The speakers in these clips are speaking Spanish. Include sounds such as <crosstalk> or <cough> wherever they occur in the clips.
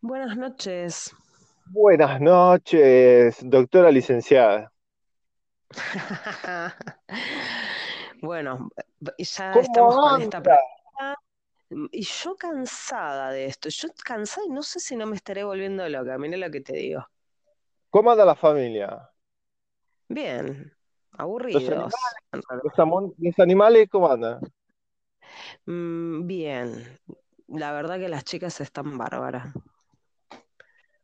Buenas noches. Buenas noches, doctora licenciada. <laughs> Bueno, ya estamos ¿Cómo con esta pregunta. Y yo cansada de esto. Yo cansada y no sé si no me estaré volviendo loca. Mira lo que te digo. ¿Cómo anda la familia? Bien, ¿Los aburridos. animales, los amon- los animales cómo andan? Mm, bien. La verdad que las chicas están bárbaras.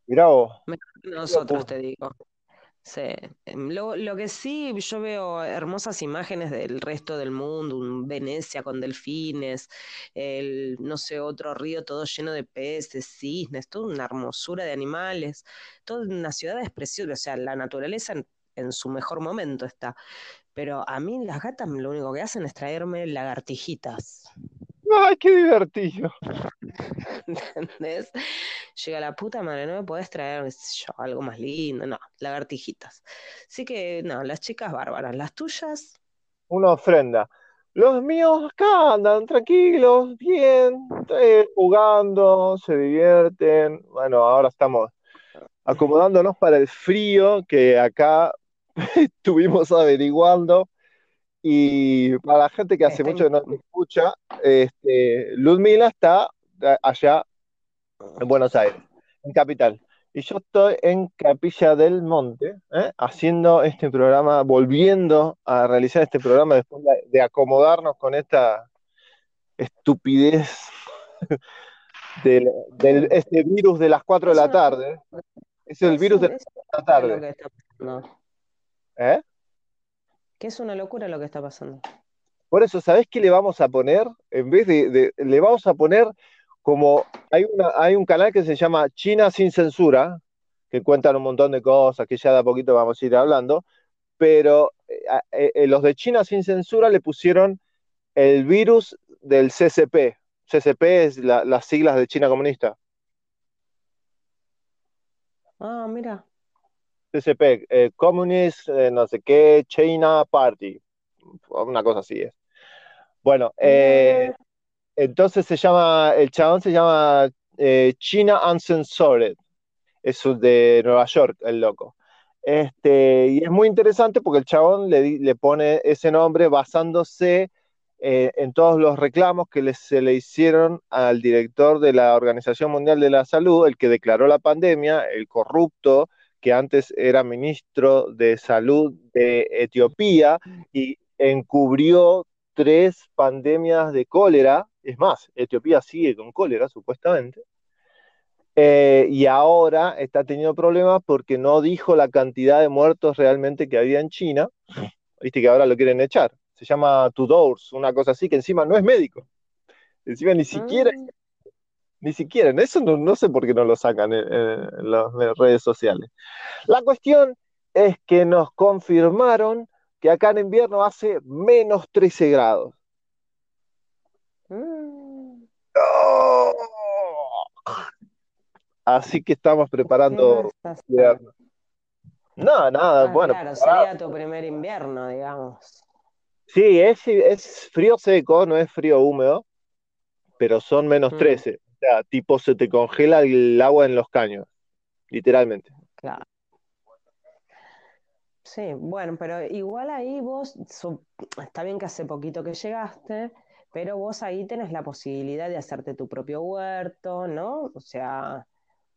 Mirá vos, Mejor que nosotros, te digo. Sí. Em, Lo, lo que sí, yo veo hermosas imágenes del resto del mundo, un Venecia con delfines, el, no sé, otro río todo lleno de peces, cisnes, toda una hermosura de animales, toda una ciudad es preciosa, o sea, la naturaleza en, en su mejor momento está. Pero a mí las gatas lo único que hacen es traerme lagartijitas, Ay, qué divertido. ¿entendés? Llega la puta madre, no me podés traer, yo, algo más lindo, no, lagartijitas. Así que, no, las chicas bárbaras, las tuyas. Una ofrenda. Los míos acá andan tranquilos, bien, eh, jugando, se divierten. Bueno, ahora estamos acomodándonos para el frío que acá <laughs> estuvimos averiguando. Y para la gente que hace mucho que no se escucha, este, Ludmila está allá en Buenos Aires, en Capital. Y yo estoy en Capilla del Monte, ¿eh? haciendo este programa, volviendo a realizar este programa después de, acomodarnos con esta estupidez <laughs> del, del- este virus de las 4 de la tarde. Es el virus de las es 4 de la tarde. ¿eh? Que es una locura lo que está pasando. Por eso, ¿sabés qué le vamos a poner? En vez de, de- le vamos a poner como hay una, hay un canal que se llama China sin censura, que cuentan un montón de cosas que ya de a poquito vamos a ir hablando, pero eh, eh, eh, los de China sin censura le pusieron el virus del CCP. CCP es la- las siglas de China comunista. Ah, mira. CCP, eh, Communist, eh, no sé qué, China Party, una cosa así es. Bueno, eh. Entonces se llama, el chabón se llama China Uncensored, es de Nueva York, el loco. Este, y es muy interesante porque el chabón le, pone ese nombre basándose eh, en todos los reclamos que le- se le hicieron al director de la Organización Mundial de la Salud, el que declaró la pandemia, el corrupto, que antes era ministro de Salud de Etiopía y encubrió tres pandemias de cólera. Es más, Etiopía sigue con cólera, supuestamente. Eh, y ahora está teniendo problemas porque no dijo la cantidad de muertos realmente que había en China. Viste que ahora lo quieren echar. Se llama Tudors, una cosa así, que encima no es médico. Encima ni siquiera, Mm, ni siquiera, en eso no, no sé por qué no lo sacan en, en las redes sociales. La cuestión es que nos confirmaron que acá en invierno hace menos 13 grados. mm. ¡Oh! Así que estamos ¿Qué preparando hacer? invierno. No, nada, Ah, bueno, claro, preparado. sería tu primer invierno, digamos. Sí, es, es frío seco, no es frío húmedo, pero son menos Mm, 13. Sea, tipo se te congela el agua en los caños, literalmente. claro. Sí, bueno, pero igual ahí vos, está bien que hace poquito que llegaste, pero vos ahí tenés la posibilidad de hacerte tu propio huerto, ¿no? O sea,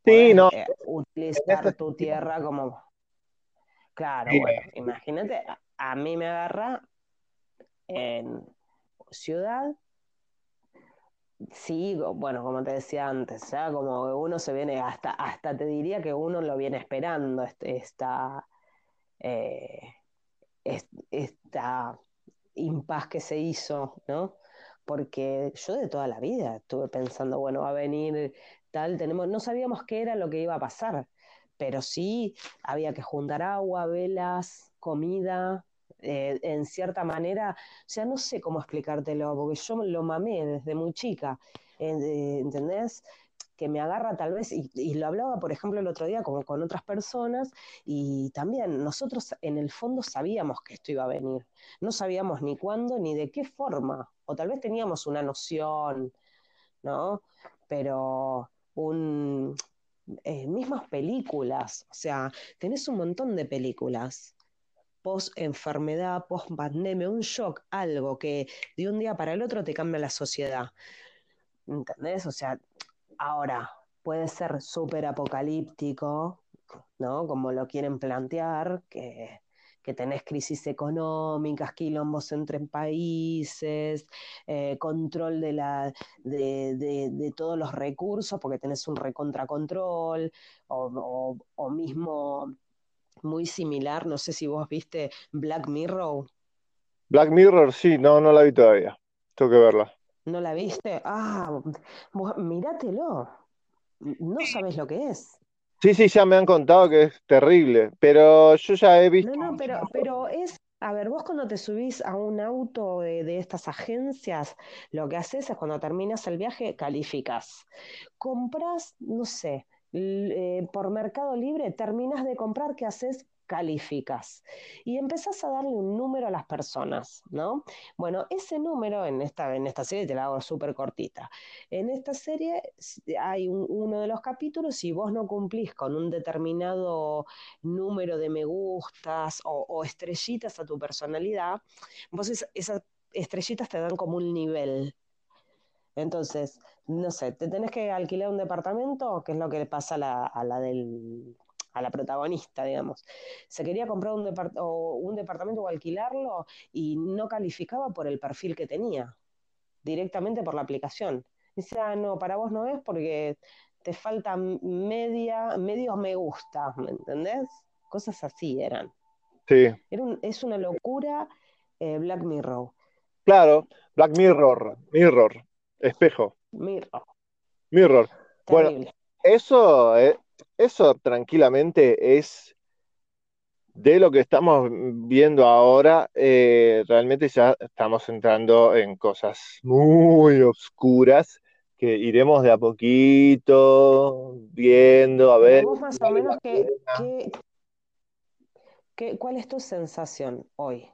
Sí, podés no, eh, utilizar tu tierra como, claro, sí, bueno, imagínate, a, a mí me agarra en ciudad, sí, bueno, como te decía antes, ya como uno se viene, hasta, hasta te diría que uno lo viene esperando, esta, eh, es- esta impas que se hizo, ¿no? Porque yo de toda la vida estuve pensando, bueno, va a venir tal, tenemos, no sabíamos qué era lo que iba a pasar, pero sí había que juntar agua, velas, comida, eh, en cierta manera, o sea, no sé cómo explicártelo, porque yo lo mamé desde muy chica, eh, ¿entendés? que me agarra tal vez, y, y lo hablaba, por ejemplo, el otro día como con otras personas, y también nosotros en el fondo sabíamos que esto iba a venir no sabíamos ni cuándo ni de qué forma, o tal vez teníamos una noción, ¿no? Pero un, eh, mismas películas, o sea, tenés un montón de películas post enfermedad, post pandemia, un shock, algo que de un día para el otro te cambia la sociedad. ¿Entendés? O sea, ahora puede ser súper apocalíptico, ¿no? Como lo quieren plantear, que, que tenés crisis económicas, quilombos entre países, eh, control de, la, de, de, todos los recursos, porque tenés un recontracontrol, o, o, mismo muy similar, no sé si vos viste Black Mirror. Black Mirror, sí, no, no la vi todavía. Tengo que verla. ¿No la viste? Ah, míratelo. No sabes lo que es. Sí, sí, ya me han contado que es terrible, pero yo ya he visto. No, no, pero, pero es, a ver, vos cuando te subís a un auto de, estas agencias, lo que haces es cuando terminas el viaje, calificas. Compras, no sé, eh, por Mercado Libre, terminas de comprar, ¿qué haces? calificas y empezás a darle un número a las personas, ¿no? Bueno, ese número en esta, en esta serie te la hago súper cortita. En esta serie hay uno de los capítulos y vos no cumplís con un determinado número de me gustas o, estrellitas a tu personalidad, vos esas estrellitas te dan como un nivel. Entonces, no sé, te tenés que alquilar un departamento, que es lo que le pasa a la del a la protagonista, digamos. Se quería comprar un, un departamento o alquilarlo y no calificaba por el perfil que tenía, directamente por la aplicación. Dice, ah, no, para vos no es porque te falta media, medio me gusta, ¿me entendés? Cosas así eran. Sí. es una locura eh, Black Mirror. Claro, Black Mirror, Mirror, espejo. Mirror. Mirror. Bueno, eso, eh, eso tranquilamente es de lo que estamos viendo ahora, eh, realmente ya estamos entrando en cosas muy oscuras que iremos de a poquito viendo, a ver. Vos más o menos ¿cuál es tu sensación hoy?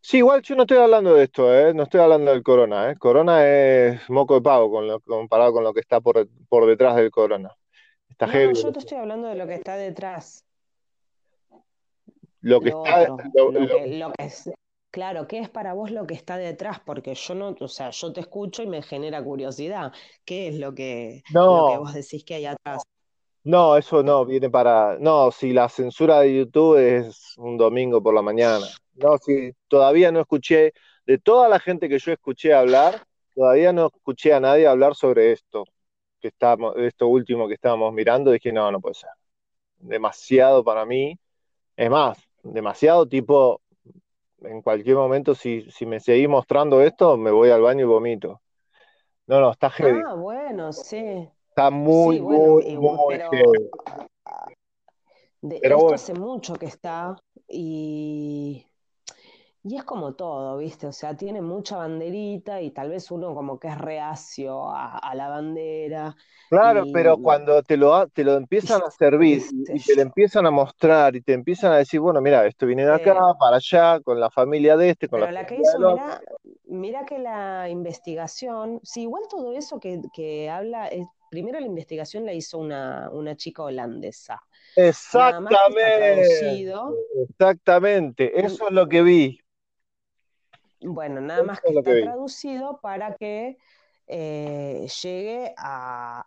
Sí, igual yo no estoy hablando de esto, ¿eh? no estoy hablando del corona. ¿eh? Corona es moco de pavo con lo, comparado con lo que está por, por detrás del corona no, yo te estoy hablando de lo que está detrás. Lo que está. lo, que, es, claro, ¿qué es para vos lo que está detrás? Porque yo no, o sea, yo te escucho y me genera curiosidad. ¿Qué es lo que, lo que vos decís que hay atrás? No, eso no, viene para. No, si la censura de YouTube es un domingo por la mañana. No, si todavía no escuché, de toda la gente que yo escuché hablar, todavía no escuché a nadie hablar sobre esto que esto último que estábamos mirando, dije, no, no puede ser. Demasiado para mí. Es más, demasiado tipo, en cualquier momento, si, si me seguís mostrando esto, me voy al baño y vomito. No, no, está heavy. Ah, bueno, sí. Está muy, muy, muy heavy. esto hace mucho que está y y es como todo, ¿viste? O sea, tiene mucha banderita y tal vez uno como que es reacio a, la bandera. Claro, pero cuando te lo, te lo empiezan a servir y te lo empiezan a mostrar y te empiezan a decir, bueno, mira, esto viene de acá, para allá, con la familia de este, con pero la, que hizo, mira, mira, que la investigación, sí, igual todo eso que, habla, es, primero la investigación la hizo una, una chica holandesa. Exactamente. Exactamente, eso es lo que vi. Bueno, nada más que está traducido para que eh, llegue a,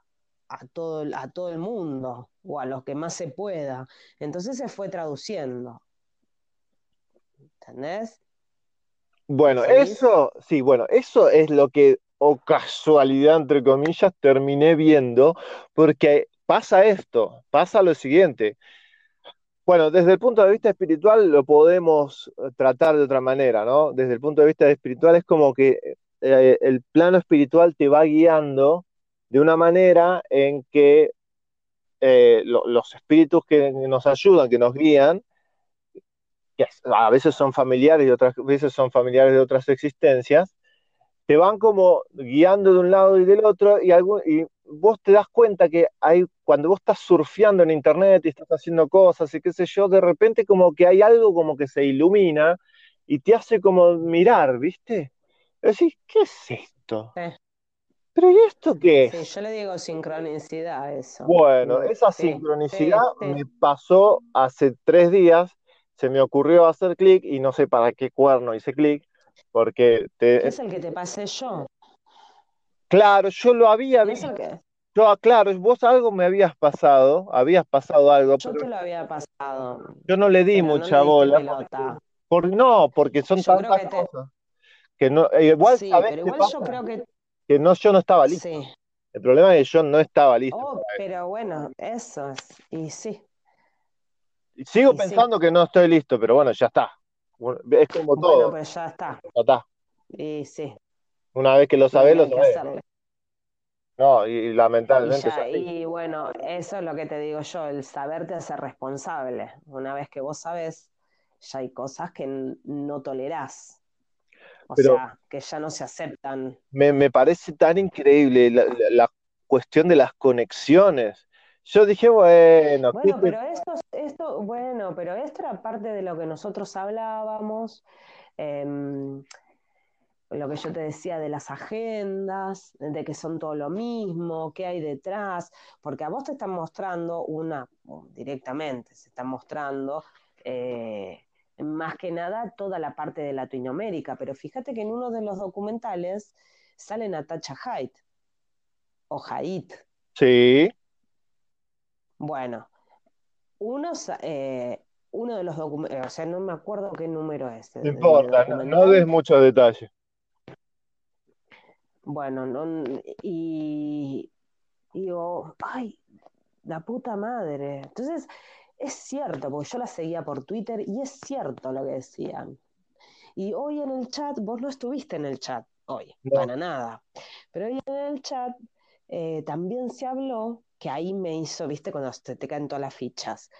todo, a todo el mundo o a los que más se pueda. Entonces se fue traduciendo. ¿Entendés? Bueno, eso, sí, bueno, eso es lo que, o casualidad, entre comillas, terminé viendo, porque pasa esto, pasa lo siguiente. Bueno, desde el punto de vista espiritual lo podemos eh, tratar de otra manera, ¿no? Desde el punto de vista espiritual es como que eh, el plano espiritual te va guiando de una manera en que eh, los espíritus que nos ayudan, que nos guían, que a veces son familiares y otras veces son familiares de otras existencias, te van como guiando de un lado y del otro y, y vos te das cuenta que hay, cuando vos estás surfeando en internet y estás haciendo cosas y qué sé yo, de repente como que hay algo como que se ilumina y te hace como mirar, ¿viste? Decís, ¿qué es esto? ¿Pero y esto qué Sí, yo le digo sincronicidad a eso. Bueno, esa sí, sincronicidad sí. me pasó hace tres días, se me ocurrió hacer clic y no sé para qué cuerno hice clic, porque ¿Qué te, es el que te pasé yo? claro, yo lo había ¿No es el visto, que yo, ah, claro, vos algo me habías pasado, habías pasado algo, yo pero te lo había pasado, yo no le di no mucha bola, porque, no, porque son Yo tantas que te... cosas, que no, eh, igual, Sí, ¿sabés pero igual yo creo que Que no, yo no estaba listo. sí. El problema es que yo no estaba listo Oh, pero bueno, eso es. Y sí, Sigo y sí. pensando que no estoy listo, pero bueno, ya está. Es como Bueno, todo, pero ya está. ya está. Y sí, Una vez que lo sabés, lo sabés. hacerle. No, y, lamentablemente ya, y bueno, eso es lo que te digo yo, el saber te hace responsable. Una vez que vos sabés, ya hay cosas que no tolerás. O Pero sea, que ya no se aceptan. me, me parece tan increíble la, la- la cuestión de las conexiones. Yo dije, bueno, ¿qué Bueno, pero esto, esto, bueno, pero esto era parte de lo que nosotros hablábamos, em, lo que yo te decía de las agendas, de que son todo lo mismo, qué hay detrás, porque a vos te están mostrando una, directamente, se están mostrando eh, más que nada toda la parte de Latinoamérica, pero fíjate que en uno de los documentales sale Natacha Haidt, o Haidt, Sí, Bueno, uno, sa- eh, uno de los documentos, o sea, no me acuerdo qué número es no importa, no, no des muchos detalles. Bueno, no, y, y digo, ay, la puta madre. Entonces, es cierto, porque yo la seguía por Twitter y es cierto lo que decían. Y hoy en el chat, vos no estuviste en el chat, hoy, No. para nada. Pero hoy en el chat eh, también se habló, que ahí me hizo, viste, cuando te, te caen todas las fichas.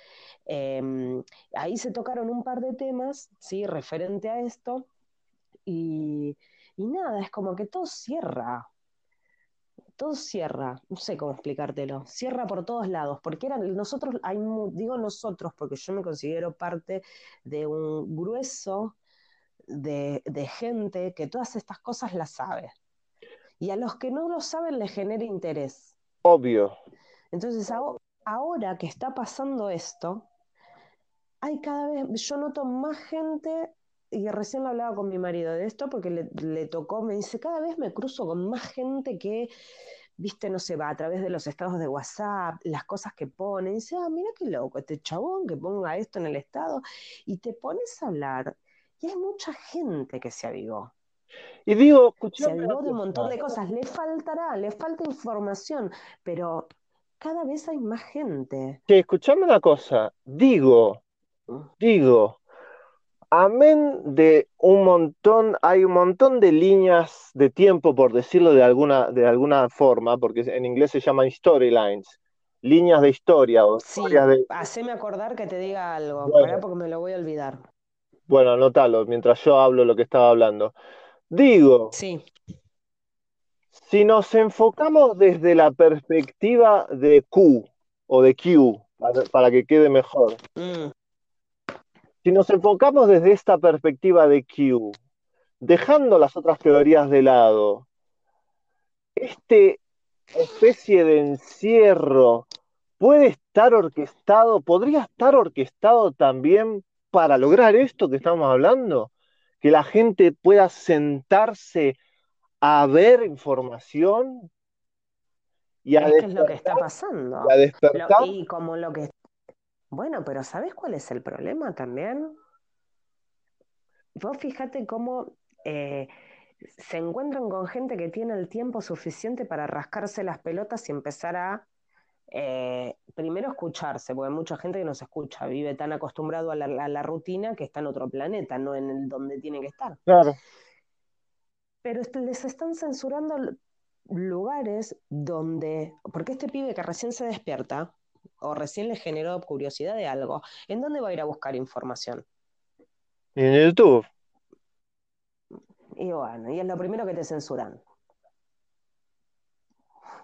Eh, ahí se tocaron un par de temas, sí, referente a esto, y, y nada, es como que todo cierra. Todo cierra, no sé cómo explicártelo, cierra por todos lados, porque eran nosotros, hay, digo nosotros porque yo me considero parte de un grueso de, de gente que todas estas cosas las sabe. Y a los que no lo saben les genera interés. Obvio. Entonces, aho- ahora que está pasando esto, hay cada vez, yo noto más gente, y recién lo hablaba con mi marido de esto, porque le, le tocó, me dice, cada vez me cruzo con más gente que, viste, no se va a través de los estados de WhatsApp, las cosas que pone, y dice, ah, mira qué loco, este chabón que ponga esto en el estado, y te pones a hablar, y hay mucha gente que se avivó. Y digo, Se avivó de un montón de cosas. Le faltará, le falta información, pero cada vez hay más gente. Che, escuchame una cosa. Digo, digo, amén de un montón, hay un montón de líneas de tiempo, por decirlo de alguna, de alguna forma, porque en inglés se llaman storylines, líneas de historia o Sí, historias de... haceme acordar que te diga algo, Bueno. porque me lo voy a olvidar. Bueno, anótalo mientras yo hablo lo que estaba hablando. Digo, Sí, si nos enfocamos desde la perspectiva de Q o de Q, para, para que quede mejor, mm, si nos enfocamos desde esta perspectiva de Q, dejando las otras teorías de lado, este especie de encierro puede estar orquestado, podría estar orquestado también para lograr esto que estamos hablando, que la gente pueda sentarse a ver información y a, es lo que está pasando. y despertar. y como lo que... Bueno, pero ¿sabes cuál es el problema también? Vos fíjate cómo eh, se encuentran con gente que tiene el tiempo suficiente para rascarse las pelotas y empezar a eh, primero escucharse, porque hay mucha gente que no se escucha, vive tan acostumbrado a la, a la rutina que está en otro planeta, no en el donde tiene que estar. Claro. Pero les están censurando lugares donde, porque este pibe que recién se despierta, o recién le generó curiosidad de algo, ¿en dónde va a ir a buscar información? En YouTube. Y bueno, y es lo primero que te censuran.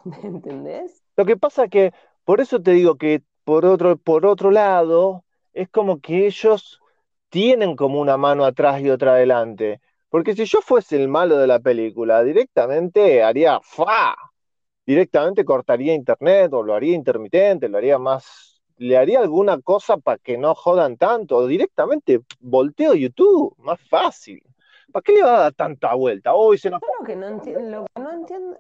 <laughs> ¿Entendés? Lo que pasa que, por eso te digo que por otro, por otro lado, es como que ellos tienen como una mano atrás y otra adelante. Porque si yo fuese el malo de la película, directamente haría fa, directamente cortaría internet o lo haría intermitente, lo haría más, le haría alguna cosa para que no jodan tanto, o directamente volteo YouTube, más fácil. ¿Para qué le va a dar tanta vuelta? Hoy se nos... Lo que no entiendo, lo que no entiendo,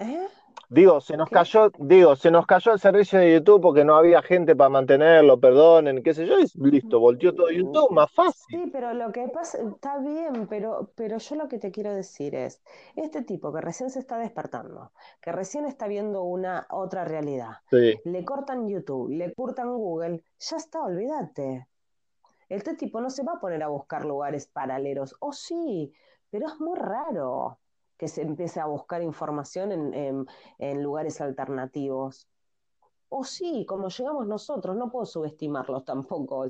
¿eh? Digo, se nos cayó, digo, se nos cayó el servicio de YouTube porque no había gente para mantenerlo, perdonen, qué sé yo, y listo, volteó todo YouTube, más fácil. Sí, pero lo que pasa, está bien, pero, pero yo lo que te quiero decir es, este tipo que recién se está despertando, que recién está viendo una otra realidad, Sí. le cortan YouTube, le cortan Google, ya está, olvídate. Este tipo no se va a poner a buscar lugares paralelos, o sí, pero es muy raro que se empiece a buscar información en, en- en lugares alternativos. O sí, como llegamos nosotros, no puedo subestimarlos tampoco,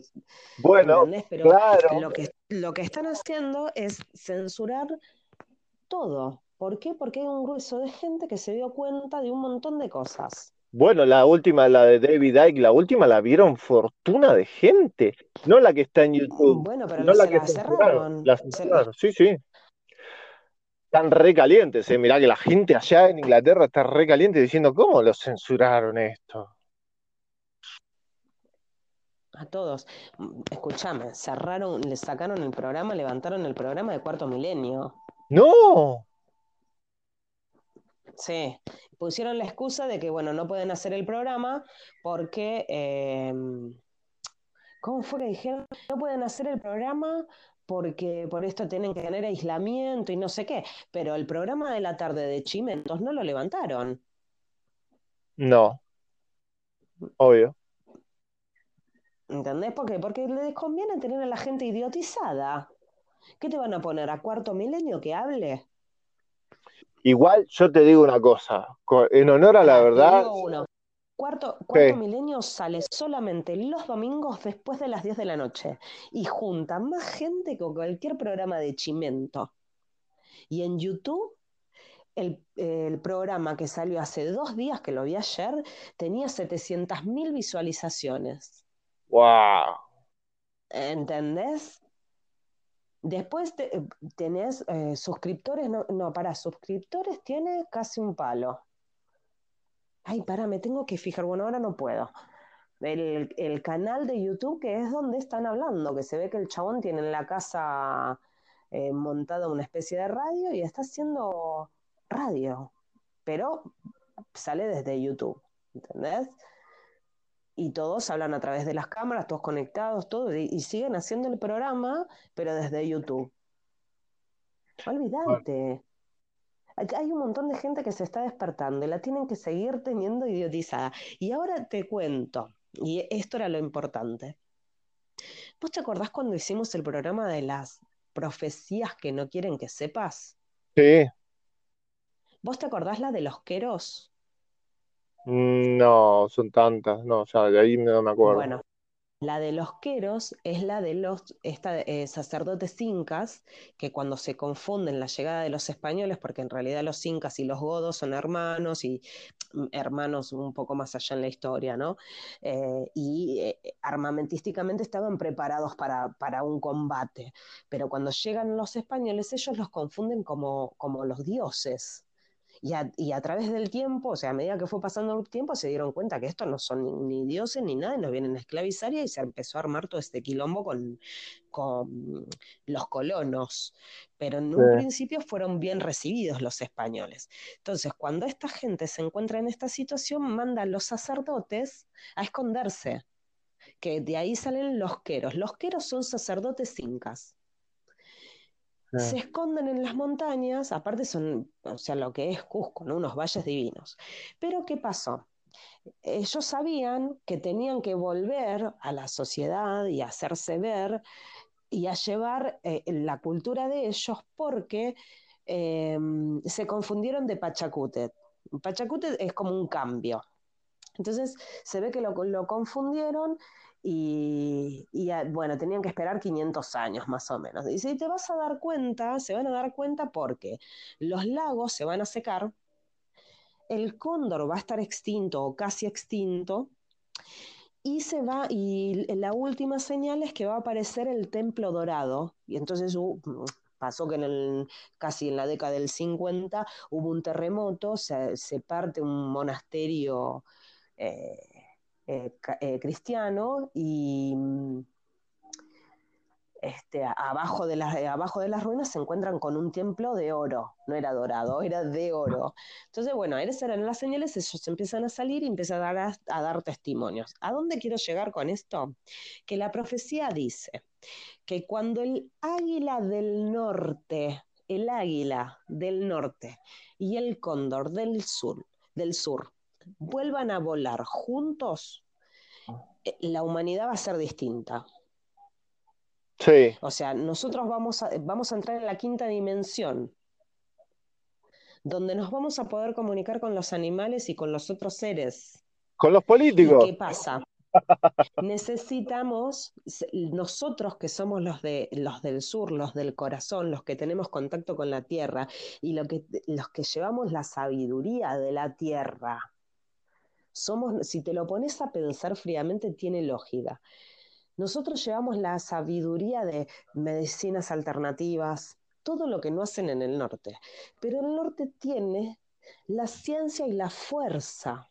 Bueno. Pero claro, lo que, lo que están haciendo es censurar todo. ¿Por qué? Porque hay un grueso de gente que se dio cuenta de un montón de cosas. bueno, la última, la de David Icke, la última la vieron fortuna de gente, no la que está en YouTube, Bueno, pero no no la se que la cerraron. la censuraron, sí, sí. Están re calientes, eh. Mirá que la gente allá en Inglaterra está re caliente diciendo, ¿cómo lo censuraron esto? A todos. Escúchame, cerraron, le sacaron el programa, levantaron el programa de Cuarto Milenio. ¡No! Sí, pusieron la excusa de que, bueno, no pueden hacer el programa porque, eh, ¿cómo fue que dijeron? No pueden hacer el programa porque por esto tienen que tener aislamiento y no sé qué. Pero el programa de la tarde de Chimentos no lo levantaron. No, obvio. ¿Entendés? ¿Por qué? Porque les conviene tener a la gente idiotizada. ¿Qué te van a poner? ¿A Cuarto Milenio que hable? Igual yo te digo una cosa, co- en honor a la te verdad, uno. Cuarto, Cuarto. Milenio sale solamente los domingos después de las 10 de la noche y junta más gente que cualquier programa de Chimento. Y en YouTube, el, el programa que salió hace dos días, que lo vi ayer, tenía 700.000 visualizaciones. ¡Wow! ¿Entendés? Después te- eh, tenés eh, suscriptores, no, no, para suscriptores tiene casi un palo. Ay, para, me tengo que fijar, bueno, ahora no puedo. El, el canal de YouTube que es donde están hablando, que se ve que el chabón tiene en la casa eh, montada una especie de radio y está haciendo radio, pero sale desde YouTube, ¿entendés? Y todos hablan a través de las cámaras, todos conectados, todo, y, y siguen haciendo el programa, pero desde YouTube. Olvídate. Hay un montón de gente que se está despertando y la tienen que seguir teniendo idiotizada. Y ahora te cuento, y esto era lo importante. ¿Vos te acordás cuando hicimos el programa de las profecías que no quieren que sepas? Sí, ¿Vos te acordás la de los queros? Mm, no, son tantas, no, ya de ahí no me acuerdo. Bueno, la de los queros es la de los eh, sacerdotes incas, que cuando se confunden la llegada de los españoles, porque en realidad los incas y los godos son hermanos y mm, hermanos un poco más allá en la historia, ¿no? Eh, y eh, armamentísticamente estaban preparados para, para un combate, pero cuando llegan los españoles ellos los confunden como, como los dioses. Y a, y a través del tiempo, o sea, a medida que fue pasando el tiempo, se dieron cuenta que estos no son ni, ni dioses ni nada, y nos vienen a esclavizar y se empezó a armar todo este quilombo con, con los colonos. Pero en un principio fueron bien recibidos los españoles. Entonces, cuando esta gente se encuentra en esta situación, manda a los sacerdotes a esconderse, que de ahí salen los queros. Los queros son sacerdotes incas se esconden en las montañas, aparte son, o sea, lo que es Cusco, ¿no? Unos valles divinos. Pero ¿qué pasó? Ellos sabían que tenían que volver a la sociedad y hacerse ver y a llevar eh, la cultura de ellos porque eh, se confundieron de Pachacútec. Pachacútec es como un cambio. Entonces se ve que lo, lo confundieron y, y, bueno, tenían que esperar 500 años más o menos. Y si te vas a dar cuenta, se van a dar cuenta porque los lagos se van a secar, el cóndor va a estar extinto o casi extinto, y se va, y la última señal es que va a aparecer el templo dorado, y entonces uh, pasó que en el, casi en la década del 50 hubo un terremoto, se, parte un monasterio eh, eh, eh, cristiano y mm, este, abajo, de las, abajo de las ruinas se encuentran con un templo de oro, no era dorado, era de oro. Entonces, bueno, esas eran las señales, ellos empiezan a salir y empiezan a dar, a dar testimonios. ¿A dónde quiero llegar con esto? Que la profecía dice que cuando el águila del norte, el águila del norte y el cóndor del sur, del sur vuelvan a volar juntos, eh, la humanidad va a ser distinta. O sea, nosotros vamos a, vamos a entrar en la quinta dimensión, donde nos vamos a poder comunicar con los animales y con los otros seres. Con los políticos. ¿Qué pasa? <laughs> Necesitamos, nosotros que somos los, de, los del sur, los del corazón, los que tenemos contacto con la tierra y lo que, los que llevamos la sabiduría de la tierra, somos, si te lo pones a pensar fríamente, tiene lógica. Nosotros llevamos la sabiduría de medicinas alternativas, todo lo que no hacen en el norte, pero el norte tiene la ciencia y la fuerza.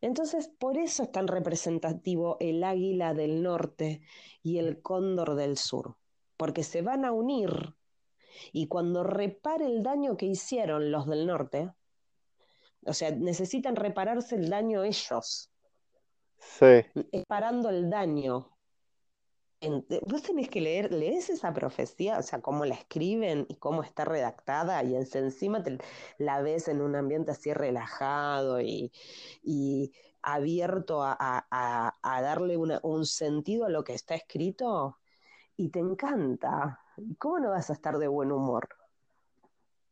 Entonces, por eso es tan representativo el águila del norte y el cóndor del sur, porque se van a unir y cuando repare el daño que hicieron los del norte, o sea, necesitan repararse el daño ellos, Sí. Parando el daño. Vos tenés que leer, lees esa profecía, o sea, cómo la escriben y cómo está redactada, y encima la ves en un ambiente así relajado y, abierto a, darle un sentido a lo que está escrito, y te encanta. ¿Cómo no vas a estar de buen humor?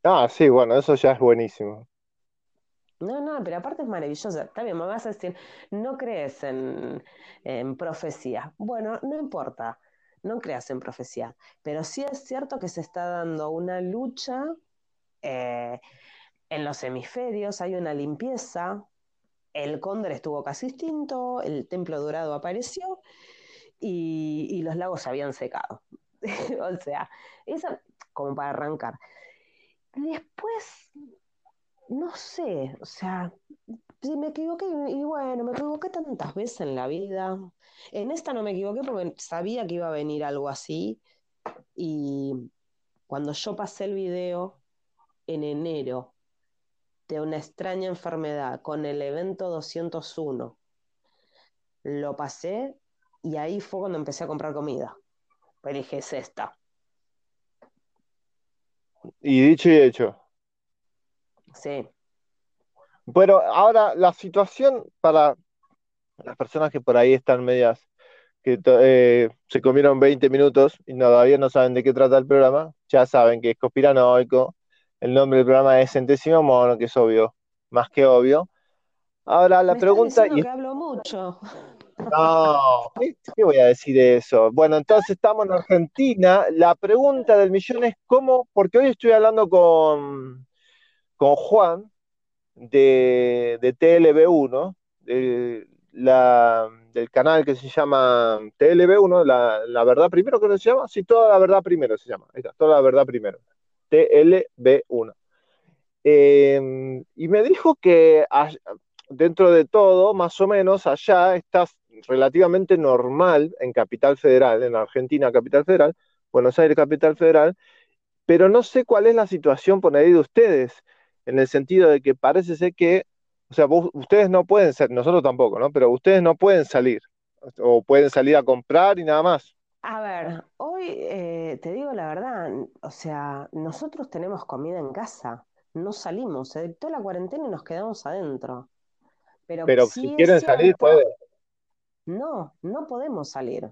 Ah, sí, bueno, eso ya es buenísimo. No, no, pero aparte es maravilloso. Está bien, me vas a decir, no crees en, profecía. Bueno, no importa, no creas en profecía. Pero sí es cierto que se está dando una lucha eh, en los hemisferios, hay una limpieza. El cóndor estuvo casi extinto, el templo dorado apareció y, y los lagos se habían secado. <laughs> o sea, eso como para arrancar. Después no sé, o sea, me equivoqué, y bueno, me equivoqué tantas veces en la vida. En esta no me equivoqué porque sabía que iba a venir algo así. Y cuando yo pasé el video en enero de una extraña enfermedad con el evento 201, lo pasé y ahí fue cuando empecé a comprar comida. Pero dije, es esta. Y dicho y hecho. Sí. Bueno, ahora la situación para las personas que por ahí están medias, que eh, se comieron 20 minutos y todavía no saben de qué trata el programa, ya saben que es conspiranoico. El nombre del programa es Centésimo Mono, que es obvio, más que obvio. Ahora la pregunta. y... que hablo mucho. No, ¿qué voy a decir eso? Bueno, entonces estamos en Argentina. La pregunta del millón es cómo, porque hoy estoy hablando con, con Juan de, de TLB1, de la, del canal que se llama TLB1, la, verdad primero, ¿cómo se llama? Sí, toda la verdad primero se llama. Ahí está, toda la verdad primero. TLB1. Em, y me dijo que dentro de todo, más o menos, allá está relativamente normal en Capital Federal, en Argentina, Capital Federal, Buenos Aires, Capital Federal, pero no sé cuál es la situación por ahí de ustedes en el sentido de que parece ser que, o sea, ustedes no pueden ser, nosotros tampoco, ¿no? Pero ustedes no pueden salir, o pueden salir a comprar y nada más. A ver, hoy eh, te digo la verdad, o sea, nosotros tenemos comida en casa, no salimos, se dictó la cuarentena y nos quedamos adentro. Pero, Pero si quieren salir, pueden. No, no podemos salir.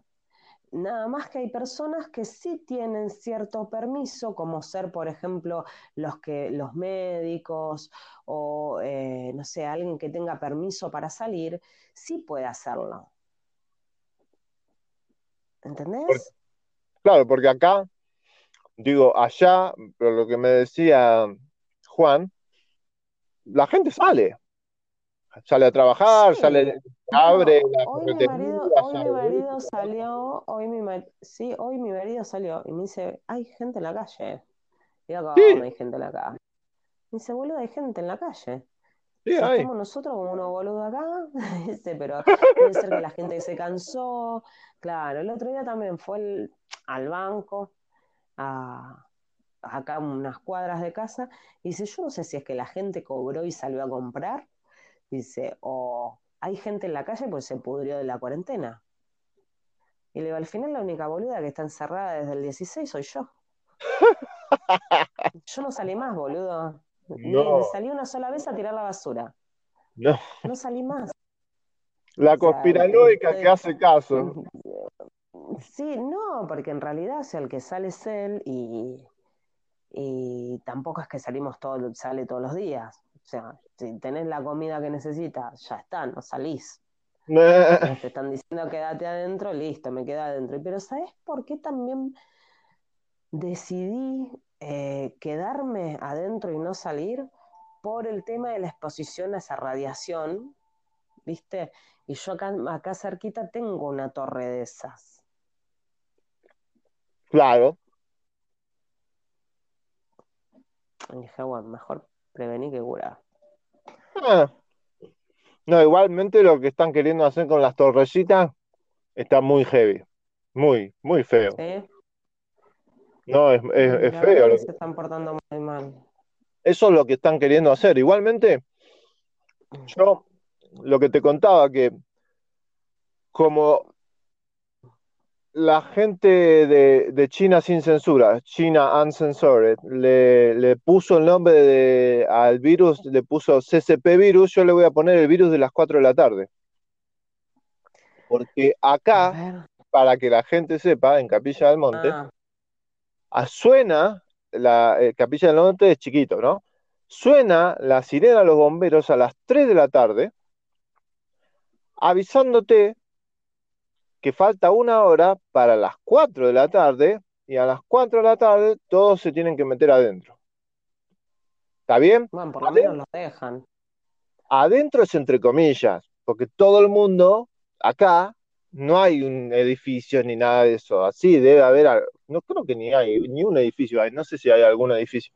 Nada más que hay personas que sí tienen cierto permiso, como ser, por ejemplo, los que los médicos o eh, no sé, alguien que tenga permiso para salir, sí puede hacerlo. ¿Entendés? claro, porque acá, digo, allá, pero lo que me decía Juan, la gente sale. Sale a trabajar, sale, abre la hoy mi marido, hoy mi marido salió, hoy mi sí, hoy mi marido salió y me dice, hay gente en la calle. Y acá hay gente en la calle. Me dice, boludo, hay gente en la calle. Sí, Estamos nosotros como unos boludos acá, <laughs> pero puede ser que la gente se cansó. Claro, el otro día también fue al banco, a, acá unas cuadras de casa, y dice, yo no sé si es que la gente cobró y salió a comprar, dice, o hay gente en la calle pues se pudrió de la cuarentena. Y le digo, al final la única boluda que está encerrada desde el 16 soy yo. <laughs> yo no salí más, boludo. No. salí una sola vez a tirar la basura. No. No salí más. La conspiranoica que hace <laughs> caso. Sí, no, porque en realidad, o sea, el que sale es él y, y tampoco es que salimos todo, sale todos los días. O sea, si tenés la comida que necesitas, ya está, no salís. <laughs> Te están diciendo quédate adentro, listo, me quedo adentro. Pero ¿sabes por qué también decidí eh, quedarme adentro y no salir? Por el tema de la exposición a esa radiación, ¿viste? Y yo acá, acá cerquita tengo una torre de esas. Claro. Y dije, bueno, mejor prevenir que curar. Ah. No, igualmente lo que están queriendo hacer con las torrecitas está muy heavy. Muy, muy feo. No, es, es, feo. Se están portando muy mal. Eso es lo que están queriendo hacer. Igualmente, yo lo que te contaba, que como la gente de, China sin censura, China Uncensored, le, le, puso el nombre de, al virus, le puso CCP virus, yo le voy a poner el virus de las 4 de la tarde. Porque acá, para que la gente sepa, en Capilla del Monte, ah. suena, la eh, Capilla del Monte es chiquito, ¿no? Suena la sirena de los bomberos a las 3 de la tarde, avisándote que falta una hora para las 4 de la tarde y a las 4 de la tarde todos se tienen que meter adentro. ¿Está bien? Por lo menos los dejan. Adentro es entre comillas, porque todo el mundo, acá, no hay un edificio ni nada de eso. Así debe haber, no creo que ni hay, ni un edificio hay, no sé si hay algún edificio.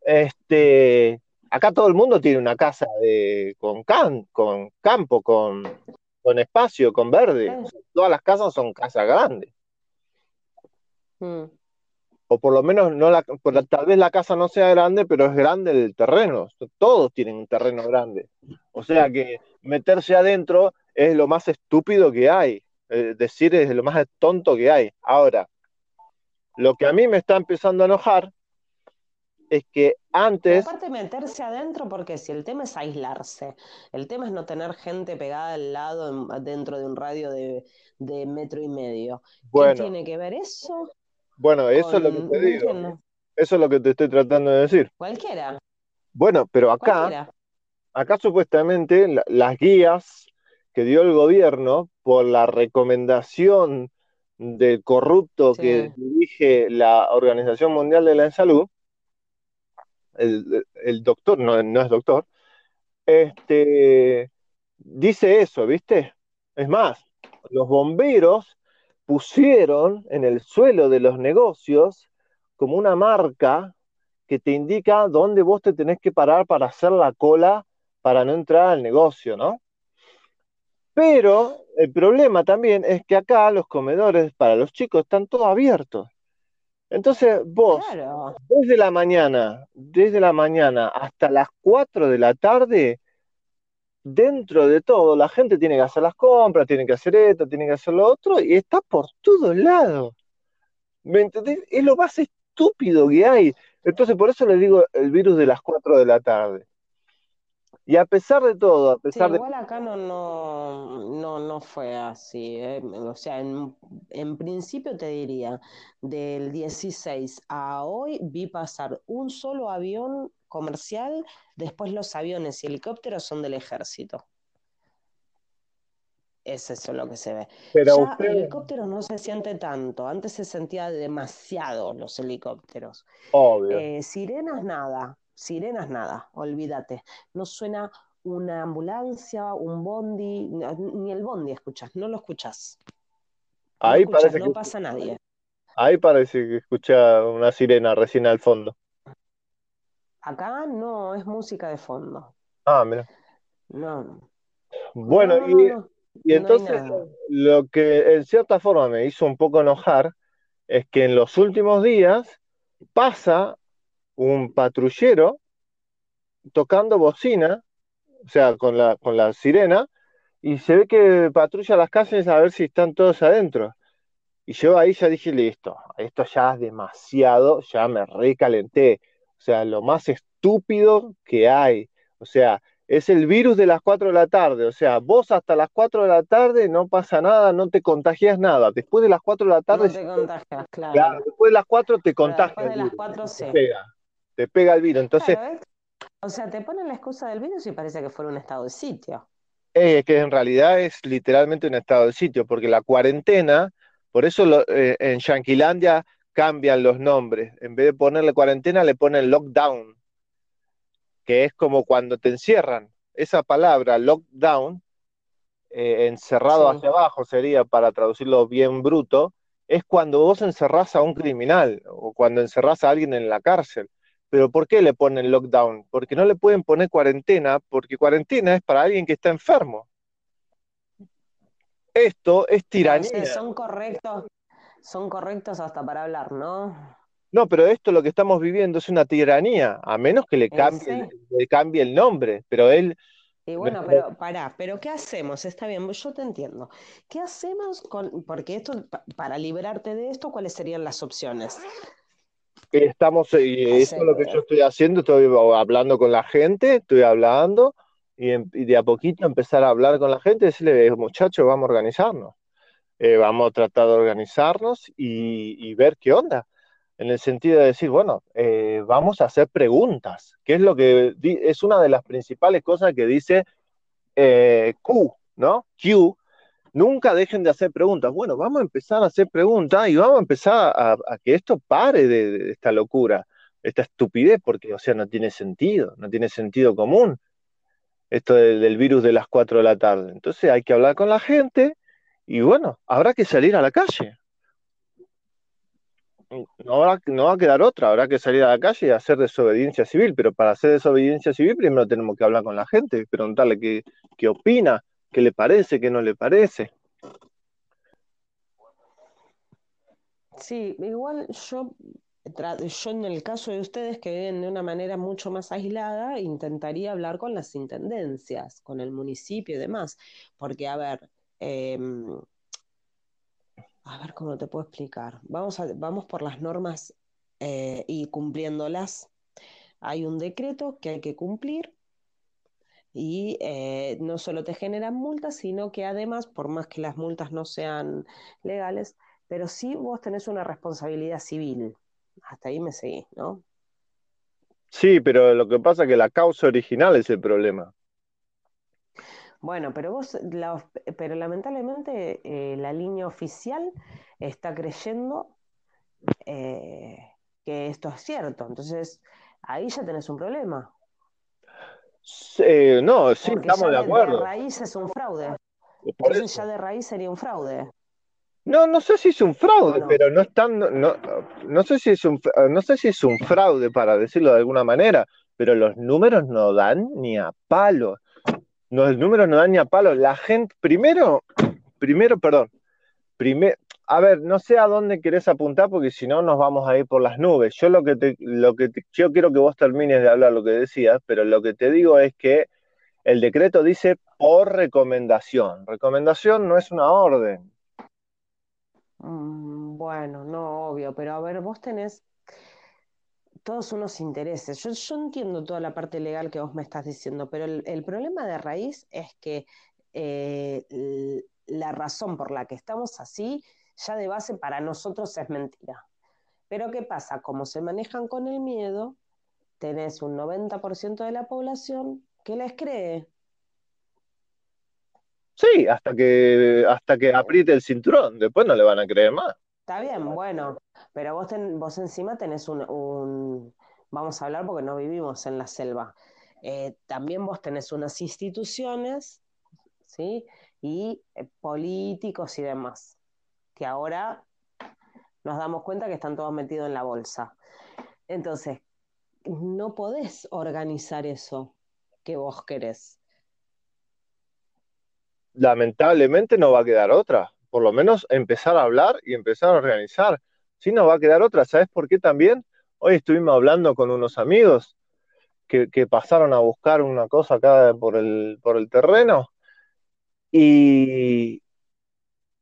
Este, acá todo el mundo tiene una casa de, con, can, con campo, con, con espacio, con verde. Todas las casas son casas grandes. Mm. O por lo menos, no la, tal vez la casa no sea grande, pero es grande el terreno. Todos tienen un terreno grande. O sea que meterse adentro es lo más estúpido que hay. Es decir, es lo más tonto que hay. Ahora, lo que a mí me está empezando a enojar es que antes... aparte meterse adentro, porque si el tema es aislarse, el tema es no tener gente pegada al lado dentro de un radio de, metro y medio. ¿Qué tiene que ver eso? Bueno, eso es lo que te digo. Eso es lo que te estoy tratando de decir. Cualquiera. Bueno, pero acá, acá supuestamente las guías que dio el gobierno por la recomendación del corrupto que dirige la Organización Mundial de la Salud, el, doctor, no, es doctor, este, dice eso, ¿viste? Es más, los bomberos pusieron en el suelo de los negocios como una marca que te indica dónde vos te tenés que parar para hacer la cola para no entrar al negocio, ¿no? Pero el problema también es que acá los comedores para los chicos están todos abiertos. Entonces vos, desde la mañana, desde la mañana hasta las 4 de la tarde, dentro de todo, la gente tiene que hacer las compras, tiene que hacer esto, tiene que hacer lo otro, y está por todos lados. ¿Me entendés? Es lo más estúpido que hay. Entonces, por eso le digo el virus de las 4 de la tarde. Y a pesar de todo, a pesar sí, igual acá no, no, no, fue así. ¿eh? O sea, en, en, principio te diría, del 16 a hoy vi pasar un solo avión comercial, después los aviones y helicópteros son del ejército. Es eso lo que se ve. Pero ya helicópteros no se siente tanto. Antes se sentía demasiado los helicópteros. Obvio. Eh, sirenas nada. Sirenas nada, olvídate. No suena una ambulancia, un bondi, ni el bondi escuchas, no lo escuchas. Ahí parece no pasa nadie. Ahí parece que escucha una sirena recién al fondo. Acá no, es música de fondo. Ah, mira. No. Bueno, y, entonces lo que en cierta forma me hizo un poco enojar es que en los últimos días pasa un patrullero tocando bocina, o sea, con la, con la sirena, y se ve que patrulla las casas a ver si están todos adentro. Y yo ahí ya dije, listo, esto ya es demasiado, ya me recalenté. O sea, lo más estúpido que hay. O sea, es el virus de las 4 de la tarde. O sea, vos hasta las 4 de la tarde no pasa nada, no te contagias nada. Después de las 4 de la tarde... No te contagias, claro. después de las 4 te contagias. Después de las 4 sí. Te pega, te pega el virus. Entonces... o sea, te ponen la excusa del virus y parece que fuera un estado de sitio. Es que en realidad es literalmente un estado de sitio, porque la cuarentena por eso eh, en Yanquilandia cambian los nombres. En vez de ponerle cuarentena, le ponen lockdown, que es como cuando te encierran. Esa palabra, lockdown, eh, encerrado hacia abajo sería, para traducirlo bien bruto, es cuando vos encerrás a un criminal o cuando encerrás a alguien en la cárcel. Pero ¿por qué le ponen lockdown? Porque no le pueden poner cuarentena, porque cuarentena es para alguien que está enfermo. Esto es tiranía. son correctos, son correctos hasta para hablar, ¿no? No, pero esto lo que estamos viviendo es una tiranía, a menos que le cambie, le cambie el nombre, pero él... Y bueno, pero pará, pero ¿qué hacemos? Está bien, yo te entiendo. ¿Qué hacemos con, porque esto, para liberarte de esto, ¿cuáles serían las opciones? Estamos, y esto es lo que yo estoy haciendo, estoy hablando con la gente, estoy hablando, y, de a poquito empezar a hablar con la gente, decirle, muchachos, vamos a organizarnos, eh, vamos a tratar de organizarnos y, ver qué onda, en el sentido de decir, bueno, eh, vamos a hacer preguntas, que es lo que es una de las principales cosas que dice eh, Q, ¿no? Q, nunca dejen de hacer preguntas. Bueno, vamos a empezar a hacer preguntas y vamos a empezar a, que esto pare de, esta locura, esta estupidez, porque, o sea, no tiene sentido, no tiene sentido común esto del, virus de las 4 de la tarde. Entonces hay que hablar con la gente y bueno, habrá que salir a la calle. No, no va a quedar otra, habrá que salir a la calle y hacer desobediencia civil, pero para hacer desobediencia civil primero tenemos que hablar con la gente, preguntarle qué, qué opina, qué le parece, qué no le parece. Sí, igual yo yo en el caso de ustedes que viven de una manera mucho más aislada, intentaría hablar con las intendencias, con el municipio y demás, porque a ver, em, a ver cómo te puedo explicar. Vamos, vamos por las normas eh, y cumpliéndolas. Hay un decreto que hay que cumplir y eh, no solo te generan multas, sino que además, por más que las multas no sean legales, pero sí vos tenés una responsabilidad civil hasta ahí me seguí, ¿no? Sí, pero lo que pasa es que la causa original es el problema. Bueno, pero vos, pero lamentablemente eh, la línea oficial está creyendo eh, que esto es cierto. Entonces, ahí ya tenés un problema. No, sí, estamos de acuerdo. De raíz es un fraude. Entonces ya de raíz sería un fraude. No, no sé si es un fraude, pero no están, no, no, sé si es un, no sé si es un fraude para decirlo de alguna manera, pero los números no dan ni a palo. Los números no dan ni a palo. La gente, primero, primero, perdón, primero, a ver, no sé a dónde querés apuntar porque si no nos vamos a ir por las nubes. Yo lo que te, lo que yo quiero que vos termines de hablar lo que decías, pero lo que te digo es que el decreto dice por recomendación. Recomendación no es una orden. Mm, bueno, no, obvio, pero a ver, vos tenés todos unos intereses. Yo, entiendo toda la parte legal que vos me estás diciendo, pero el, problema de raíz es que eh, la razón por la que estamos así ya de base para nosotros es mentira. Pero ¿qué pasa? Como se manejan con el miedo, tenés un 90% de la población que les cree. Sí, hasta que, hasta que apriete el cinturón, después no le van a creer más. Está bien, bueno, pero vos, vos encima tenés un, vamos a hablar porque no vivimos en la selva. eh, también vos tenés unas instituciones, ¿sí? Y eh, políticos y demás, que ahora nos damos cuenta que están todos metidos en la bolsa. Entonces, no podés organizar eso que vos querés. Lamentablemente no va a quedar otra. Por lo menos empezar a hablar y empezar a organizar. Si no va a quedar otra. ¿Sabes por qué también? Hoy estuvimos hablando con unos amigos que, pasaron a buscar una cosa acá por el, por el terreno y,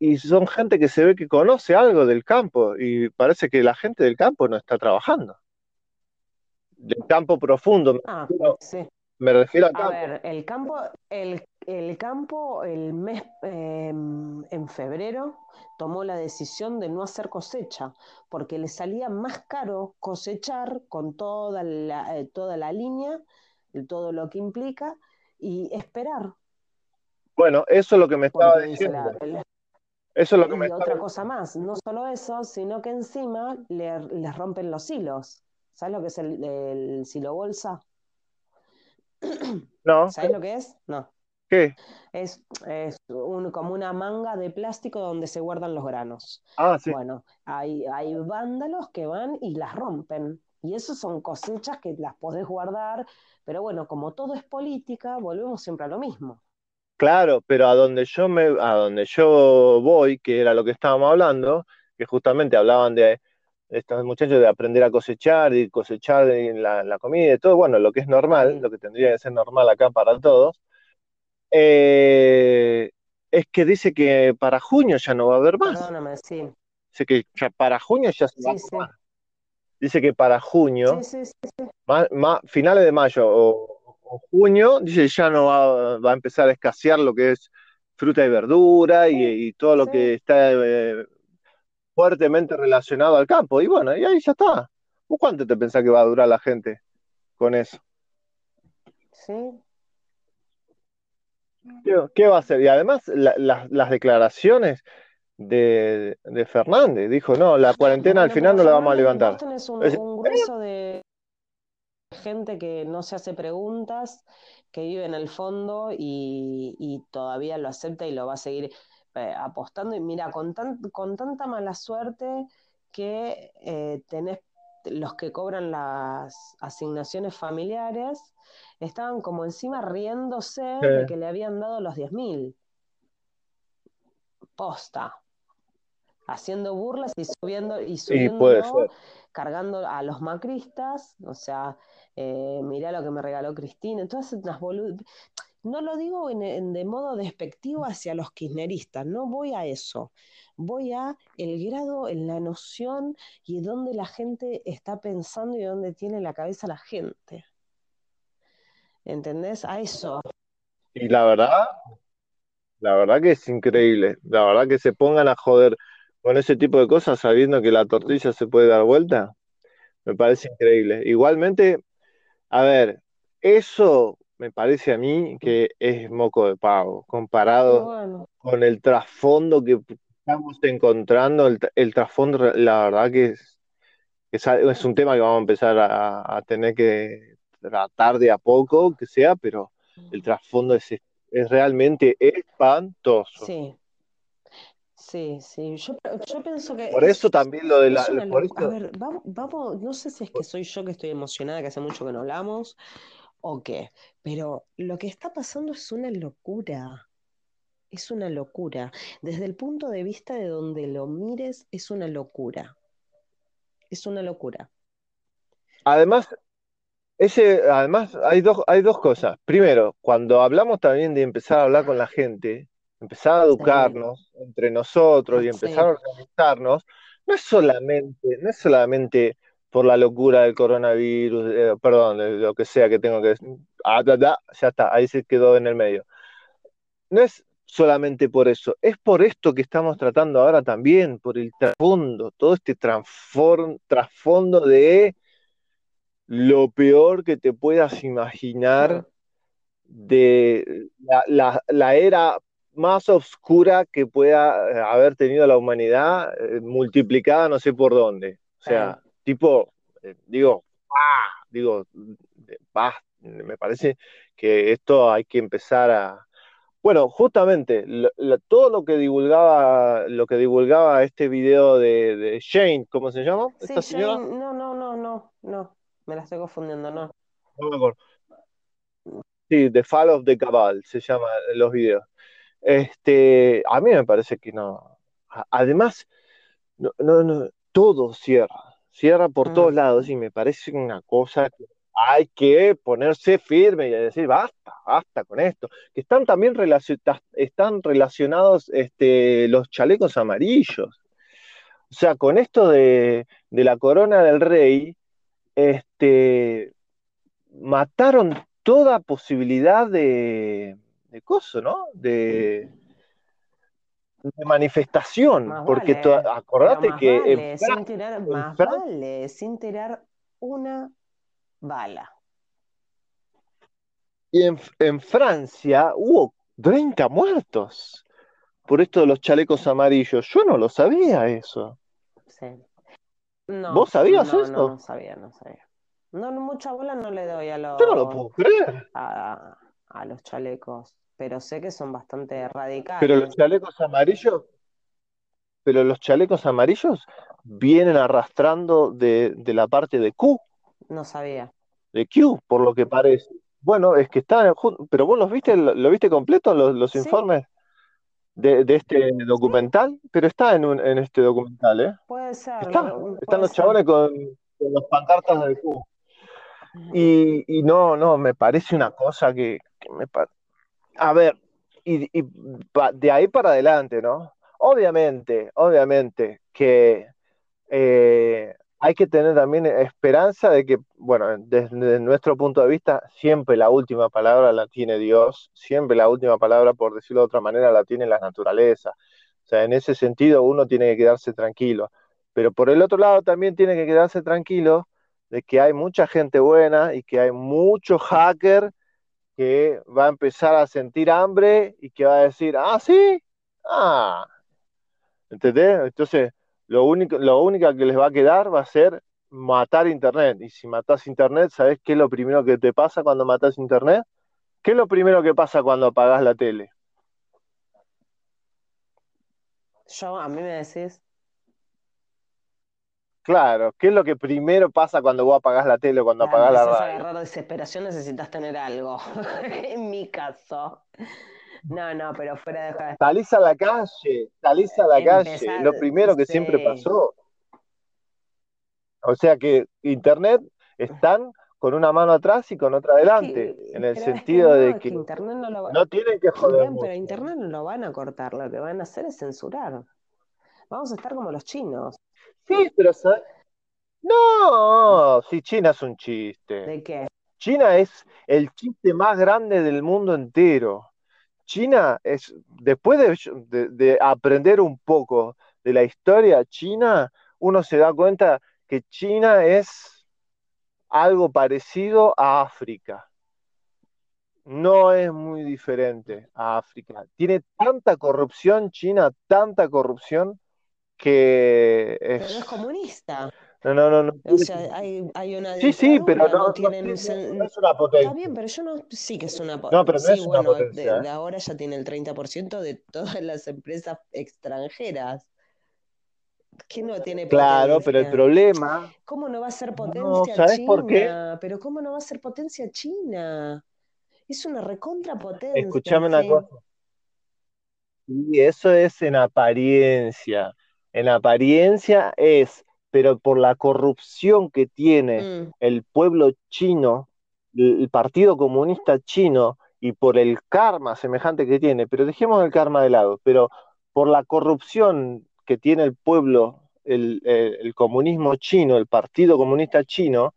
y son gente que se ve que conoce algo del campo y parece que la gente del campo no está trabajando. Del campo profundo. Ah, sí. Me refiero campo. A ver, el campo, el, el campo, el mes em, en febrero tomó la decisión de no hacer cosecha, porque le salía más caro cosechar con toda la, eh, toda la línea, todo lo que implica, y esperar. Bueno, eso es lo que me estaba diciendo. Eso es lo que y me otra cosa más, no solo eso, sino que encima le, les rompen los hilos. ¿Sabes lo que es el, el silo bolsa? <clears throat> No. ¿Sabes lo que es? No. ¿Qué? Es, como una manga de plástico donde se guardan los granos. Ah, sí. Bueno, hay, hay vándalos que van y las rompen. Y eso son cosechas que las podés guardar, pero bueno, como todo es política, volvemos siempre a lo mismo. Claro, pero a donde yo me, a donde yo voy, que era lo que estábamos hablando, que justamente hablaban de estos muchachos de aprender a cosechar y cosechar la, la comida y todo, bueno, lo que es normal, lo que tendría que ser normal acá para todos, eh, es que dice que para junio ya no va a haber más. Perdóname, sí. Dice que ya para junio ya se va a Dice que para junio, finales de mayo o, junio, dice ya no va, va, a empezar a escasear lo que es fruta y verdura y, todo lo que está eh, fuertemente relacionado al campo. Y bueno, y ahí ya está. cuánto te pensás que va a durar la gente con eso? Sí. ¿Qué, va a hacer? Y además las declaraciones de, Fernández, dijo, no, la cuarentena al final no la vamos a levantar. Un, un grueso de gente que no se hace preguntas, que vive en el fondo y, y todavía lo acepta y lo va a seguir eh, apostando. Y mira, con, con tanta mala suerte que eh, tenés los que cobran las asignaciones familiares, estaban como encima riéndose de que le habían dado los 10 mil. Posta. Haciendo burlas y subiendo y subiendo, cargando a los macristas, o sea, eh, mirá lo que me regaló Cristina, entonces unas no lo digo en, de modo despectivo hacia los kirchneristas, no voy a eso. Voy a el grado en la noción y dónde la gente está pensando y dónde tiene la cabeza la gente. ¿Entendés? A eso. Y la verdad, la verdad que es increíble. La verdad que se pongan a joder con ese tipo de cosas sabiendo que la tortilla se puede dar vuelta. Me parece increíble. Igualmente, a ver, eso me parece a mí que es moco de pavo, comparado con el trasfondo que estamos encontrando, el, trasfondo, la verdad que es, es, un tema que vamos a empezar a, tener que tratar de a poco, que sea, pero el trasfondo es, es realmente espantoso. Sí. Sí, sí, yo, pienso que... Por eso también lo de la... A ver, vamos, no sé si es que soy yo que estoy emocionada, que hace mucho que no hablamos, o qué, pero lo que está pasando es una locura. Es una locura. Desde el punto de vista de donde lo mires, es una locura. Es una locura. Además, ese, además hay dos, hay dos cosas. Primero, cuando hablamos también de empezar a hablar con la gente, empezar a educarnos entre nosotros y empezar a organizarnos, no es solamente, no es solamente por la locura del coronavirus, eh, perdón, de lo que sea que tengo que decir. Ah, ya está, ahí se quedó en el medio. No es solamente por eso, es por esto que estamos tratando ahora también, por el trasfondo, todo este trasfondo de lo peor que te puedas imaginar de la, era más oscura que pueda eh, haber tenido la humanidad, eh, multiplicada no sé por dónde. O sea, tipo, eh, digo, digo, me parece que esto hay que empezar a... Bueno, justamente, todo lo que divulgaba, lo que divulgaba este video de, Shane, ¿cómo se llama? Sí, no, no, no, no, no, me la estoy confundiendo, no. No me acuerdo. Sí, The Fall of the Cabal se llama los videos. Este, a mí me parece que no. Además, no, no, todo cierra, cierra por todos lados y me parece una cosa que hay que ponerse firme y decir, basta, basta con esto. Que están también están relacionados este, los chalecos amarillos. O sea, con esto de, la corona del rey, este, mataron toda posibilidad de, de coso, ¿no? De, de manifestación, porque acordate que sin tirar, más vale, sin tirar una bala. Y en, Francia hubo 30 muertos por esto de los chalecos amarillos. Yo no lo sabía eso. Sí. ¿Vos sabías eso? No, sabía, no sabía. No, mucha bola no le doy a los. Yo no lo puedo creer. A, a los chalecos, pero sé que son bastante radicales. Pero los chalecos amarillos, pero los chalecos amarillos vienen arrastrando de, de la parte de Q. No sabía de Q, por lo que parece. Bueno, es que está, pero vos los viste, lo, viste completo, los, informes de, este documental, pero está en, un, en este documental, ¿eh? Puede ser. están los chabones con, con pancartas de Q. Y, y, no, no, me parece una cosa que, me A ver, y, de ahí para adelante, ¿no? Obviamente, obviamente que eh, hay que tener también esperanza de que, bueno, desde nuestro punto de vista, siempre la última palabra la tiene Dios, siempre la última palabra, por decirlo de otra manera, la tiene la naturaleza. O sea, en ese sentido uno tiene que quedarse tranquilo. Pero por el otro lado también tiene que quedarse tranquilo de que hay mucha gente buena y que hay mucho hacker que va a empezar a sentir hambre y que va a decir, ah, sí, ah, ¿entendés? Entonces, lo único, lo que les va a quedar va a ser matar Internet. Y si matas Internet, ¿sabes qué es lo primero que te pasa cuando matas Internet? ¿Qué es lo primero que pasa cuando apagas la tele? Yo, a mí me decís. Claro, ¿qué es lo que primero pasa cuando vos apagás la tele o cuando apagás la radio? agarrar desesperación, necesitas tener algo. <laughs> en mi caso. No, no, pero fuera de Salís a la calle, salís a la calle, lo primero que siempre pasó. O sea que Internet están con una mano atrás y con otra adelante, en el sentido de que, Internet no, lo no tienen que joder. pero Internet no lo van a cortar, lo que van a hacer es censurar. Vamos a estar como los chinos. Sí, pero no, si China es un chiste. ¿De qué? China es el chiste más grande del mundo entero. China es, después de, aprender un poco de la historia china, uno se da cuenta que China es algo parecido a África. No es muy diferente a África. Tiene tanta corrupción China, tanta corrupción que es... Pero es comunista. No, no, no. no o sea, hay, hay una. Sí, sí, pero no, tienen no, es una potencia. Está bien, pero yo no. Sí, que es una potencia. No, pero no sí, es una bueno, potencia. De, de, ahora ya tiene el 30% de todas las empresas extranjeras. ¿Qué no tiene Claro, potencia? pero el problema. ¿Cómo no va a ser potencia ¿sabes China? Por qué? Pero ¿cómo no va a ser potencia China? Es una recontrapotencia. Escuchame una cosa. Y eso es en apariencia. En apariencia es pero por la corrupción que tiene mm. el pueblo chino, el Partido Comunista Chino, y por el karma semejante que tiene, pero dejemos el karma de lado, pero por la corrupción que tiene el pueblo, el, el comunismo chino, el Partido Comunista Chino,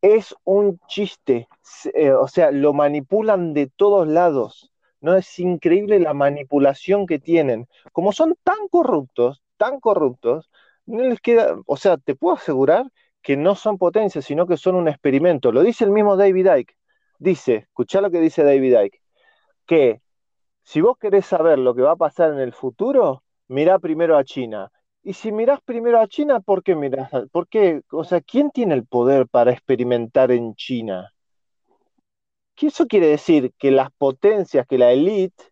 es un chiste, eh, o sea, lo manipulan de todos lados. ¿no? Es increíble la manipulación que tienen. Como son tan corruptos, tan corruptos, no les queda, o sea, te puedo asegurar que no son potencias, sino que son un experimento. Lo dice el mismo David Icke. Dice, escuchá lo que dice David Icke, que si vos querés saber lo que va a pasar en el futuro, mirá primero a China. Y si mirás primero a China, ¿por qué mirás? ¿Por qué? O sea, ¿quién tiene el poder para experimentar en China? que eso quiere decir que las potencias, que la élite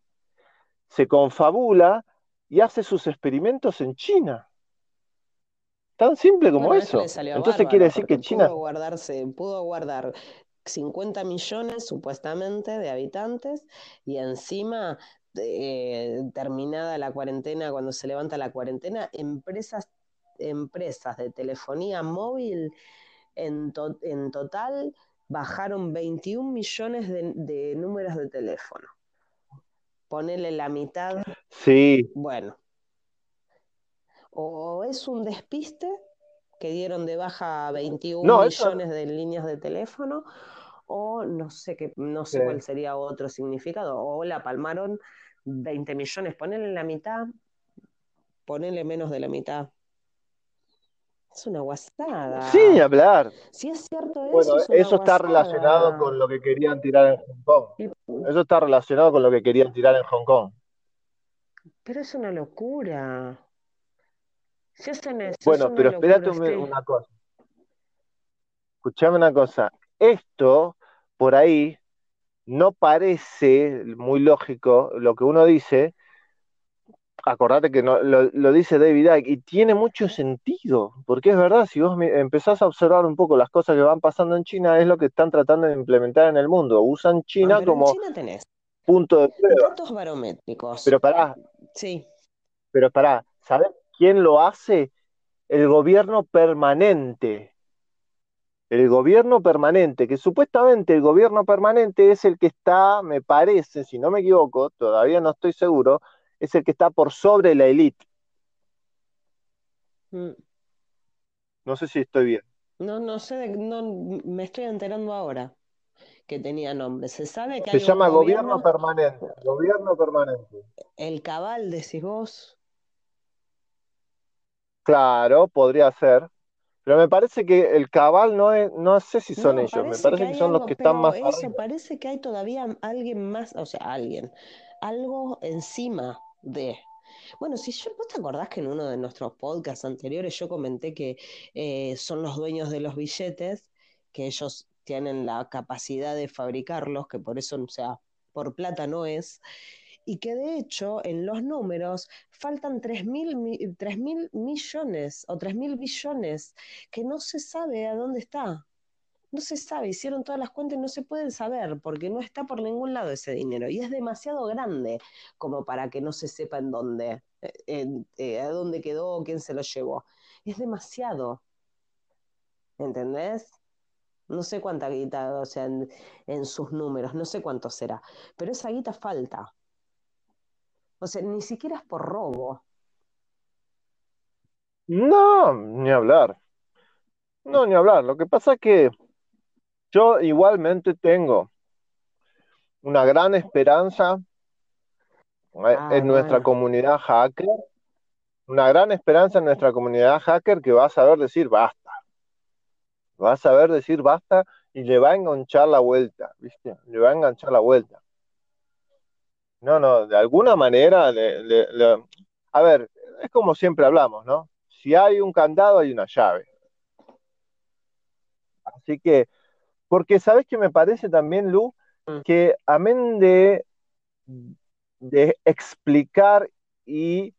se confabula y hace sus experimentos en China. Tan simple como eso. Entonces quiere decir que China... Pudo, guardarse, pudo guardar 50 millones supuestamente de habitantes y encima, eh, terminada la cuarentena, cuando se levanta la cuarentena, empresas, empresas de telefonía móvil en, en total bajaron 21 millones de, de números de teléfono. Ponele la mitad. Sí. Bueno, o es un despiste que dieron de baja 21 millones de líneas de teléfono, o no sé qué, no sé cuál sería otro significado, o la palmaron 20 millones, ponele la mitad, ponele menos de la mitad. Es una guasada. Sí, hablar. Si es cierto eso. Bueno, eso está relacionado con lo que querían tirar en Hong Kong. Eso está relacionado con lo que querían tirar en Hong Kong. Pero es una locura bueno, pero espérate una cosa. Escuchame una cosa. Esto, por ahí, no parece muy lógico lo que uno dice. Acordate que no, lo, dice David Icke y tiene mucho sentido, porque es verdad, si vos empezás a observar un poco las cosas que van pasando en China, es lo que están tratando de implementar en el mundo. Usan China como punto de prueba. Datos barométricos. Pero pará. Sí. Pero pará, ¿sabes ¿Quién lo hace? El gobierno permanente. El gobierno permanente, que supuestamente el gobierno permanente es el que está, me parece, si no me equivoco, todavía no estoy seguro, es el que está por sobre la élite. Mm. No sé si estoy bien. No, no sé, no, me estoy enterando ahora que tenía nombre. Se sabe que Se llama gobierno, permanente. Gobierno permanente. El cabal, decís vos. Claro, podría ser. Pero me parece que el cabal no es, no sé si son ellos, me parece que, son los que están más eso, Parece que hay todavía alguien más, o sea, alguien, algo encima de. Bueno, si yo, ¿vos te acordás que en uno de nuestros podcasts anteriores yo comenté que eh, son los dueños de los billetes, que ellos tienen la capacidad de fabricarlos, que por eso, o sea, por plata no es, y que de hecho en los números faltan 3.000 mil millones o 3.000 billones que no se sabe a dónde está. No se sabe, hicieron todas las cuentas y no se pueden saber porque no está por ningún lado ese dinero y es demasiado grande como para que no se sepa en dónde, eh, eh, a dónde quedó, quién se lo llevó. Es demasiado. ¿Entendés? No sé cuánta guita, o sea, en, en sus números, no sé cuánto será, pero esa guita falta. O sea, ni siquiera es por robo. No, ni hablar. No, ni hablar. Lo que pasa es que yo igualmente tengo una gran esperanza eh, ah, en nuestra comunidad hacker, una gran esperanza en nuestra comunidad hacker que va a saber decir basta. Va a saber decir basta y le va a enganchar la vuelta, ¿viste? Le va a enganchar la vuelta. No, no, de alguna manera, a ver, es como siempre hablamos, ¿no? Si hay un candado, hay una llave. Así que, porque sabes que me parece también, Lu, mm. que amén de, de explicar y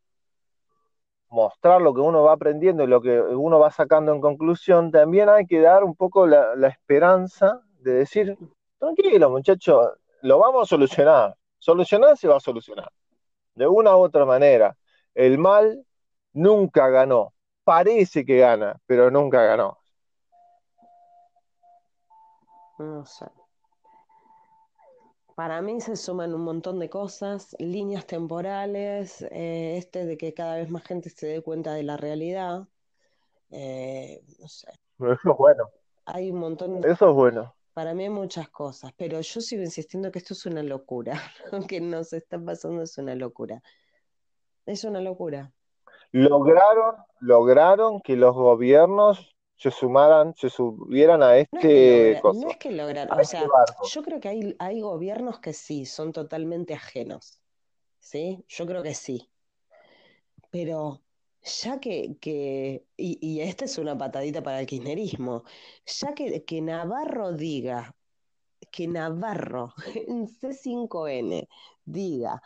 mostrar lo que uno va aprendiendo y lo que uno va sacando en conclusión, también hay que dar un poco la, la esperanza de decir, tranquilo muchachos, lo vamos a solucionar. Solucionar se va a solucionar. De una u otra manera. El mal nunca ganó. Parece que gana, pero nunca ganó. No sé. Para mí se suman un montón de cosas, líneas temporales, eh, este de que cada vez más gente se dé cuenta de la realidad. Eh, no sé. Eso es bueno. Hay un montón de... Eso es bueno. Para mí hay muchas cosas, pero yo sigo insistiendo que esto es una locura. <laughs> Lo que nos está pasando es una locura. Es una locura. Lograron, lograron que los gobiernos se sumaran, se subieran a este no No es que lograron, o sea, este yo creo que hay, hay gobiernos que sí, son totalmente ajenos. ¿Sí? Yo creo que sí. Pero ya que, que y, y, esta es una patadita para el kirchnerismo, ya que, que Navarro diga que Navarro <laughs> en C5N diga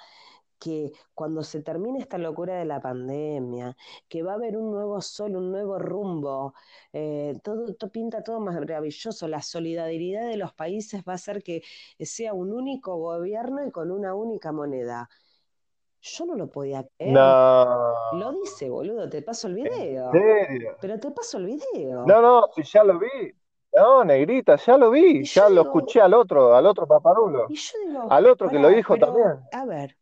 que cuando se termine esta locura de la pandemia, que va a haber un nuevo sol, un nuevo rumbo, eh, todo, todo, pinta todo más maravilloso, la solidaridad de los países va a hacer que sea un único gobierno y con una única moneda. Yo no lo podía creer. No. Lo dice, boludo, te paso el video. ¿En serio? Pero te paso el video. No, no, si ya lo vi. No, negrita, ya lo vi, Y ya lo digo- escuché al otro, al otro paparulo, Y yo digo, al otro que lo dijo pero, también. A ver,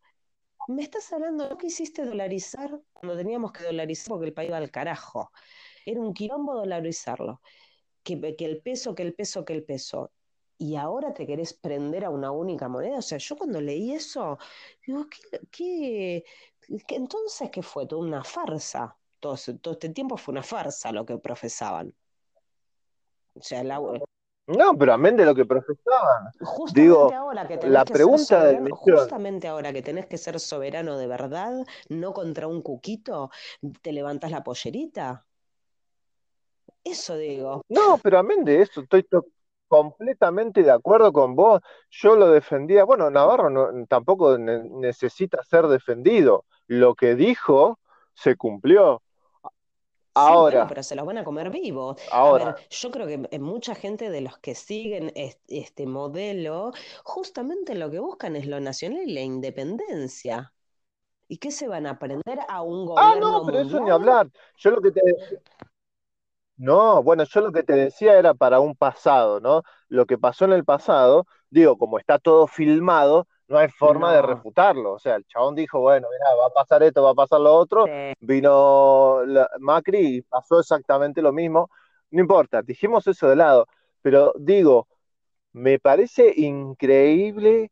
me estás hablando, ¿no quisiste dolarizar cuando teníamos que dolarizar porque el país iba al carajo? Era un quilombo dolarizarlo. Que, el peso, que el peso, que el peso. Y ahora te querés prender a una única moneda. O sea, yo cuando leí eso, digo, ¿qué, qué, entonces qué fue? ¿Toda una farsa? Todo, todo este tiempo fue una farsa lo que profesaban. O sea, la, No, pero amén de lo que profesaban. Justamente Digo, ahora que tenés la que pregunta ser del soberano, millón. justamente ahora que tenés que ser soberano de verdad, no contra un cuquito, te levantás la pollerita. Eso digo. No, pero amén de eso, estoy to- completamente de acuerdo con vos. Yo lo defendía. Bueno, Navarro no- tampoco ne- necesita ser defendido. Lo que dijo se cumplió. Sí, bueno, Ahora, pero se los van a comer vivos. A ahora. ver, yo creo que mucha gente de los que siguen es- este modelo, justamente lo que buscan es lo nacional y la independencia. ¿Y qué se van a aprender a un Ah, gobierno no, pero eso ni mundial? hablar. Yo lo que te No, bueno, yo lo que te decía era para un pasado, ¿no? Lo que pasó en el pasado, digo, como está todo filmado, no hay forma de refutarlo. O sea, el chabón dijo, bueno, mira, va a pasar esto, va a pasar lo otro. Sí. Vino la- Macri y pasó exactamente lo mismo. No importa, dijimos eso de lado. Pero digo, me parece increíble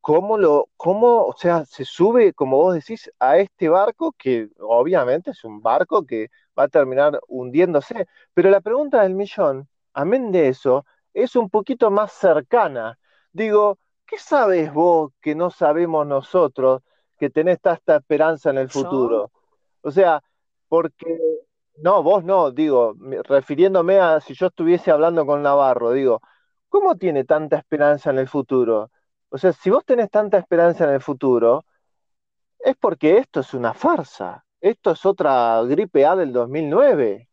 cómo lo, cómo, o sea, se sube, como vos decís, a este barco que obviamente es un barco que va a terminar hundiéndose. Pero la pregunta del millón, amén de eso, es un poquito más cercana. Digo, ¿qué sabes vos que no sabemos nosotros que tenés tanta esperanza en el ¿Yo? futuro? O sea, porque, no, vos no, digo, me- refiriéndome a si yo estuviese hablando con Navarro, digo, ¿cómo tiene tanta esperanza en el futuro? O sea, si vos tenés tanta esperanza en el futuro, es porque esto es una farsa. Esto es otra gripe A del 2009.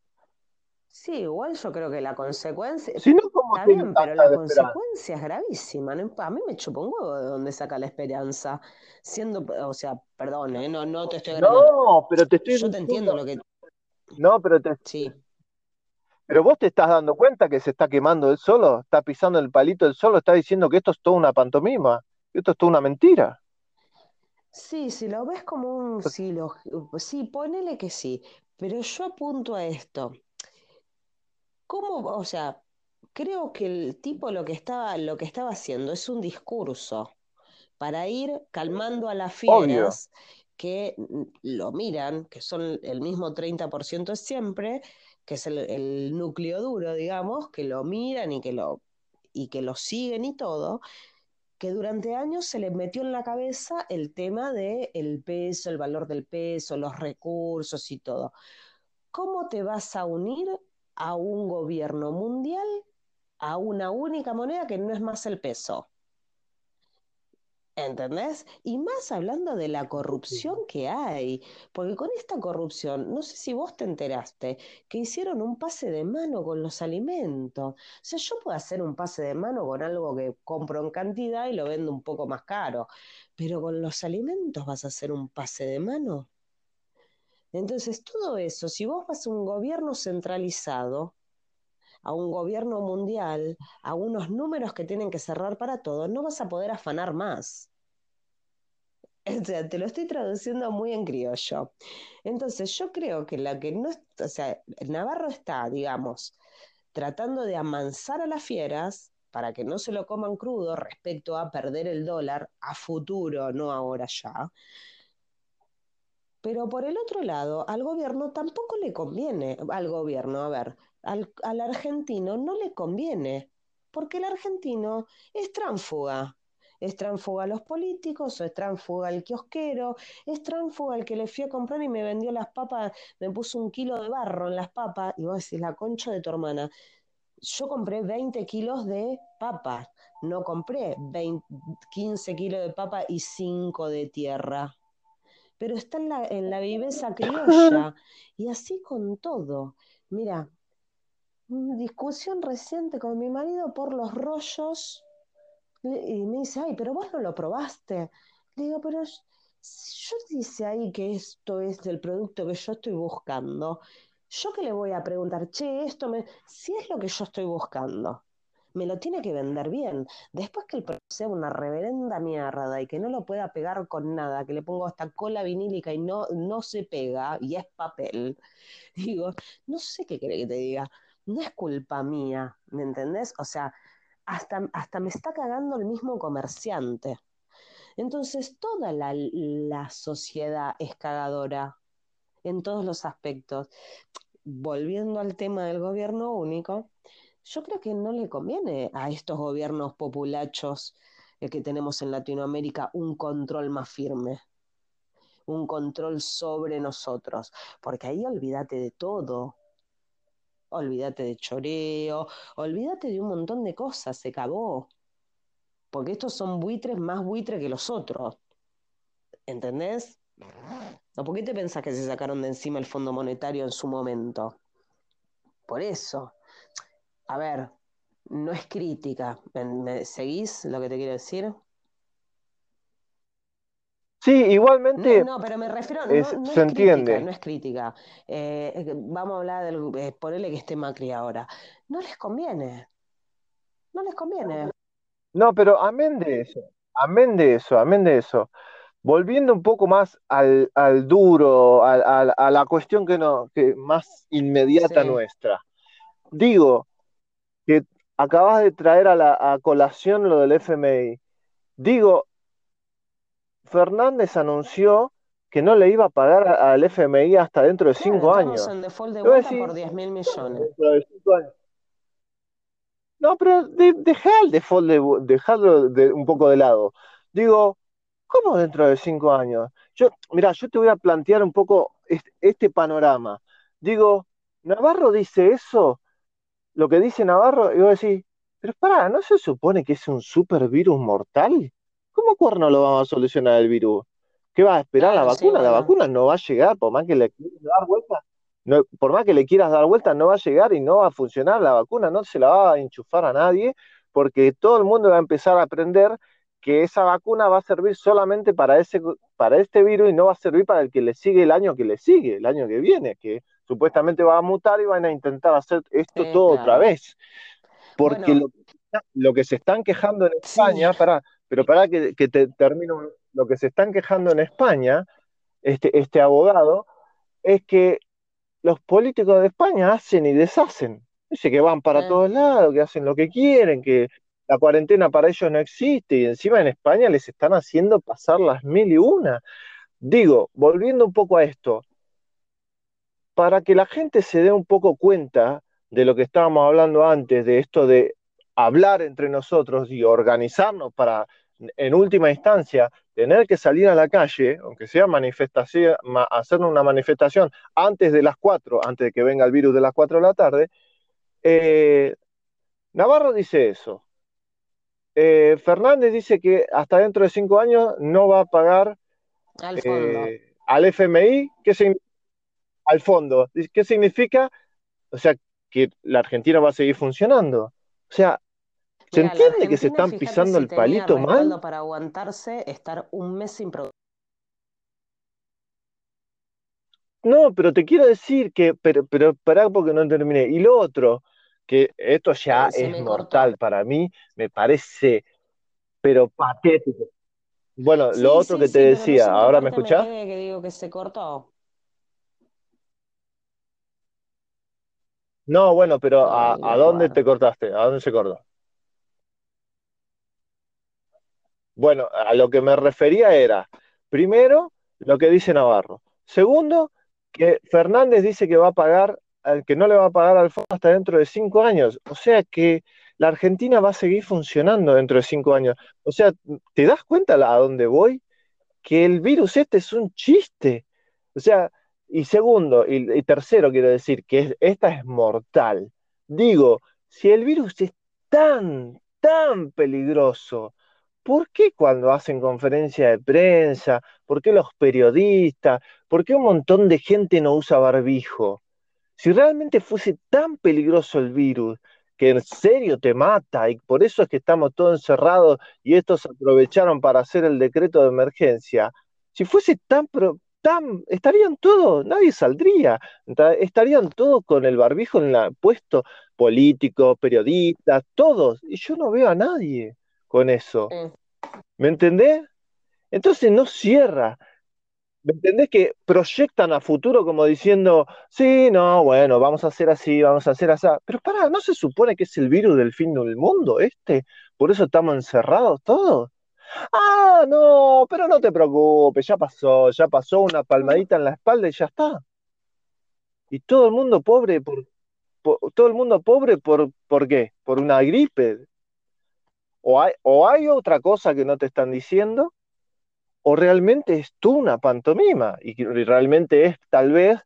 Sí, igual yo creo que la consecuencia, Si no, ¿cómo está bien, pero la esperanza? consecuencia es gravísima. ¿no? A mí me huevo de dónde saca la esperanza. Siendo, o sea, perdón, ¿eh? No, no te estoy. No, pero te estoy Yo te entiendo lo que. no, pero te, Sí, pero vos te estás dando cuenta que se está quemando él solo, está pisando el palito él solo, está diciendo que esto es toda una pantomima, que esto es toda una mentira. sí, si lo ves como un. Sí, lo, sí, ponele que sí. Pero yo apunto a esto. ¿Cómo, o sea, creo que el tipo lo que estaba, lo que estaba haciendo es un discurso para ir calmando a las Obvio. fieras que lo miran, que son el mismo 30% de siempre, que es el, el núcleo duro, digamos, que lo miran y que lo, y que lo siguen y todo, que durante años se les metió en la cabeza el tema del el peso, el valor del peso, los recursos y todo. ¿Cómo te vas a unir a un gobierno mundial, a una única moneda que no es más el peso? ¿Entendés? Y más hablando de la corrupción que hay, porque con esta corrupción, no sé si vos te enteraste, que hicieron un pase de mano con los alimentos. O sea, yo puedo hacer un pase de mano con algo que compro en cantidad y lo vendo un poco más caro, pero con los alimentos vas a hacer un pase de mano. Entonces, todo eso, si vos vas a un gobierno centralizado, a un gobierno mundial, a unos números que tienen que cerrar para todo, no vas a poder afanar más. <laughs> O sea, te lo estoy traduciendo muy en criollo. Entonces, yo creo que la que no, o sea, Navarro está, digamos, tratando de amansar a las fieras para que no se lo coman crudo respecto a perder el dólar a futuro, no ahora ya. Pero por el otro lado, al gobierno tampoco le conviene, al gobierno, a ver, al, al argentino no le conviene, porque el argentino es tránfuga. Es tránfuga a los políticos, o es tránfuga al kiosquero, es tránfuga al que le fui a comprar y me vendió las papas, me puso un kilo de barro en las papas, y vos decís, la concha de tu hermana. yo compré 20 kilos de papa, no compré 15 kilos de papa y 5 de tierra. Pero está en la, en la viveza <laughs> criolla y así con todo. Mira, discusión reciente con mi marido por los rollos y me dice, ay, pero vos no lo probaste. Le digo, pero yo dice ahí que esto es el producto que yo estoy buscando, yo que le voy a preguntar, che, esto me... Si es lo que yo estoy buscando, me lo tiene que vender bien. Después que el producto sea una reverenda mierda y que no lo pueda pegar con nada, que le pongo hasta cola vinílica y no, no se pega y es papel, <laughs> digo, no sé qué quiere que te diga no es culpa mía, ¿me entendés? O sea, hasta, hasta me está cagando el mismo comerciante. Entonces, toda la, la sociedad es cagadora en todos los aspectos. Volviendo al tema del gobierno único, yo creo que no le conviene a estos gobiernos populachos eh, que tenemos en Latinoamérica un control más firme, un control sobre nosotros, porque ahí olvídate de todo, olvídate de choreo, olvídate de un montón de cosas, se acabó. Porque estos son buitres más buitres que los otros. ¿Entendés? ¿No? ¿Por qué te pensás que se sacaron de encima el Fondo Monetario en su momento? Por eso. A ver, no es crítica. ¿Me, seguís lo que te quiero decir? Sí, igualmente. No, pero me refiero. No, es, no se entiende. Crítica, no es crítica. Eh, vamos a hablar del. Eh, ponele que esté Macri ahora. No les conviene. No les conviene. No, pero amén de eso. Amén de eso, amén de eso. Volviendo un poco más al, al duro, al, a la cuestión que, no, que más inmediata nuestra. Digo acabas de traer a, la, a colación lo del FMI. Digo, Fernández anunció que no le iba a pagar al FMI hasta dentro de cinco años. en default de vuelta por 10 mil millones. No, pero de, el default, de, dejarlo de, un poco de lado. Digo, ¿cómo dentro de cinco años? Yo, mira, yo te voy a plantear un poco este, este panorama. Digo, Navarro dice eso, lo que dice Navarro, y vos decís, pero pará, ¿no se supone que es un super virus mortal? ¿Cómo cuerno lo vamos a solucionar el virus? ¿Qué va a esperar la vacuna? La vacuna no va a llegar, por más que le quieras dar vuelta, no, por más que le quieras dar vuelta, no va a llegar y no va a funcionar la vacuna, no se la va a enchufar a nadie, porque todo el mundo va a empezar a aprender que esa vacuna va a servir solamente para, ese, para este virus y no va a servir para el que le sigue el año que le sigue, el año que viene, que supuestamente va a mutar y van a intentar hacer esto todo otra vez. Porque lo, que se están quejando en España, para, pero para que, te termino, lo que se están quejando en España, este, este abogado, es que los políticos de España hacen y deshacen. Dice que van para ah. todos lados, que hacen lo que quieren, que la cuarentena para ellos no existe y encima en España les están haciendo pasar las mil y una. Digo, volviendo un poco a esto, para que la gente se dé un poco cuenta de lo que estábamos hablando antes, de esto de hablar entre nosotros y organizarnos para en última instancia, tener que salir a la calle, aunque sea manifestación, hacer una manifestación antes de las 4, antes de que venga el virus de las 4 de la tarde, eh, Navarro dice eso. Eh, Fernández dice que hasta dentro de 5 años no va a pagar al, eh, al FMI, ¿qué al fondo. ¿Qué significa? O sea, que la Argentina va a seguir funcionando. O sea, ¿Se entiende que se están pisando el palito mal? Para aguantarse, estar un mes sin No, pero te quiero decir que, pero, pero pará porque no terminé. Y lo otro, que esto ya es mortal para mí, me parece, pero patético. Bueno, lo otro que te decía, ¿ahora me escuchás? que digo que se cortó. No, bueno, pero ¿a, ¿a dónde te cortaste? ¿A dónde se cortó? Bueno, a lo que me refería era, primero, lo que dice Navarro. Segundo, que Fernández dice que va a pagar, que no le va a pagar al fondo hasta dentro de cinco años. O sea que la Argentina va a seguir funcionando dentro de cinco años. O sea, ¿te das cuenta a dónde voy? Que el virus este es un chiste. O sea, y segundo, y, tercero quiero decir, que esta es mortal. Digo, si el virus es tan, tan peligroso, ¿por qué cuando hacen conferencia de prensa, por qué los periodistas, por qué un montón de gente no usa barbijo? Si realmente fuese tan peligroso el virus, que en serio te mata y por eso es que estamos todos encerrados y estos aprovecharon para hacer el decreto de emergencia, si fuese tan, estarían todos, nadie saldría, estarían todos con el barbijo en la, puesto, políticos, periodistas, todos, y yo no veo a nadie con eso. ¿Me entendés? Entonces no cierra. ¿Me entendés que proyectan a futuro como diciendo, sí, no, bueno, vamos a hacer así, vamos a hacer así? Pero para, ¿no se supone que es el virus del fin del mundo este? ¿Por eso estamos encerrados todos? Ah, no, pero no te preocupes, ya pasó, ya pasó una palmadita en la espalda y ya está. Y todo el mundo pobre por, todo el mundo pobre por, ¿por qué? Por una gripe. O hay, o hay otra cosa que no te están diciendo, o realmente es tú una pantomima y, realmente es tal vez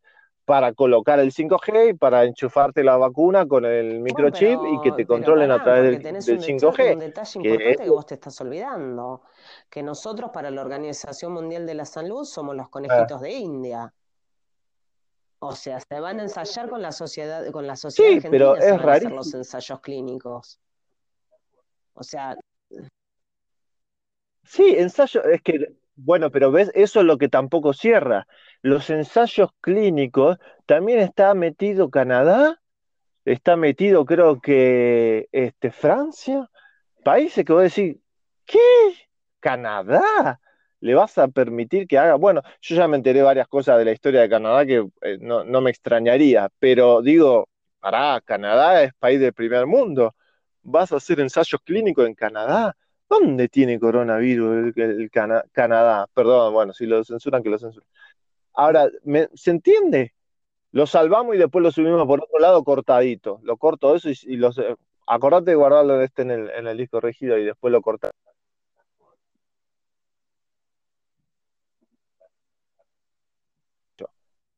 para colocar el 5G y para enchufarte la vacuna con el microchip y que te controlen a través del, 5G. Un detalle importante que vos te estás olvidando, que nosotros para la Organización Mundial de la Salud somos los conejitos de India. O sea, se van a ensayar con la sociedad, con la sociedad sí, pero es raro los ensayos clínicos. O sea, Sí, ensayo, es que bueno, pero ves, eso es lo que tampoco cierra. Los ensayos clínicos, también está metido Canadá, está metido creo que este, Francia, países que voy a decir, ¿qué? ¿Canadá? ¿Le vas a permitir que haga? Bueno, yo ya me enteré varias cosas de la historia de Canadá que eh, no, me extrañaría, pero digo, pará, Canadá es país del primer mundo. ¿Vas a hacer ensayos clínicos en Canadá? ¿Dónde tiene coronavirus el, Canadá? Perdón, bueno, si lo censuran, que lo censuran. Ahora, ¿se entiende? Lo salvamos y después lo subimos por otro lado cortadito. Lo corto eso y, y los, acordate de guardarlo este en el, en el disco rígido y después lo cortamos.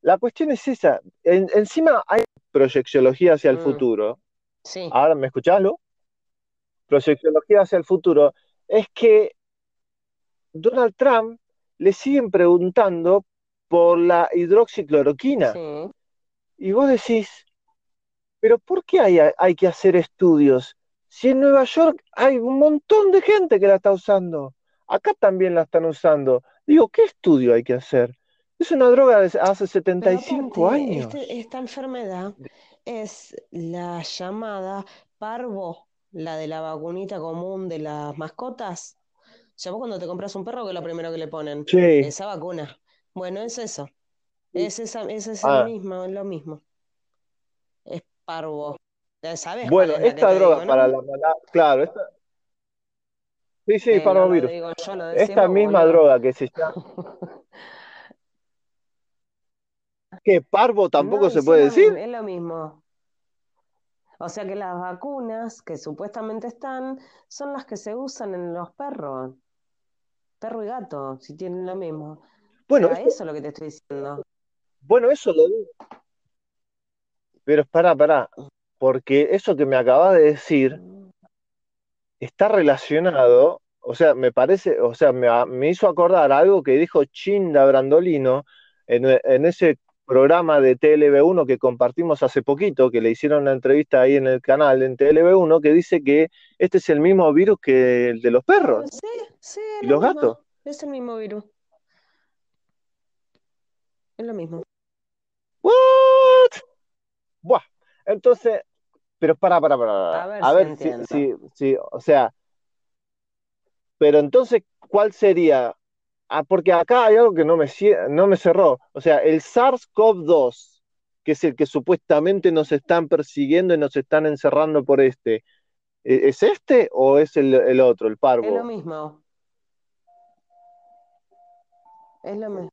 La cuestión es esa. encima hay proyecciología hacia el mm. futuro. Sí. Ahora, ¿me escuchás, Lu? proyectología hacia el futuro, es que Donald Trump le siguen preguntando por la hidroxicloroquina. Y vos decís, pero ¿por qué hay, hay, que hacer estudios? Si en Nueva York hay un montón de gente que la está usando, acá también la están usando. Digo, ¿qué estudio hay que hacer? Es una droga de hace 75 años. Este, esta enfermedad es la llamada parvo la de la vacunita común de las mascotas. O sea, vos cuando te compras un perro, que es lo primero que le ponen? Esa vacuna. Bueno, es eso. Es esa, es, es ah. mismo, es lo mismo. Es parvo. ¿Sabes? Bueno, esta droga para la claro, esta... Sí, sí, eh, parvovirus. esta misma droga que se llama. <laughs> ¿Qué parvo tampoco se puede decir? Es lo mismo. O sea que las vacunas que supuestamente están son las que se usan en los perros. Perro y gato, si tienen lo mismo. Bueno, eso... es lo que te estoy diciendo. Bueno, eso lo digo. Pero para, para, porque eso que me acabas de decir está relacionado, o sea, me parece, o sea, me, hizo acordar algo que dijo Chinda Brandolino en, en ese programa de TLB1 que compartimos hace poquito, que le hicieron una entrevista ahí en el canal en TLB1, que dice que este es el mismo virus que el de los perros. Sí, sí, y los gatos. Es el mismo virus. Es lo mismo. ¿What? Buah. Entonces, pero para, para, para. A ver, a ver si, si, si, o sea, pero entonces, ¿cuál sería Ah, porque acá hay algo que no me, no me cerró. O sea, el SARS-CoV-2, que es el que supuestamente nos están persiguiendo y nos están encerrando por este, ¿e-, ¿es este o es el, otro, el parvo? Es lo mismo. Es lo mismo.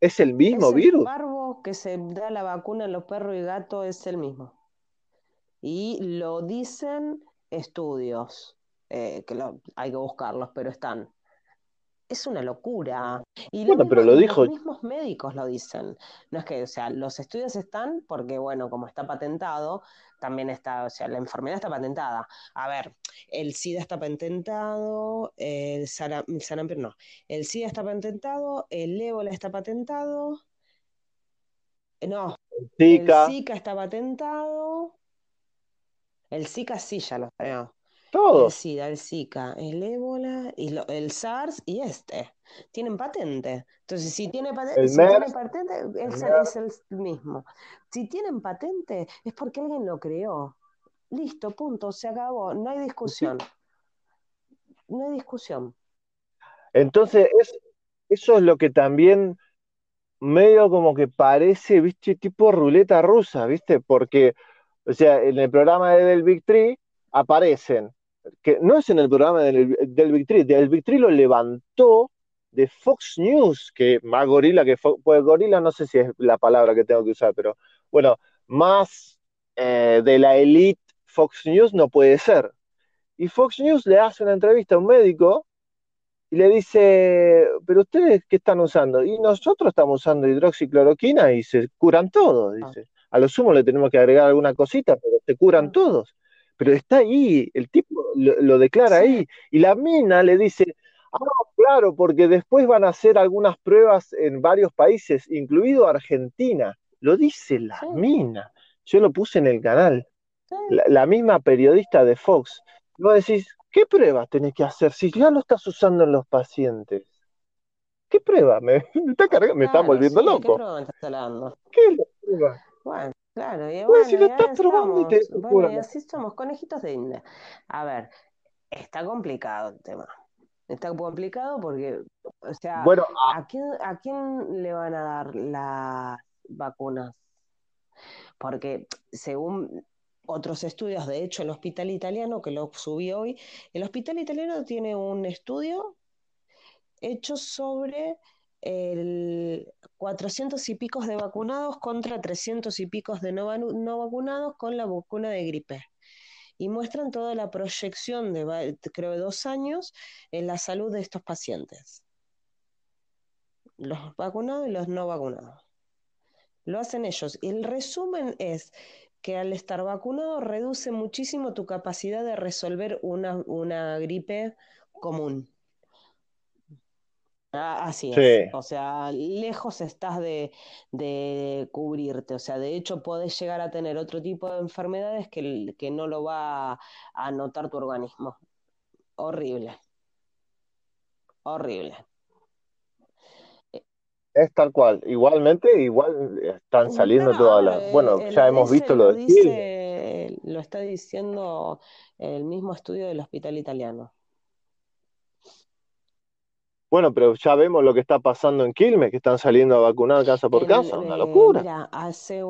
¿Es el mismo virus? El parvo que se da la vacuna a los perros y gatos es el mismo. Y lo dicen estudios, eh, que hay que buscarlos, pero están. Es una locura. Y Bueno, pero lo dijo. los mismos médicos lo dicen. No es que, o sea, los estudios están porque, bueno, como está patentado, también está, o sea, la enfermedad está patentada. A ver, el SIDA está patentado, el sarampión no, el SIDA está patentado, el ébola está patentado, no, el Zika, está patentado, el Zika sí ya lo tenemos. El SIDA, el Zika, el ébola, y el SARS y este. Tienen patente. Entonces, si tiene, patente, si tiene patente, es, el mismo. Si tienen patente, es porque alguien lo creó. Listo, punto, se acabó. No hay discusión. No hay discusión. Entonces, eso es lo que también medio como que parece, viste, tipo ruleta rusa, viste, porque, o sea, en el programa de Del Big Tree aparecen que no es en el programa del, del Big Tree, del Big Tree lo levantó de Fox News, que más gorila que pues gorila no sé si es la palabra que tengo que usar, pero bueno, más eh, de la elite Fox News no puede ser. Y Fox News le hace una entrevista a un médico y le dice, pero ustedes qué están usando? Y nosotros estamos usando hidroxicloroquina y se curan todos, dice. A lo sumo le tenemos que agregar alguna cosita, pero se curan todos pero está ahí, el tipo lo, declara ahí, y la mina le dice, ah, claro, porque después van a hacer algunas pruebas en varios países, incluido Argentina, lo dice la mina, yo lo puse en el canal, la, misma periodista de Fox, vos decís, ¿qué pruebas tenés que hacer si ya lo estás usando en los pacientes? ¿Qué prueba? Me, está, <laughs> cargando, me está volviendo loco. ¿Qué prueba estás hablando? ¿Qué es la prueba? Bueno, Claro, y bueno, si lo estás probando y te bueno, y así somos conejitos de India. A ver, está complicado el tema. Está complicado porque, o sea, bueno, ¿a, quién, ¿a quién le van a dar las vacunas? Porque según otros estudios, de hecho, el hospital italiano, que lo subí hoy, el hospital italiano tiene un estudio hecho sobre el 400 y picos de vacunados contra 300 y picos de no, vacunados con la vacuna de gripe. Y muestran toda la proyección de, creo, dos años en la salud de estos pacientes. Los vacunados y los no vacunados. Lo hacen ellos. Y el resumen es que al estar vacunado reduce muchísimo tu capacidad de resolver una, una gripe común. Ah, así es. O sea, lejos estás de, cubrirte. O sea, de hecho, podés llegar a tener otro tipo de enfermedades que, que no lo va a notar tu organismo. Horrible. Horrible. Es tal cual. Igualmente, igual están saliendo todas las. Bueno, ya hemos visto lo, de Lo está diciendo el mismo estudio del hospital italiano. Bueno, pero ya vemos lo que está pasando en Quilmes, que están saliendo a vacunar casa por casa, una locura. Mira, hace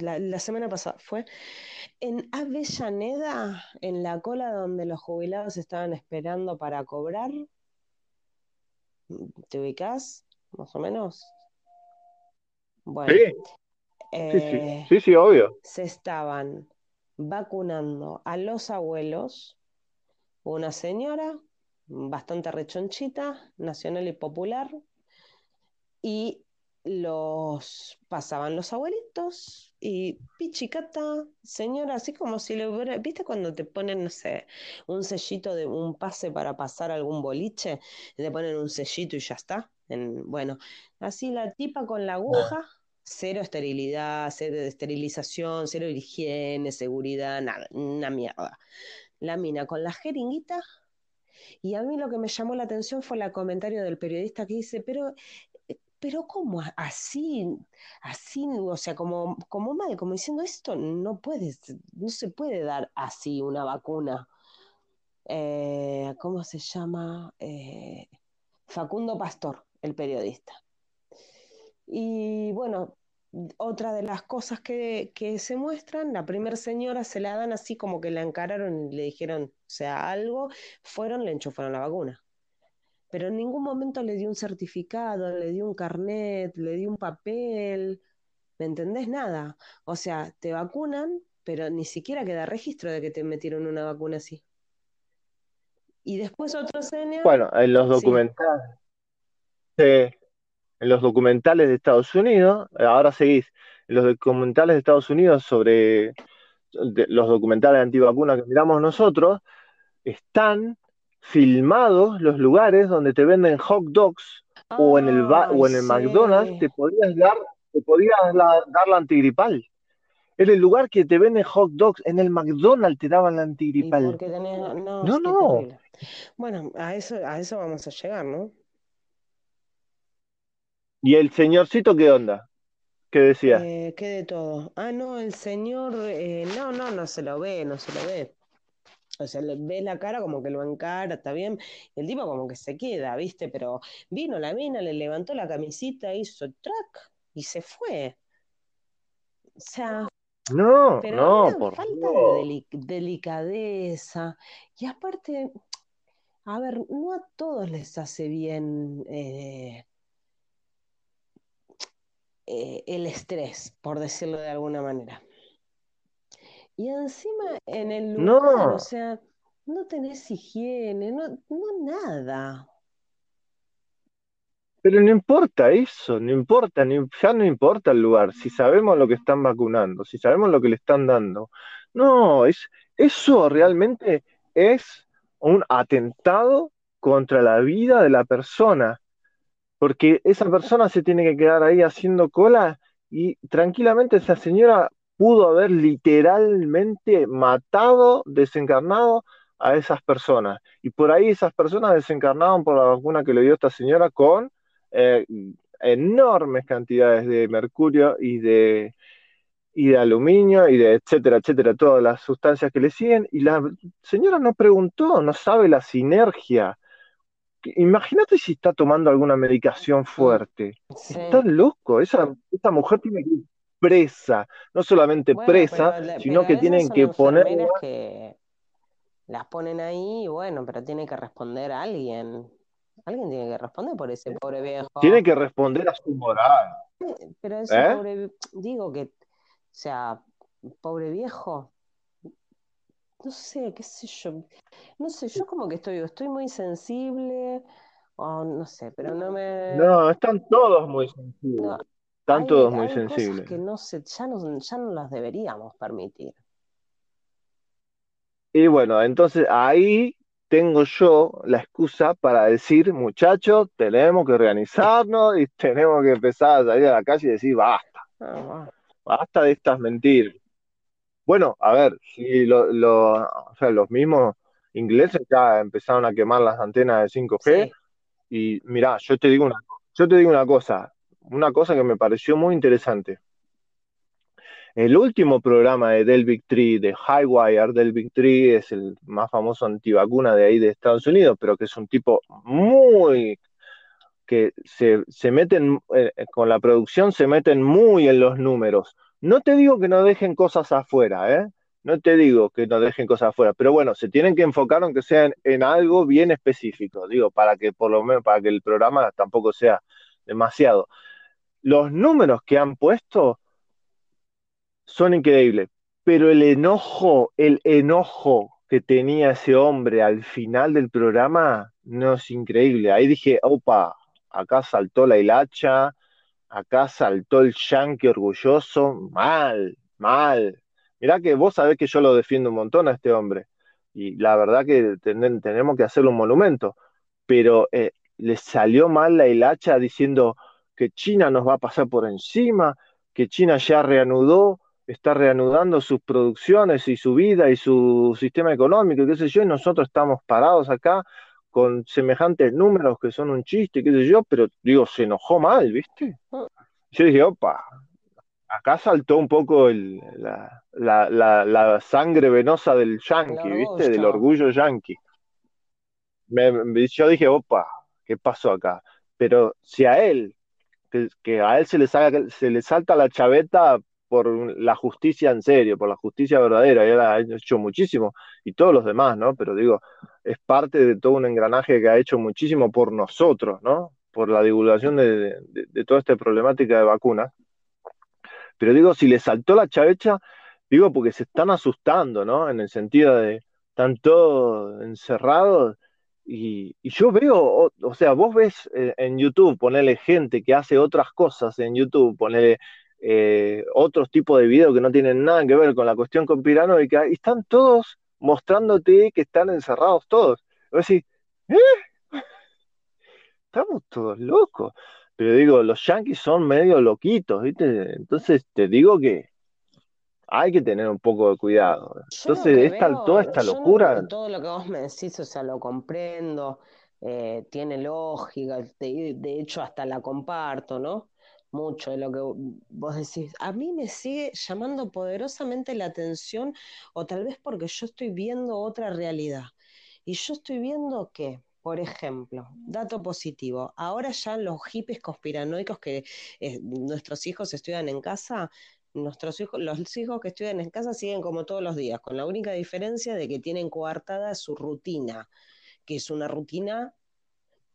la, semana pasada fue en Avellaneda, en la cola donde los jubilados estaban esperando para cobrar. ¿Te ubicas? Más o menos. Bueno. Sí. sí, sí, sí, obvio. Se estaban vacunando a los abuelos, una señora bastante rechonchita, nacional y popular, y los pasaban los abuelitos y pichicata, señora, así como si le hubiera, ¿viste cuando te ponen, no sé, un sellito de un pase para pasar algún boliche? Te ponen un sellito y ya está. En, bueno, así la tipa con la aguja, cero esterilidad, cero esterilización, cero higiene, seguridad, nada, una mierda. La mina con la jeringuita y a mí lo que me llamó la atención fue el comentario del periodista que dice, pero, eh, pero ¿cómo así? Así, o sea, como, como mal, como diciendo esto, no puede, no se puede dar así una vacuna. Eh, ¿Cómo se llama? Eh, Facundo Pastor, el periodista. Y bueno, otra de las cosas que, se muestran, la primera señora se la dan así como que la encararon y le dijeron, o sea, algo, fueron, le enchufaron la vacuna. Pero en ningún momento le dio un certificado, le dio un carnet, le dio un papel, ¿me entendés? Nada. O sea, te vacunan, pero ni siquiera queda registro de que te metieron una vacuna así. Y después otro señor. Bueno, en los documentales. En los documentales de Estados Unidos, ahora seguís, en los documentales de Estados Unidos sobre los documentales de antivacuna que miramos nosotros, están filmados los lugares donde te venden hot dogs o en el o en el McDonald's te podías dar te podías dar la antigripal. En el lugar que te venden hot dogs, en el McDonald's te daban la antigripal. no, no, no. Bueno, a eso, a eso vamos a llegar, ¿no? ¿Y el señorcito qué onda? ¿Qué decía? Eh, ¿Qué de todo? Ah, no, el señor, eh, no, no, no se lo ve, no se lo ve. O sea, le ves la cara como que lo encara, está bien. Y el tipo como que se queda, ¿viste? Pero vino la mina, le levantó la camisita, hizo track y se fue. O sea, no, no, por falta de delicadeza. Y aparte, a ver, no a todos les hace bien eh, eh, el estrés, por decirlo de alguna manera. Y encima en el lugar, o sea, no tenés higiene, no, no nada. Pero no importa eso, no importa, ya no importa el lugar, si sabemos lo que están vacunando, si sabemos lo que le están dando. No, es, eso realmente es un atentado contra la vida de la persona, porque esa persona se tiene que quedar ahí haciendo cola y tranquilamente esa señora pudo haber literalmente matado, desencarnado a esas personas. Y por ahí esas personas desencarnaron por la vacuna que le dio esta señora con eh, enormes cantidades de mercurio y de, y de aluminio y de etcétera, etcétera, todas las sustancias que le siguen. Y la señora no preguntó, no sabe la sinergia. Imagínate si está tomando alguna medicación fuerte. Está loco. Esa, esa mujer tiene que ir presa. No solamente presa, sino que tienen que poner. Que las ponen ahí, bueno, pero tiene que responder a alguien. Alguien tiene que responder por ese pobre viejo. Tiene que responder a su moral. Pero ese ¿Eh? pobre, digo que, o sea, pobre viejo, no sé, qué sé yo, no sé, yo como que estoy, estoy muy sensible, o no sé, pero no me... No, están todos muy sensibles. están todos muy sensibles. que no sé, ya no, ya no las deberíamos permitir. Y bueno, entonces ahí tengo yo la excusa para decir, muchachos, tenemos que organizarnos y <laughs> tenemos que empezar a salir a la calle y decir, basta, ah, basta de estas mentiras. Bueno, a ver, si lo, los mismos ingleses ya empezaron a quemar las antenas de 5G y mira, yo te digo una, yo te digo una cosa, una cosa que me pareció muy interesante. El último programa de Del Tree, de Highwire, Del Tree es el más famoso antivacuna de ahí de Estados Unidos, pero que es un tipo muy que se, se meten eh, con la producción, se meten muy en los números. No te digo que no dejen cosas afuera, ¿eh? No te digo que no dejen cosas afuera, pero bueno, se tienen que enfocar aunque sea en, en algo bien específico, digo, para que por lo menos, para que el programa tampoco sea demasiado. Los números que han puesto son increíbles. Pero el enojo, el enojo que tenía ese hombre al final del programa no es increíble. Ahí dije, opa, acá saltó la hilacha, acá saltó el yankee orgulloso, mal, mal. Mirá que vos sabés que yo lo defiendo un montón a este hombre. Y la verdad que tenemos que hacerle un monumento. Pero eh, le salió mal la hilacha diciendo que China nos va a pasar por encima, que China ya reanudó está reanudando sus producciones y su vida y su sistema económico, qué sé yo, y nosotros estamos parados acá con semejantes números que son un chiste, qué sé yo, pero digo, se enojó mal, ¿viste? Mm. Yo dije, opa, acá saltó un poco el, la, la, sangre venosa del yankee, ¿viste? Del orgullo yankee. yo dije, opa, ¿qué pasó acá? Pero si a él, que, a él se le, se le salta la chaveta por la justicia en serio, por la justicia verdadera, y él ha hecho muchísimo, y todos los demás, ¿no? Pero digo, es parte de todo un engranaje que ha hecho muchísimo por nosotros, ¿no? Por la divulgación de, toda esta problemática de vacunas. Pero digo, si le saltó la chavecha, digo, porque se están asustando, ¿no? En el sentido de, están todos encerrados Y, yo veo, o, sea, vos ves eh, en YouTube, ponerle gente que hace otras cosas en YouTube, ponerle eh, otros tipos de videos que no tienen nada que ver con la cuestión conspiranoica, y están todos mostrándote que están encerrados todos. Vos decís, ¿eh? Estamos todos locos. Pero digo, los yanquis son medio loquitos, ¿viste? Entonces te digo que hay que tener un poco de cuidado. Entonces, toda esta locura. todo lo que vos me decís, o sea, lo comprendo, eh, tiene lógica, de, de, hecho, hasta la comparto, ¿no? Mucho de lo que vos decís. A mí me sigue llamando poderosamente la atención, o tal vez porque yo estoy viendo otra realidad. Y yo estoy viendo que por ejemplo, dato positivo, ahora ya los hippies conspiranoicos que eh, nuestros hijos estudian en casa, nuestros hijos, los hijos que estudian en casa siguen como todos los días, con la única diferencia de que tienen coartada su rutina, que es una rutina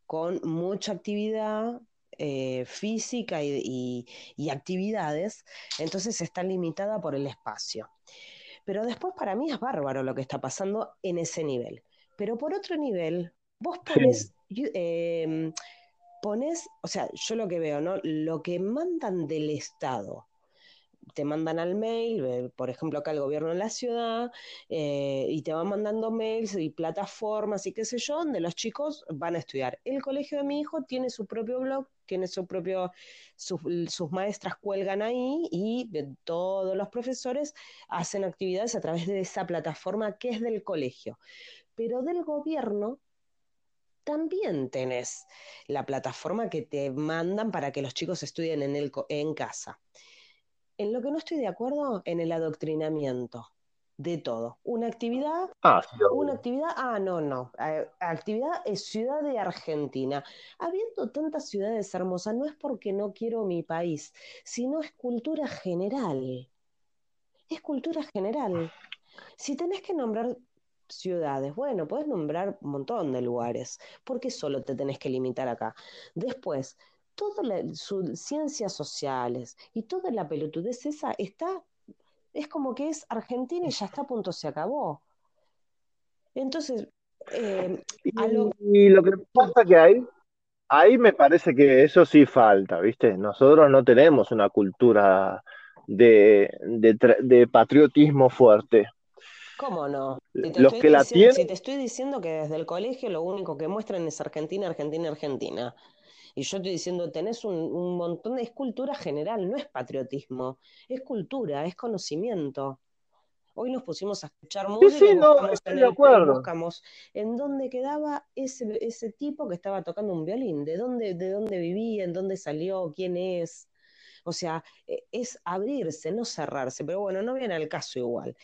con mucha actividad eh, física y, y, actividades, entonces está limitada por el espacio. Pero después para mí es bárbaro lo que está pasando en ese nivel. Pero por otro nivel, Vos pones, em, pones, o sea, yo lo que veo, ¿no? Lo que mandan del Estado, te mandan al mail, por ejemplo, acá el gobierno de la ciudad, eh, y te van mandando mails y plataformas y qué sé yo, donde los chicos van a estudiar. El colegio de mi hijo tiene su propio blog, tiene su propio, sus maestras cuelgan ahí y todos los profesores hacen actividades a través de esa plataforma que es del colegio. Pero del gobierno también tenés la plataforma que te mandan para que los chicos estudien en, el, en casa. En lo que no estoy de acuerdo, en el adoctrinamiento de todo. Una actividad, ah, una actividad, ah, no, no, actividad es ciudad de Argentina. Habiendo tantas ciudades hermosas, no es porque no quiero mi país, sino es cultura general. Es cultura general. Si tenés que nombrar ciudades. Bueno, puedes nombrar un montón de lugares. ¿Por qué solo te tenés que limitar acá? Después, todas las ciencias sociales y toda la pelotudez esa está, es como que es Argentina y ya está a punto, se acabó. Entonces, eh, y, lo... que pasa que ahí, ahí me parece que eso sí falta, ¿viste? Nosotros no tenemos una cultura de, de patriotismo fuerte. ¿Cómo no? Si te, Los que la tienen... si te estoy diciendo que desde el colegio lo único que muestran es Argentina, Argentina, Argentina. Y yo estoy diciendo, tenés un, montón de... Es cultura general, no es patriotismo. Es cultura, es conocimiento. Hoy nos pusimos a escuchar música sí, sí, no, estoy de acuerdo. buscamos en dónde quedaba ese, ese tipo que estaba tocando un violín, de dónde, de dónde vivía, en dónde salió, quién es. O sea, e, es abrirse, no cerrarse, pero bueno, no viene al caso igual.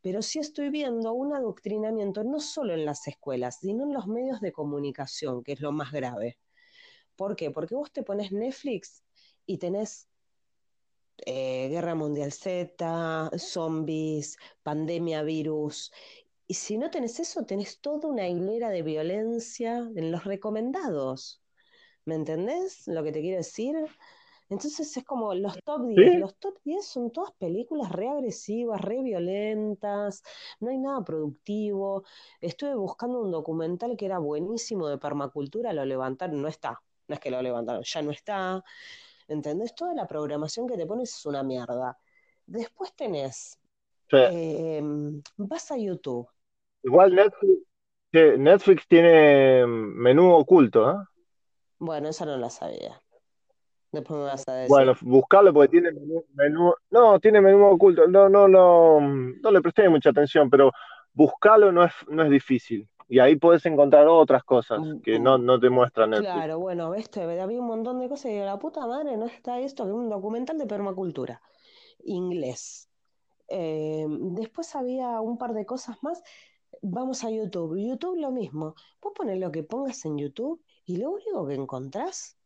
Pero sí estoy viendo un adoctrinamiento no solo en las escuelas, sino en los medios de comunicación, que es lo más grave. ¿Por qué? Porque vos te pones Netflix y tenés eh, Guerra Mundial Z, zombies, pandemia, virus. Y si no tenés eso, tenés toda una hilera de violencia en los recomendados. ¿Me entendés lo que te quiero decir? Entonces es como los top 10. Los top 10 son todas películas re agresivas, re violentas, no hay nada productivo. Estuve buscando un documental que era buenísimo de permacultura, lo levantaron, no está. No es que lo levantaron, ya no está. ¿Entendés? Toda la programación que te pones es una mierda. Después tenés. Em, vas a YouTube. Igual Netflix, Netflix tiene menú oculto, ¿eh? Bueno, esa no la sabía. Después me vas a decir. Bueno, buscarlo porque tiene menú, no, tiene menú oculto. No, no, no, no le presté mucha atención, pero buscarlo no es, no es difícil. Y ahí puedes encontrar otras cosas mm, que no, mm. no te muestran Netflix. Claro, bueno, este, había un montón de cosas y la puta madre, no está esto, que un documental de permacultura, inglés. Eh, después había un par de cosas más. Vamos a YouTube. YouTube lo mismo. Vos pones lo que pongas en YouTube y lo único que encontrás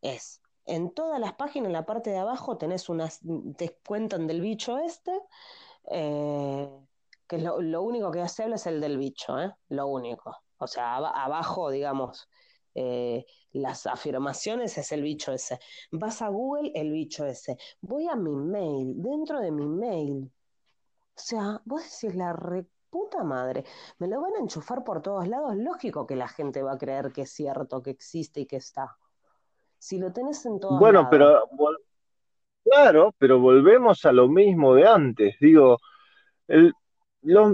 es, en todas las páginas, en la parte de abajo, tenés unas, te cuentan del bicho este, eh, que lo, lo, único que hace habla es el del bicho, ¿eh? lo único. O sea, abajo, digamos, eh, las afirmaciones es el bicho ese. Vas a Google, el bicho ese. Voy a mi mail, dentro de mi mail. O sea, vos decís la puta madre, me lo van a enchufar por todos lados, lógico que la gente va a creer que es cierto, que existe y que está. Si lo tenés en todos Bueno, lados. pero claro, pero volvemos a lo mismo de antes. Digo, el,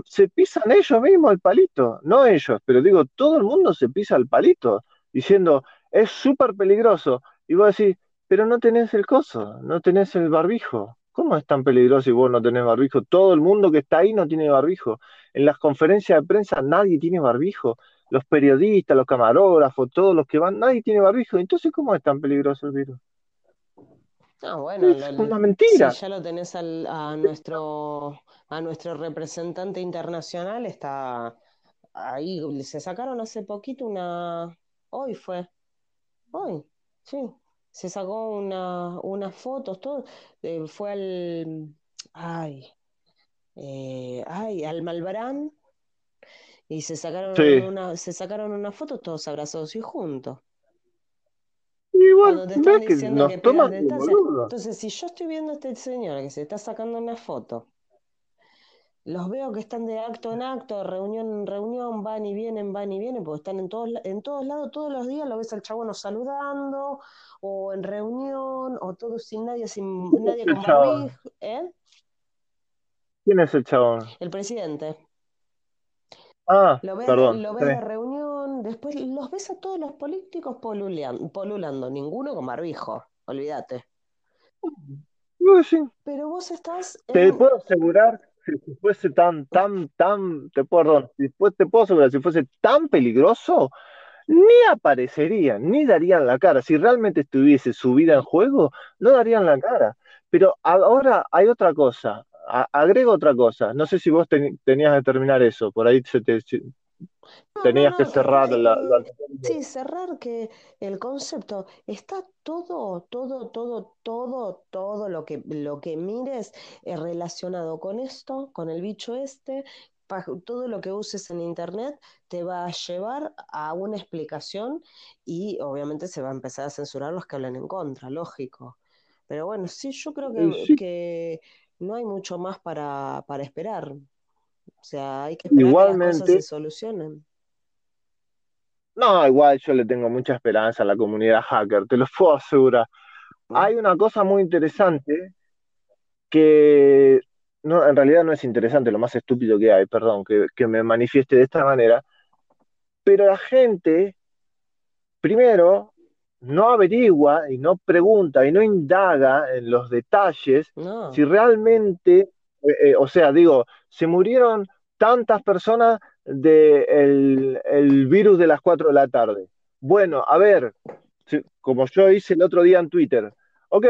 se pisan ellos mismos el palito, no ellos, pero digo, todo el mundo se pisa el palito, diciendo, es súper peligroso. Y vos decís, pero no tenés el coso, no tenés el barbijo. ¿Cómo es tan peligroso si vos no tenés barbijo? Todo el mundo que está ahí no tiene barbijo. En las conferencias de prensa nadie tiene barbijo. Los periodistas, los camarógrafos, todos los que van, nadie tiene barbijo. Entonces, ¿cómo es tan peligroso el virus? No, bueno, es una mentira. Si ya lo tenés a nuestro a nuestro representante internacional, está ahí, se sacaron hace poquito una, hoy fue, hoy, sí, se sacó una, unas fotos, todo, eh, fue al, ay, eh, ay, al Malbarán y se sacaron una, se sacaron unas fotos todos abrazados y juntos. Igual, te están diciendo que, Entonces, si yo estoy viendo a este señor que se está sacando una foto los veo que están de acto en acto, de reunión en reunión, van y vienen, van y vienen, porque están en todos, en todos lados, todos los días lo ves al chabón saludando, o en reunión, o todo sin nadie, sin nadie con barbijo. ¿eh? ¿Quién es el chabón? El presidente. Ah, lo ves, perdón. Lo ves de reunión, después los ves a todos los políticos polulando, ninguno con barbijo, olvídate. Pero vos estás. Te puedo asegurar si fuese tan, tan, tan, te asegurar, si fuese tan peligroso, ni aparecerían, ni darían la cara. Si realmente estuviese su vida en juego, no darían la cara. Pero ahora hay otra cosa, agrego otra cosa. No sé si vos tenías que terminar eso, por ahí se te, Tenías que cerrar la, Sí, cerrar que el concepto está todo, todo, todo, todo, todo lo que, lo que mires es relacionado con esto, con el bicho este, todo lo que uses en internet te va a llevar a una explicación y obviamente se va a empezar a censurar los que hablan en contra, lógico. Pero bueno, sí, yo creo que, que no hay mucho más para, para esperar. O sea, hay que esperar que las cosas se solucionen. No, igual yo le tengo mucha esperanza a la comunidad hacker, te lo puedo asegurar. Hay una cosa muy interesante que no, en realidad no es interesante, lo más estúpido que hay, perdón, que, que me manifieste de esta manera, pero la gente, primero, no averigua y no pregunta y no indaga en los detalles si realmente eh, eh, o sea, digo, se murieron tantas personas del el virus de las 4 de la tarde. Bueno, a ver, como yo hice el otro día en Twitter, ok,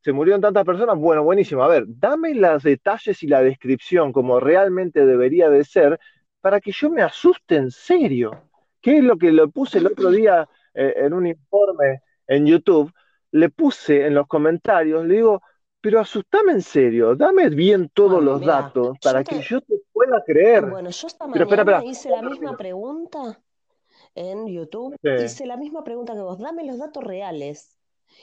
se murieron tantas personas, bueno, buenísimo, a ver, dame los detalles y la descripción como realmente debería de ser para que yo me asuste en serio. ¿Qué es lo que le puse el otro día eh, en un informe en YouTube? Le puse en los comentarios, le digo, pero asustame en serio, dame bien todos los datos para que yo te pueda creer. Bueno, yo esta mañana hice la misma pregunta en YouTube, hice la misma pregunta que vos, dame los datos reales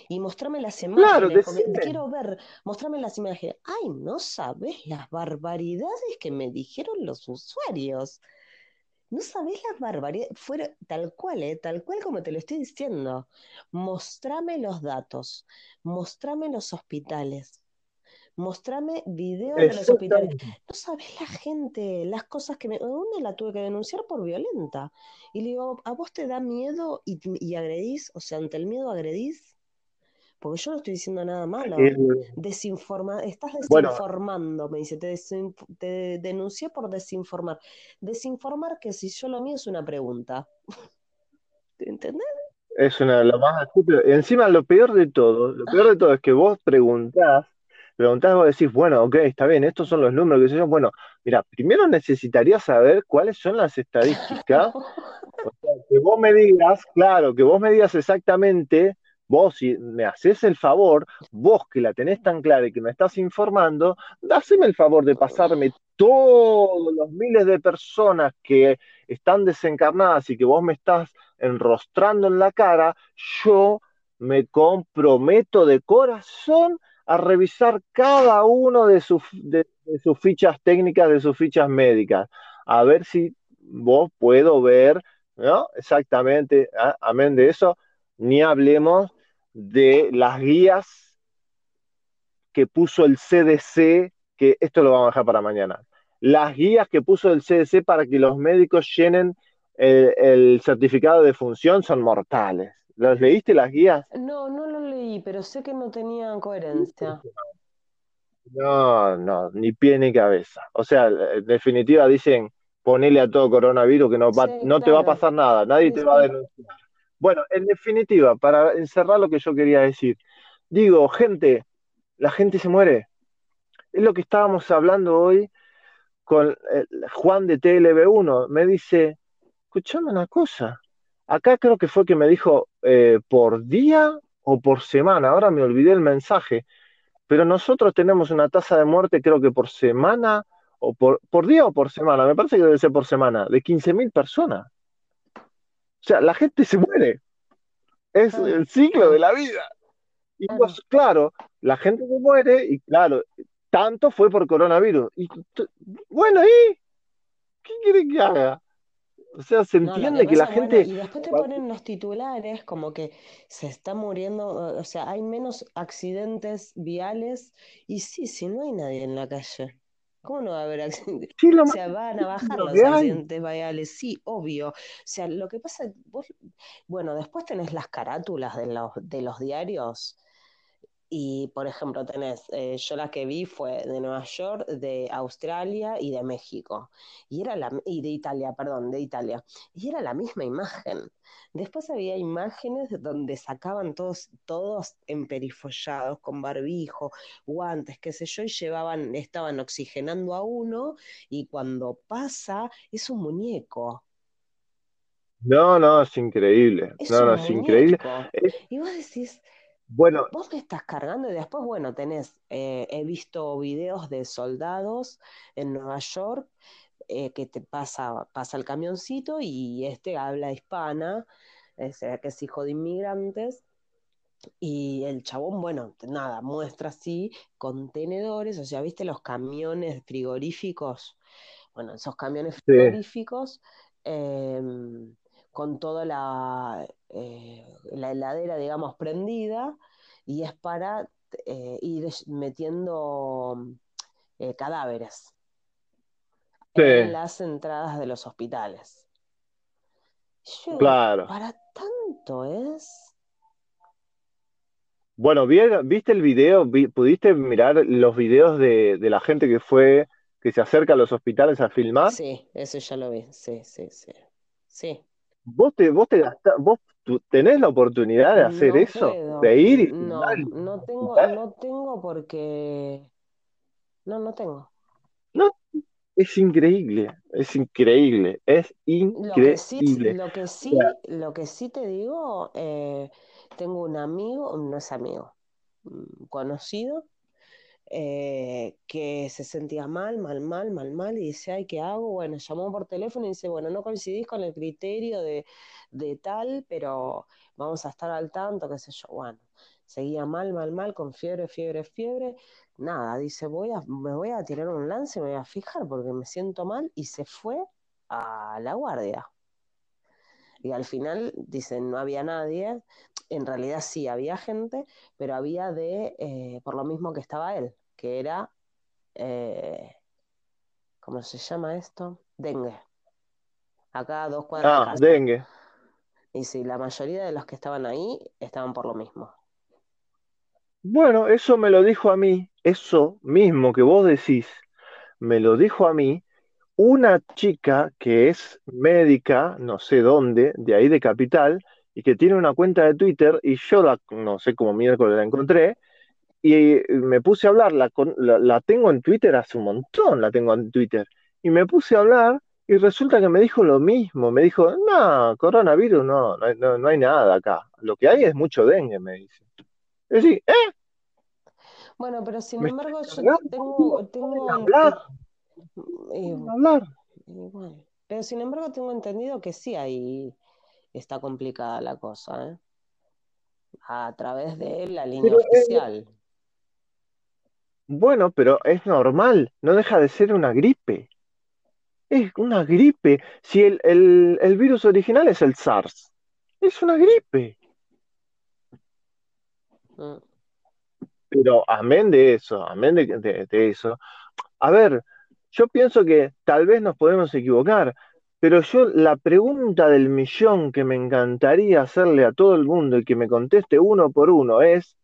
y mostrame las imágenes, porque quiero ver, mostrame las imágenes. Ay, no sabes las barbaridades que me dijeron los usuarios. No sabés las barbaridades, fuera tal cual, ¿eh? tal cual como te lo estoy diciendo. Mostrame los datos, mostrame los hospitales, mostrame videos de los hospitales. No sabés la gente, las cosas que me... Una la tuve que denunciar por violenta. Y le digo, ¿a vos te da miedo y, y agredís? O sea, ante el miedo agredís porque yo no estoy diciendo nada malo. Desinforma, estás desinformando, me dice, te, denuncié por desinformar. Desinformar que si yo lo mío es una pregunta. <laughs> ¿Entendés? Es una lo más estúpido. Encima lo peor de todo, lo peor de todo es que vos preguntás, preguntás, vos decís, bueno, ok, está bien, estos son los números que se Bueno, mira, primero necesitaría saber cuáles son las estadísticas. <laughs> o sea, que vos me digas, claro, que vos me digas exactamente vos si me haces el favor, vos que la tenés tan clara y que me estás informando, haceme el favor de pasarme todos los miles de personas que están desencarnadas y que vos me estás enrostrando en la cara, yo me comprometo de corazón a revisar cada uno de sus, fichas técnicas, de sus fichas médicas. A ver si vos puedo ver, ¿no? Exactamente, amén de eso, ni hablemos de las guías que puso el CDC, que esto lo vamos a dejar para mañana. Las guías que puso el CDC para que los médicos llenen el, el certificado de función son mortales. ¿Los leíste las guías? No, no lo leí, pero sé que no tenían coherencia. No, no, ni pie ni cabeza. O sea, en definitiva dicen, ponele a todo coronavirus que no, va, Sí, no te va a pasar nada, nadie Sí, te va a denunciar. Bueno, en definitiva, para encerrar lo que yo quería decir, digo, gente, la gente se muere. Es lo que estábamos hablando hoy con eh, Juan de TLB1. Me dice, escuchame una cosa. Acá creo que fue que me dijo eh, por día o por semana, ahora me olvidé el mensaje, pero nosotros tenemos una tasa de muerte, creo que por semana, o por, por día o por semana, me parece que debe ser por semana, de 15.000 personas. O sea, la gente se muere. Es Claro, el ciclo de la vida. Y claro. pues, claro, la gente se muere y claro, tanto fue por coronavirus. Y bueno, ¿y qué quiere que haga? O sea, se No, lo que entiende que la bueno, gente, y después te ponen los titulares como que se está muriendo, o sea, hay menos accidentes viales y sí, si no hay nadie en la calle, ¿cómo no va a haber accidentes? sí, O sea, van a bajar lo los accidentes viales, sí, obvio. O sea, lo que pasa, vos, bueno, después tenés las carátulas de los, de los diarios y, por ejemplo, tenés, eh, yo la que vi fue de Nueva York, de Australia y de México. Y era la, y de Italia, perdón, de Italia. Y era la misma imagen. Después había imágenes donde sacaban todos, todos emperifollados, con barbijo, guantes, qué sé yo, y llevaban, estaban oxigenando a uno, y cuando pasa, es un muñeco. No, no, es increíble. Es No, no, es increíble. muñeco. Y vos decís, bueno, Vos me estás cargando y después, bueno, tenés, eh, he visto videos de soldados en Nueva York eh, que te pasa, pasa el camioncito y este habla hispana, eh, se ve que es hijo de inmigrantes, y el chabón, bueno, nada, muestra así contenedores, o sea, ¿viste los camiones frigoríficos? Bueno, esos camiones sí, frigoríficos eh, con toda la, eh, la heladera, digamos, prendida y es para eh, ir metiendo eh, cadáveres sí, en las entradas de los hospitales. Yo claro. ¿para tanto es? Bueno, ¿vie- ¿viste el video? Vi- ¿Pudiste mirar los videos de, de la gente que fue, que se acerca a los hospitales a filmar? Sí, eso ya lo vi, sí, sí, sí. Sí, ¿Vos te, vos te gastás, vos tú tenés la oportunidad de hacer no eso? puedo, De ir y no, no tengo, no tengo porque, no, no tengo. No, es increíble, es increíble, es Lo que sí, increíble. lo que sí, lo que sí te digo, eh, tengo un amigo, no es amigo, un conocido, eh, que se sentía mal, mal, mal, mal, mal, y dice, ay, ¿qué hago? Bueno, llamó por teléfono y dice, bueno, no coincidís con el criterio de, de tal, pero vamos a estar al tanto, qué sé yo. Bueno, seguía mal, mal, mal, con fiebre, fiebre, fiebre. Nada, dice, voy a, me voy a tirar un lance, me voy a fijar porque me siento mal, y se fue a la guardia. Y al final, dicen, no había nadie. En realidad sí había gente, pero había de, eh, por lo mismo que estaba él, que era, eh, ¿cómo se llama esto? Dengue. Acá a dos cuadras de ah, casa. dengue. Y sí, la mayoría de los que estaban ahí estaban por lo mismo. Bueno, eso me lo dijo a mí, eso mismo que vos decís, me lo dijo a mí una chica que es médica, no sé dónde, de ahí de Capital, y que tiene una cuenta de Twitter, y yo la, no sé cómo miércoles la encontré, y me puse a hablar, la, la, la tengo en Twitter hace un montón, la tengo en Twitter, y me puse a hablar, y resulta que me dijo lo mismo, me dijo, no, coronavirus no, no hay, no, no hay nada acá, lo que hay es mucho dengue, me dice. Es decir, ¿eh? Bueno, pero sin embargo, yo tengo, tengo, hablar, pueden hablar. bueno, pero sin embargo tengo entendido que sí ahí está complicada la cosa, ¿eh? A través de la línea Pero, eh, oficial. Bueno, pero es normal, no deja de ser una gripe. Es una gripe. Si el, el- el virus original es el SARS, es una gripe. Mm. Pero amén de eso, amén de, de- de eso. A ver, yo pienso que tal vez nos podemos equivocar, pero yo la pregunta del millón que me encantaría hacerle a todo el mundo y que me conteste uno por uno es,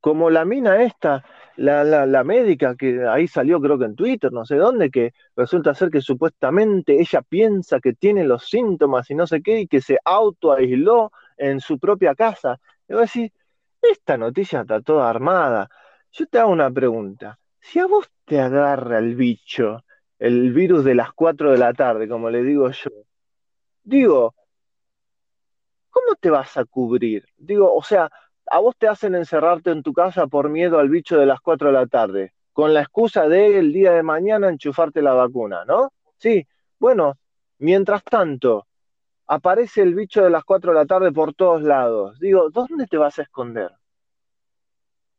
como la mina esta, la, la, la médica que ahí salió creo que en Twitter, no sé dónde, que resulta ser que supuestamente ella piensa que tiene los síntomas y no sé qué, y que se autoaisló en su propia casa. Y voy a decir, esta noticia está toda armada. Yo te hago una pregunta. Si a vos te agarra el bicho, el virus de las 4 de la tarde, como le digo yo, digo, ¿cómo te vas a cubrir? Digo, o sea, a vos te hacen encerrarte en tu casa por miedo al bicho de las 4 de la tarde, con la excusa de el día de mañana enchufarte la vacuna, ¿no? Sí, bueno, mientras tanto, aparece el bicho de las 4 de la tarde por todos lados. Digo, ¿dónde te vas a esconder?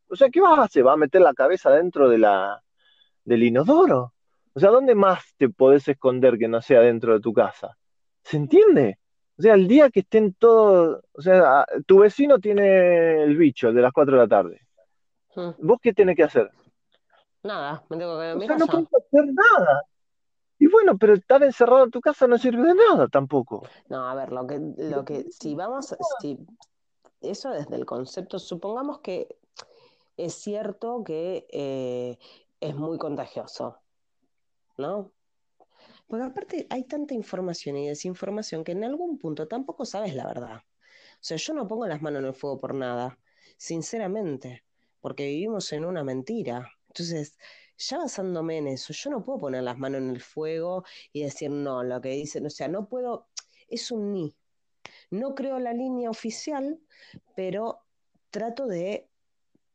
O sea, ¿qué vas a hacer? ¿Vas a meter la cabeza dentro de la, del inodoro? O sea, ¿dónde más te podés esconder que no sea dentro de tu casa? ¿Se entiende? O sea, el día que estén todos, o sea, tu vecino tiene el bicho el de las 4 de la tarde. Mm. ¿Vos qué tenés que hacer? Nada, me tengo que O sea, no podés hacer nada. Y bueno, pero estar encerrado en tu casa no sirve de nada tampoco. No, a ver, lo que, lo que, si vamos, si eso desde el concepto, supongamos que es cierto que eh, es muy contagioso, ¿no? Porque aparte hay tanta información y desinformación que en algún punto tampoco sabes la verdad. O sea, yo no pongo las manos en el fuego por nada, sinceramente, porque vivimos en una mentira. Entonces, ya basándome en eso, yo no puedo poner las manos en el fuego y decir no, lo que dicen, o sea, no puedo, es un ni. No creo la línea oficial, pero trato de,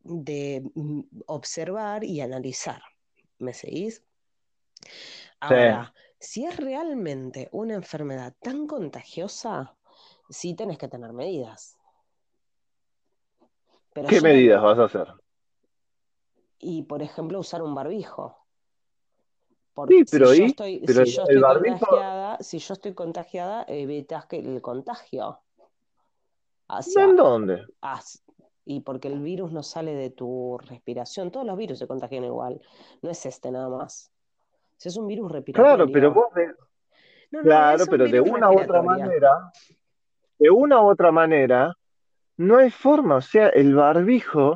de mm, observar y analizar. ¿Me seguís? Sí. Si es realmente una enfermedad tan contagiosa, sí tenés que tener medidas. Pero ¿Qué yo medidas vas a hacer? Y, por ejemplo, usar un barbijo. Por, Sí, si pero yo ¿y? estoy, Pero si yo el estoy barbijo, contagiada, si yo estoy contagiada, evitas que el contagio hacia, ¿en dónde? hacia- y porque el virus no sale de tu respiración. Todos los virus se contagian igual. No es este nada más. Si es un virus Claro, pero respiratorio. vos de, No, no, claro, es un pero de una u otra manera, de una u otra manera, no hay forma. O sea, el barbijo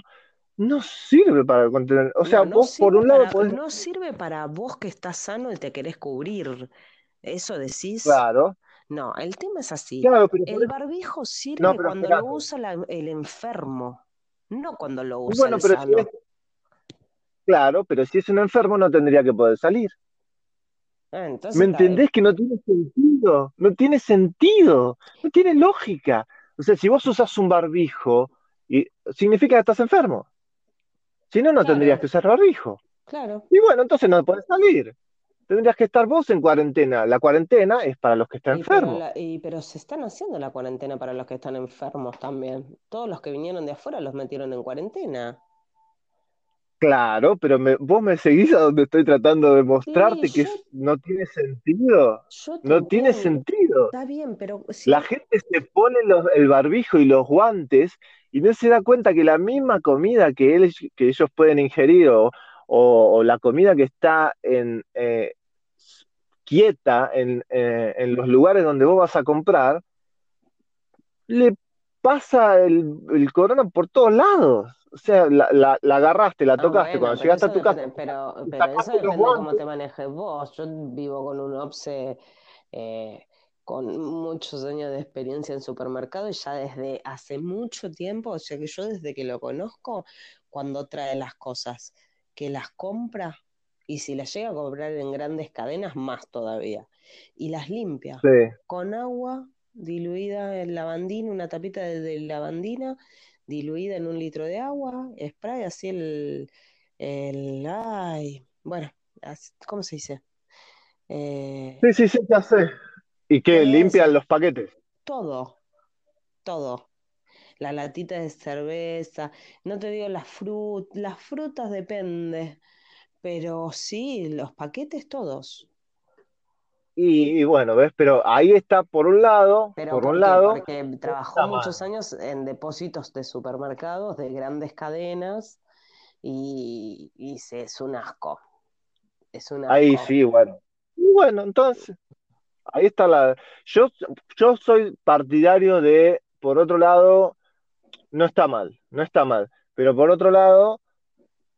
no sirve para contener. O sea, No, vos por un lado podés, no sirve para vos que estás sano y te querés cubrir. ¿Eso decís? claro, No, el tema es así. claro, pero El barbijo sirve pero cuando lo usa la- el enfermo, no cuando lo usa bueno, el pero si sano. es, claro, pero si es un enfermo no tendría que poder salir. Ah, ¿Me entonces entendés que no tiene sentido? No tiene sentido, no tiene lógica. O sea, si vos usas un barbijo, y, significa que estás enfermo. Si no, no tendrías que usar barbijo. claro. Y bueno, entonces no podés salir. Tendrías que estar vos en cuarentena. La cuarentena es para los que están Y pero, enfermos. la- y pero se están haciendo la cuarentena para los que están enfermos también. Todos los que vinieron de afuera los metieron en cuarentena. Claro, pero me- vos me seguís a donde estoy tratando de Sí, mostrarte que yo, no tiene sentido. No tiene sentido. Está bien, pero si La gente se pone los- el barbijo y los guantes y no se da cuenta que la misma comida que, él- que ellos pueden ingerir o, o- o la comida que está en, eh, quieta en, eh, en los lugares donde vos vas a comprar, le pasa el, el corona por todos lados. O sea, la, la- la agarraste, la Ah, tocaste, bueno, cuando llegaste a tu casa, pero, pero eso depende cómo guantes. te manejes vos. Yo vivo con un OPSE eh, con muchos años de experiencia en supermercado y ya desde hace mucho tiempo, o sea que yo desde que lo conozco, cuando trae las cosas, que las compra y si las llega a comprar en grandes cadenas, más todavía. Y las limpia Sí. con agua diluida en lavandina, una tapita de, de lavandina diluida en un litro de agua, spray, así el, el, ay, bueno, así- ¿cómo se dice? Eh, Sí, sí, sí, ya sé. ¿Y qué? ¿Limpian eso, los paquetes? todo, todo. la latita de cerveza, no te digo las frutas, las frutas depende, pero sí, los paquetes todos. Y, bueno, ¿ves? Pero ahí está por un lado, ¿Pero por por un lado, Porque trabajó muchos mal. años en depósitos de supermercados de grandes cadenas y, y se- es un asco, es un Ahí asco. sí, bueno. Y bueno, entonces, ahí está la... Yo, yo soy partidario de, por otro lado, no está mal, no está mal, pero por otro lado,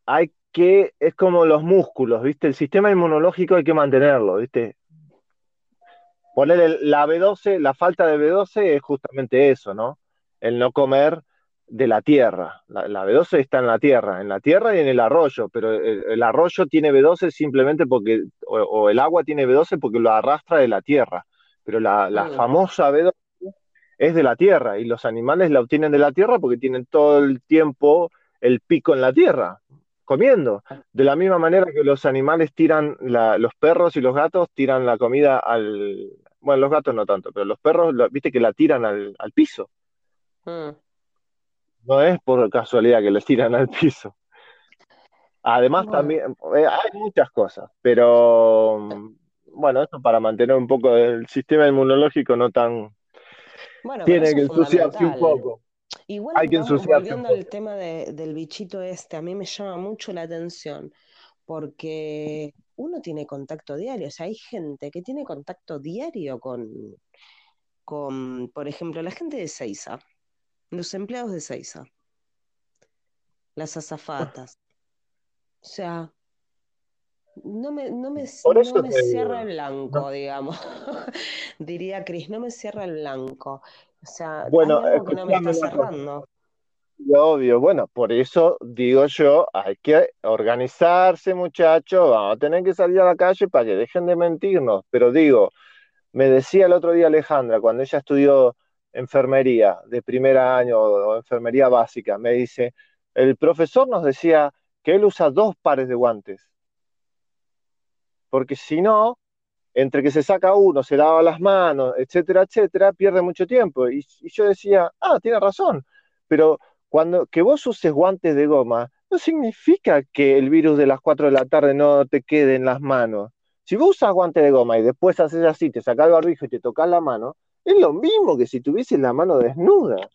hay que, es como los músculos, ¿viste? El sistema inmunológico hay que mantenerlo, ¿viste? Ponerle la B12, la falta de B12 es justamente eso, ¿no? El no comer de la tierra. La, la B12 está en la tierra, en la tierra y en el arroyo, pero el, el arroyo tiene B12 simplemente porque, o, o, el agua tiene B12 porque lo arrastra de la tierra, pero la, la famosa B12 es de la tierra y los animales la obtienen de la tierra porque tienen todo el tiempo el pico en la tierra, comiendo. De la misma manera que los animales tiran, la, los perros y los gatos tiran la comida al... Bueno, los gatos no tanto, pero los perros, lo, viste que la tiran al, al piso. mm. No es por casualidad que les tiran al piso. Además, Bueno, también eh, hay muchas cosas, pero mm, bueno, esto para mantener un poco el sistema inmunológico no tan... bueno, Tiene que ensuciarse un poco. Igual, Hay que ensuciarse volviendo al tema de- del bichito este, a mí me llama mucho la atención porque uno tiene contacto diario, o sea, hay gente que tiene contacto diario con, con, por ejemplo, la gente de Seiza, los empleados de Seiza, las azafatas. O sea, no me, no me, Por no eso me cierra el no. blanco, digamos. <laughs> Diría Cris, no me cierra el blanco. O sea, hay Bueno, algo que no me está cerrando. Obvio, bueno, por eso digo yo, hay que organizarse, muchachos, vamos a tener que salir a la calle para que dejen de mentirnos. Pero digo, me decía el otro día Alejandra, cuando ella estudió enfermería de primer año o, o enfermería básica, me dice, el profesor nos decía que él usa dos pares de guantes, porque si no, entre que se saca uno, se lava las manos, etcétera, etcétera, pierde mucho tiempo. Y, y yo decía, ah, tiene razón, pero cuando que vos uses guantes de goma, no significa que el virus de las 4 de la tarde no te quede en las manos. Si vos usas guantes de goma y después haces así, te sacás el barbijo y te tocas la mano, es lo mismo que si tuvieses la mano desnuda.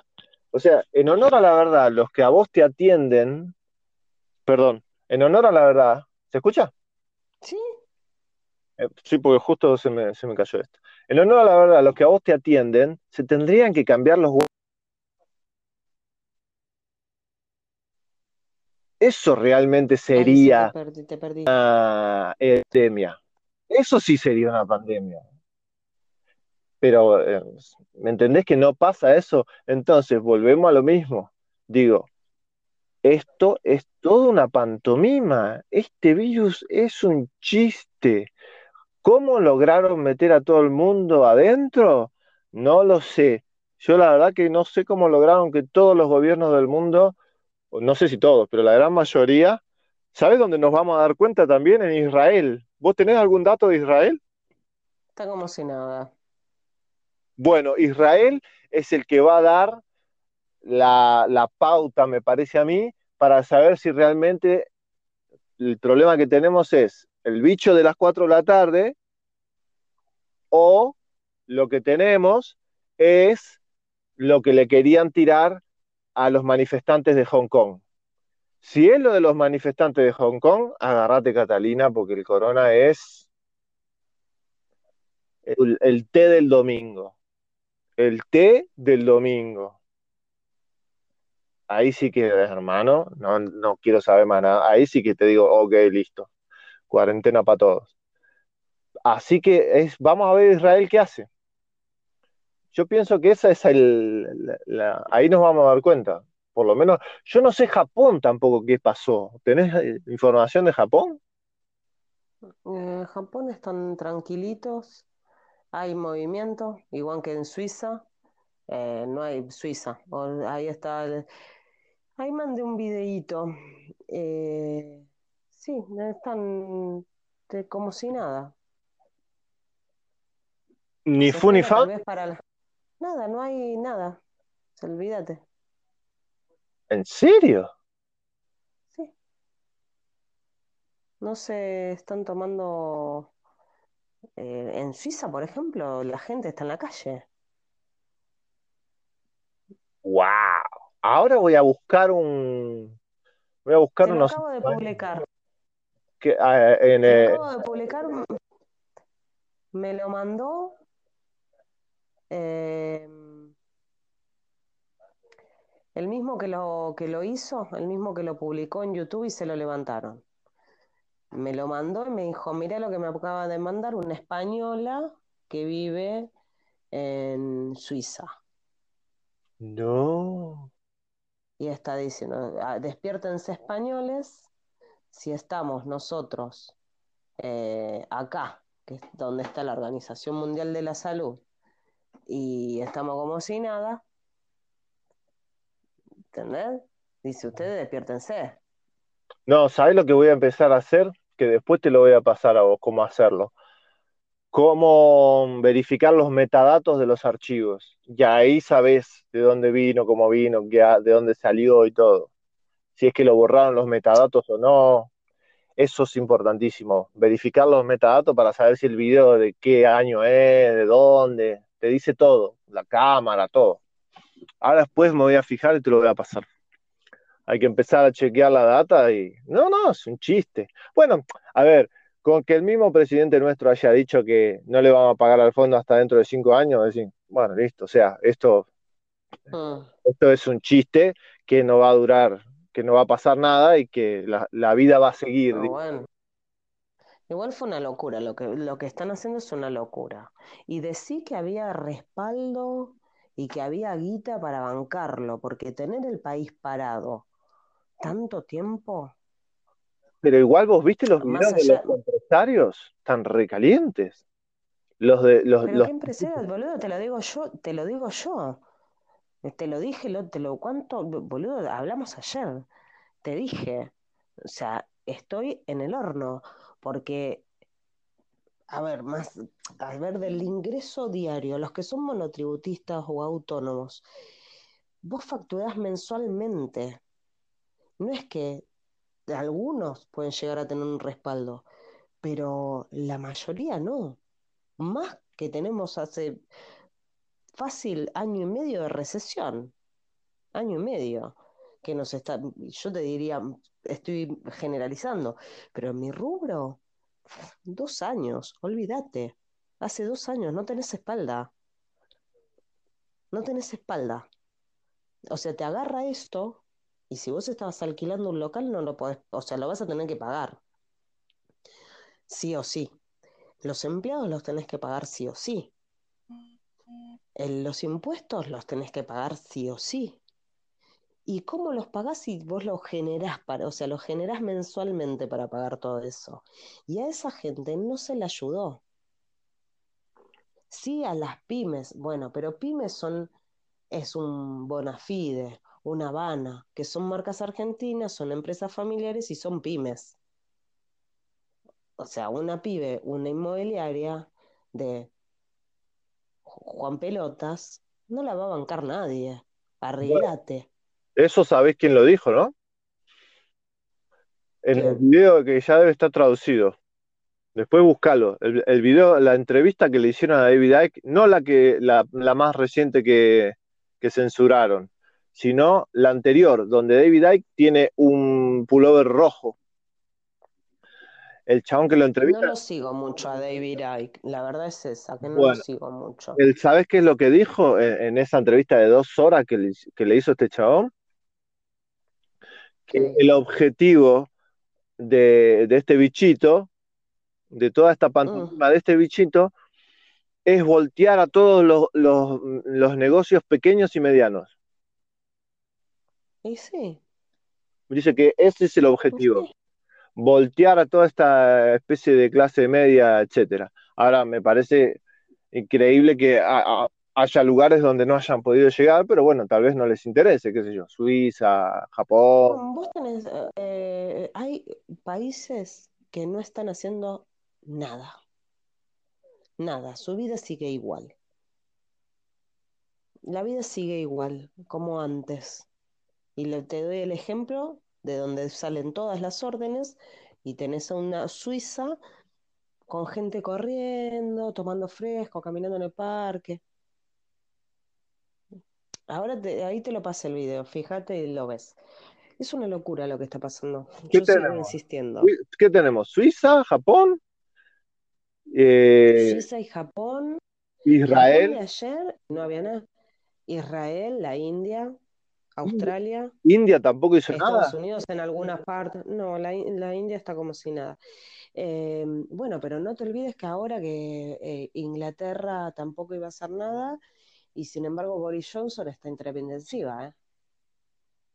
O sea, en honor a la verdad, los que a vos te atienden, perdón, en honor a la verdad, ¿se escucha? Sí, Eh, Sí, porque justo se me, se me cayó esto. En honor a la verdad, los que a vos te atienden, se tendrían que cambiar los guantes. Eso realmente te sería perdí, te perdí. una epidemia. Eso sí sería una pandemia. Pero, eh, ¿me entendés que no pasa eso? Entonces, volvemos a lo mismo. Digo, esto es toda una pantomima. Este virus es un chiste. ¿Cómo lograron meter a todo el mundo adentro? No lo sé. Yo la verdad que no sé cómo lograron que todos los gobiernos del mundo, no sé si todos, pero la gran mayoría, ¿sabes dónde nos vamos a dar cuenta también? En Israel. ¿Vos tenés algún dato de Israel? Está como si nada. Bueno, Israel es el que va a dar la, la pauta, me parece a mí, para saber si realmente el problema que tenemos es el bicho de las 4 de la tarde o lo que tenemos es lo que le querían tirar a los manifestantes de Hong Kong. Si es lo de los manifestantes de Hong Kong, agarrate Catalina, porque el corona es el, el té del domingo. El té del domingo. Ahí sí que, hermano, no, no quiero saber más nada. Ahí sí que te digo, ok, listo. Cuarentena para todos. Así que es, vamos a ver Israel qué hace. Yo pienso que esa es el, la, la, ahí nos vamos a dar cuenta. Por lo menos, yo no sé Japón tampoco qué pasó. ¿Tenés eh, información de Japón? En Japón están tranquilitos, hay movimiento, igual que en Suiza. Eh, no hay Suiza. Ahí está. el- Ahí mandé un videíto. Eh, sí, están como si nada. Ni fu ni fa. para la- Nada, no hay nada. Se olvídate. ¿En serio? Sí. No se están tomando... eh, en Suiza, por ejemplo, la gente está en la calle. ¡Wow! Ahora voy a buscar un. Voy a buscar Te lo unos. acabo de publicar. que- ah, en, Te eh, lo acabo de publicar. Me lo mandó. Eh, el mismo que lo, que lo hizo, el mismo que lo publicó en YouTube y se lo levantaron. Me lo mandó y me dijo, mira lo que me acaba de mandar una española que vive en Suiza. No. Y está diciendo, "Ah, despiértense españoles si estamos nosotros eh, acá, que es donde está la Organización Mundial de la Salud, y estamos como si nada, ¿entendés? Dice, ustedes despiértense. No, ¿sabes lo que voy a empezar a hacer? Que después te lo voy a pasar a vos, cómo hacerlo. Cómo verificar los metadatos de los archivos. Y ahí sabes de dónde vino, cómo vino, de dónde salió y todo. Si es que lo borraron los metadatos o no. Eso es importantísimo. Verificar los metadatos para saber si el video de qué año es, de dónde. Te dice todo. La cámara, todo. Ahora después me voy a fijar y te lo voy a pasar. Hay que empezar a chequear la data y... No, no, es un chiste. Bueno, a ver, con que el mismo presidente nuestro haya dicho que no le vamos a pagar al fondo hasta dentro de cinco años, decir, bueno, listo, o sea, esto, Mm. esto es un chiste que no va a durar, que no va a pasar nada y que la, la vida va a seguir. Bueno. Igual fue una locura, lo que, lo que están haciendo es una locura. Y decí que había respaldo y que había guita para bancarlo, porque tener el país parado tanto tiempo, Pero igual vos viste los Más videos de allá- los empresarios tan recalientes. Los de los, pero los qué empresario, boludo, te lo digo yo, te lo digo yo. Te lo dije, lo, te lo cuánto, boludo, hablamos ayer. Te dije, o sea, estoy en el horno, porque, a ver, más, a ver, del ingreso diario, los que son monotributistas o autónomos, vos facturás mensualmente. No es que algunos pueden llegar a tener un respaldo, pero la mayoría no. Más que tenemos hace fácil año y medio de recesión, año y medio, que nos está, yo te diría, estoy generalizando, pero en mi rubro, dos años, olvídate, hace dos años no tenés espalda, no tenés espalda. O sea, te agarra esto y si vos estabas alquilando un local no lo podés, o sea, lo vas a tener que pagar, sí o sí. Los empleados los tenés que pagar sí o sí. El- los impuestos los tenés que pagar sí o sí. ¿Y cómo los pagás si vos los generás para, o sea, los generás mensualmente para pagar todo eso? Y a esa gente no se le ayudó. Sí a las pymes, bueno, pero pymes son, es un Bonafide, una Habana, que son marcas argentinas, son empresas familiares y son pymes. O sea, una pyme, una inmobiliaria de Juan Pelotas, no la va a bancar nadie. Arreglate. Eso sabés quién lo dijo, ¿no? En el video que ya debe estar traducido. Después buscalo. El, el video, la entrevista que le hicieron a David Icke, no la que, la, la más reciente que, que censuraron, sino la anterior, donde David Icke tiene un pullover rojo. El chabón que lo No entrevista, lo sigo mucho a David Icke, la verdad es esa, que no lo sigo mucho. él, ¿sabés qué es lo que dijo en, en esa entrevista de dos horas que le, que le hizo este chabón? ¿Qué Que dijo? el objetivo de, de este bichito, de toda esta pantomima de este bichito, es voltear a todos los, los, los negocios pequeños y medianos. Y sí, Dice que ese es el objetivo, sí. voltear a toda esta especie de clase media, etcétera. Ahora, me parece increíble que haya lugares donde no hayan podido llegar, pero bueno, tal vez no les interese, qué sé yo, Suiza, Japón. Vos tenés, eh, hay países que no están haciendo nada, nada, su vida sigue igual. La vida sigue igual, como antes. Y te doy el ejemplo de donde salen todas las órdenes y tenés a una Suiza con gente corriendo, tomando fresco, caminando en el parque. Ahora ahí te lo pasé el video, fíjate y lo ves. Es una locura lo que está pasando. Yo sigo insistiendo. ¿Qué tenemos? ¿Suiza? ¿Japón? Eh, Suiza y Japón. Israel. ayer no había nada. Israel, la India, Australia. India tampoco hizo nada. Estados Unidos en algunas partes. No, la, India está como si nada. Em, bueno, pero no te olvides que ahora que eh, Inglaterra tampoco iba a hacer nada y sin embargo Boris Johnson está en terapia intensiva. ¿eh?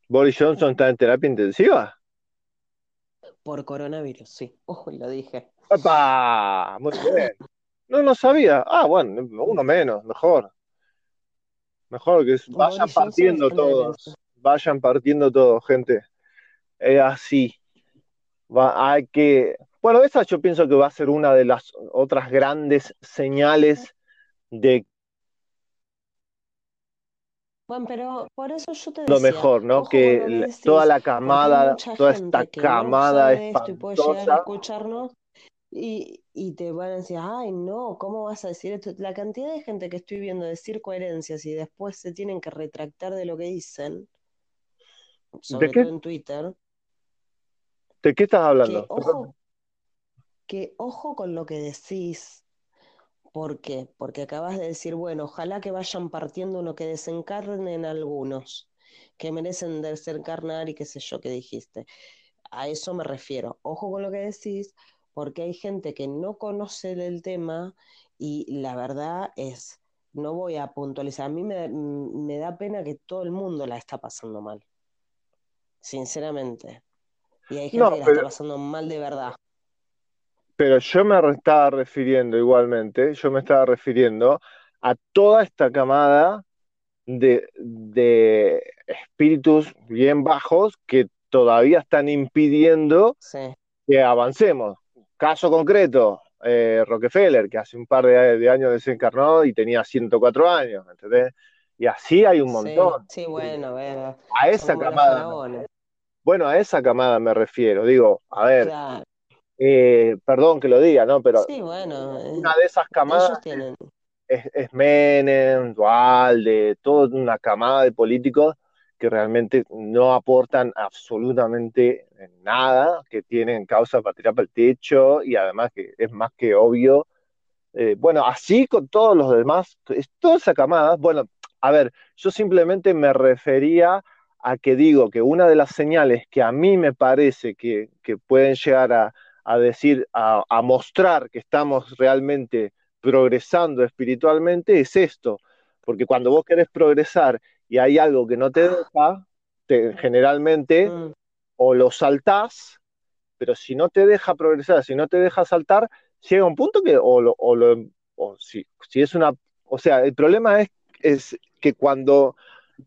¿Boris Johnson está en terapia intensiva? Por coronavirus, sí. Ojo, lo dije. ¡Papá! Muy bien. No, no sabía. Ah, bueno, uno menos, mejor. Mejor que vayan partiendo todos. Vayan partiendo todos, gente. Es así. Va, hay que. Bueno, esa yo pienso que va a ser una de las otras grandes señales de bueno, pero por eso yo te decía, lo mejor, ¿no? Que toda la camada, toda esta camada espantosa, escucharnos y, y te van a decir, ay, no, ¿cómo vas a decir esto? La cantidad de gente que estoy viendo decir coherencias y después se tienen que retractar de lo que dicen, sobre todo en Twitter. ¿De qué estás hablando? ojo, que ojo con lo que decís. ¿Por qué? Porque acabas de decir, bueno, ojalá que vayan partiendo uno que desencarnen algunos, que merecen desencarnar y qué sé yo que dijiste. A eso me refiero. Ojo con lo que decís, porque hay gente que no conoce el tema y la verdad es, no voy a puntualizar, a mí me, me da pena que todo el mundo la está pasando mal, sinceramente. Y hay gente que la está pasando mal de verdad. Pero yo me estaba refiriendo igualmente, yo me estaba refiriendo a toda esta camada de, de espíritus bien bajos que todavía están impidiendo que avancemos. Caso concreto, eh, Rockefeller, que hace un par de, años desencarnó y tenía 104 años, ¿entendés? Y así hay un montón. Sí, bueno, A esa camada. Bueno, a esa camada me refiero. Digo, a ver, eh, perdón que lo diga, ¿no? Pero sí, bueno, una de esas camadas es, es Menem, Dualde, toda una camada de políticos que realmente no aportan absolutamente nada, que tienen causa para tirar para el techo y además que es más que obvio. Eh, bueno, así con todos los demás, es toda esa camada. Bueno, a ver, yo simplemente me refería a que digo que una de las señales que a mí me parece que, pueden llegar a, decir, a, a mostrar que estamos realmente progresando espiritualmente es esto, porque cuando vos querés progresar y hay algo que no te deja, generalmente mm. o lo saltás, pero si no te deja progresar, si no te deja saltar, llega un punto que o lo, o lo o si, si, es una, o sea, el problema es, es que cuando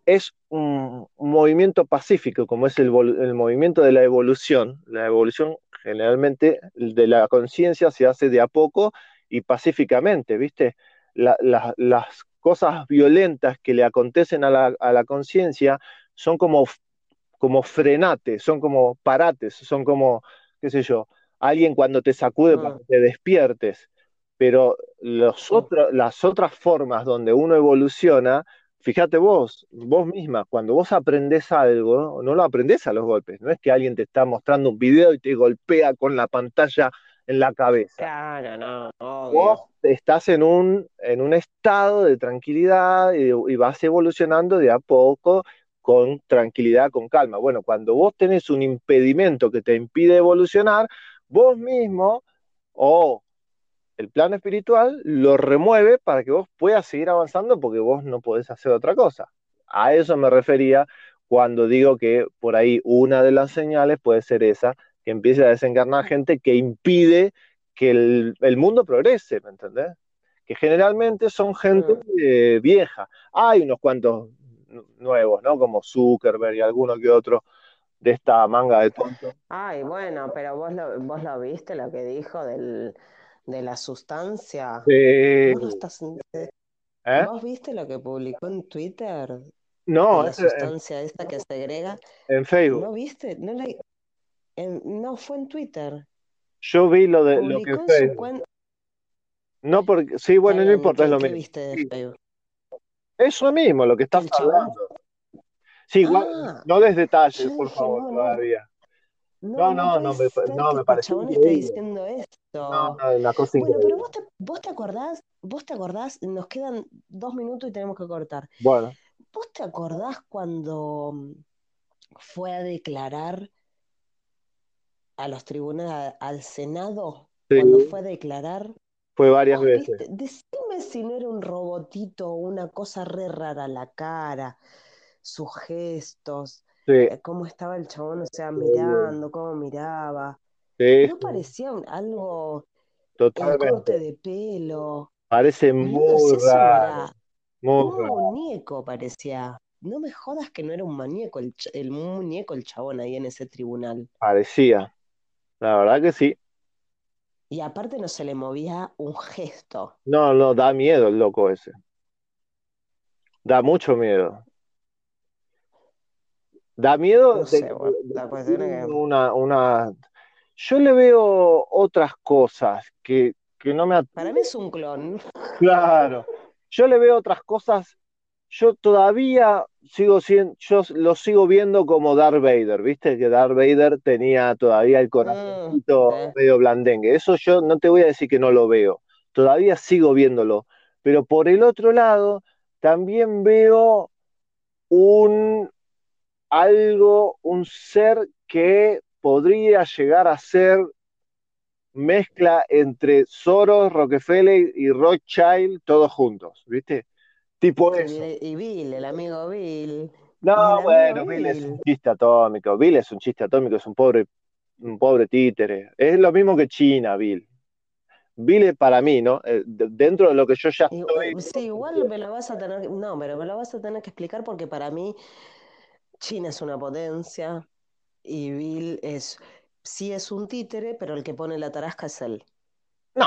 es un, movimiento pacífico, como es el, el, movimiento de la evolución, la evolución generalmente de la conciencia se hace de a poco y pacíficamente, ¿viste? las cosas violentas que le acontecen a la, conciencia son como, como frenates, son como parates, son como, qué sé yo, alguien cuando te sacude para ah. que te despiertes. Pero los las otras formas donde uno evoluciona, fíjate vos, vos misma, cuando vos aprendés algo, no lo aprendés a los golpes, no es que alguien te está mostrando un video y te golpea con la pantalla en la cabeza. Claro, no, Vos estás en un, en un estado de tranquilidad y, vas evolucionando de a poco con tranquilidad, con calma. Bueno, cuando vos tenés un impedimento que te impide evolucionar, vos mismo o el plano espiritual lo remueve para que vos puedas seguir avanzando porque vos no podés hacer otra cosa. A eso me refería cuando digo que por ahí una de las señales puede ser esa que empiece a desencarnar gente que impide que el, mundo progrese, ¿me entendés? Que generalmente son gente eh, vieja. Hay unos cuantos nuevos, ¿no? Como Zuckerberg y alguno que otro de esta manga de tonto. Ay, bueno, pero vos lo, vos lo viste, lo que dijo del, de la sustancia. Sí. ¿Vos, ¿Eh? ¿Vos viste lo que publicó en Twitter? No, la sustancia esta que segrega. en Facebook. ¿No viste? No, la- en- no, fue en Twitter. Yo vi lo de lo que Facebook. No, porque sí, bueno, no bien, ¿y importa, es lo mismo. viste de Facebook? Eso mismo, lo que estás hablando. Sí, igual, Ah, no des detalles, por favor, no, no, todavía. No, No, no no, no me, no, me este esté increíble. diciendo No, esto. no, una cosa Bueno, pero vos te, vos te acordás, vos te acordás, nos quedan dos minutos y tenemos que cortar. Bueno, ¿Vos te acordás cuando mm, fue a declarar a los tribunales, al Senado, cuando sí, fue a declarar? fue varias veces. viste, decime si no era un robotito, una cosa re rara, la cara, sus gestos, Sí, eh, cómo estaba el chabón, o sea, mirando, cómo miraba. sí, ¿No parecía un- algo, totalmente. corte de pelo? Parece muy no raro, un raro. muñeco, parecía. No me jodas que no era un muñeco el, el muñeco el chabón ahí en ese tribunal. Parecía, la verdad que sí. Y aparte no se le movía un gesto. No, no, da miedo el loco ese. Da mucho miedo. Da miedo No sé, de- la que cuestión es tiene que... una, una... Yo le veo otras cosas que, que no me... Para mí es un clon. <laughs> Claro, yo le veo otras cosas. Yo todavía sigo siendo, yo lo sigo viendo como Darth Vader, ¿viste? Que Darth Vader tenía todavía el Mm, corazoncito sí. medio blandengue. Eso yo no te voy a decir que no lo veo. Todavía sigo viéndolo. Pero por el otro lado, también veo un algo, un ser que podría llegar a ser mezcla entre Soros, Rockefeller y Rothschild todos juntos, ¿viste? Tipo Y, eso. Bill- y Bill, el amigo Bill. No, bueno, Bill es un chiste atómico. Bill es un chiste atómico, es un pobre, un pobre títere. Es lo mismo que China, Bill. Bill es para mí, ¿no? Eh, de- dentro de lo que yo ya estoy. eh, sí, igual me lo vas a tener. No, pero me lo vas a tener que explicar porque para mí China es una potencia y Bill es... Sí es un títere, pero el que pone la tarasca es él. No,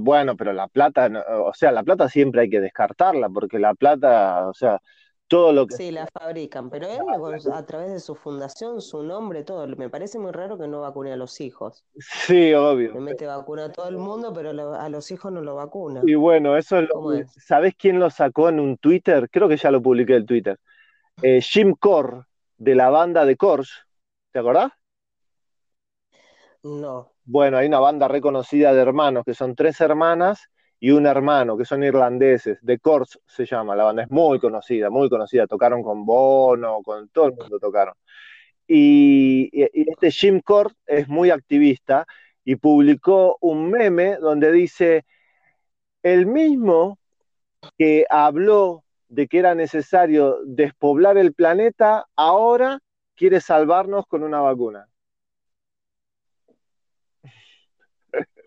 bueno, pero la plata, no- o sea, la plata siempre hay que descartarla, porque la plata, o sea, todo lo que Sí, la fabrican, pero él con- a través de su fundación, su nombre, todo. Me parece muy raro que no vacune a los hijos. Sí, Le obvio. mete vacuna a todo el mundo, pero a los hijos no lo vacuna. Y bueno, eso es lo ¿Cómo que- es? ¿Sabés quién lo sacó en un Twitter? Creo que ya lo publiqué en Twitter. Eh, Jim Core, de la banda de Corrs. ¿Te acordás? No. Bueno, hay una banda reconocida de hermanos, que son tres hermanas y un hermano, que son irlandeses. The Corrs se llama, la banda es muy conocida, muy conocida. Tocaron con Bono, con todo el mundo tocaron. Y, y- y este Jim Core es muy activista y publicó un meme donde dice, el mismo que habló de que era necesario despoblar el planeta, ahora quiere salvarnos con una vacuna.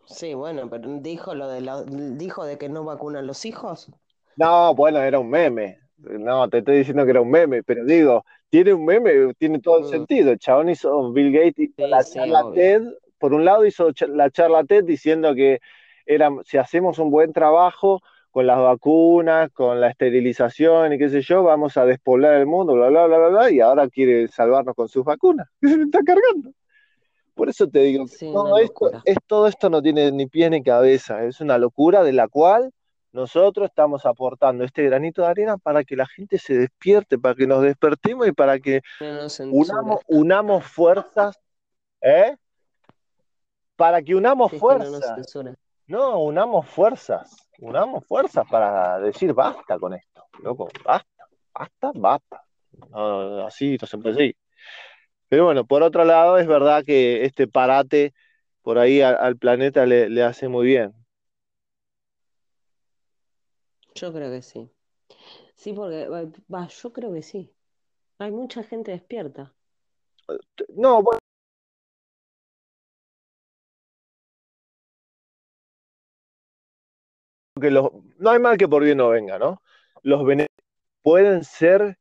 Sí, bueno, pero dijo lo de la- dijo de que no vacunan los hijos. No, bueno, era un meme. No, te estoy diciendo que era un meme, pero digo, tiene un meme, tiene todo el Mm. sentido. El chabón hizo, Bill Gates hizo Sí, la sí, charla obvio. TED, por un lado hizo la charla TED diciendo que era, si hacemos un buen trabajo con las vacunas, con la esterilización y qué sé yo, vamos a despoblar el mundo, bla, bla, bla, bla, bla, y ahora quiere salvarnos con sus vacunas. <laughs> Se me está cargando. Por eso te digo Sí, todo esto, es, todo esto no tiene ni pies ni cabeza, es una locura de la cual nosotros estamos aportando este granito de arena para que la gente se despierte, para que nos despertemos y para que unamos, fuerzas, ¿eh? Para que unamos Sí, no fuerzas, no, unamos fuerzas, unamos fuerzas para decir basta con esto, loco, basta, basta, basta. No, así no se puede seguir. Pero bueno, por otro lado, es verdad que este parate por ahí al, planeta le, le hace muy bien. Yo creo que sí. Sí, porque eh, va, yo creo que sí. Hay mucha gente despierta. No, bueno, que los, no hay mal que por bien no venga, ¿no? Los beneficios pueden ser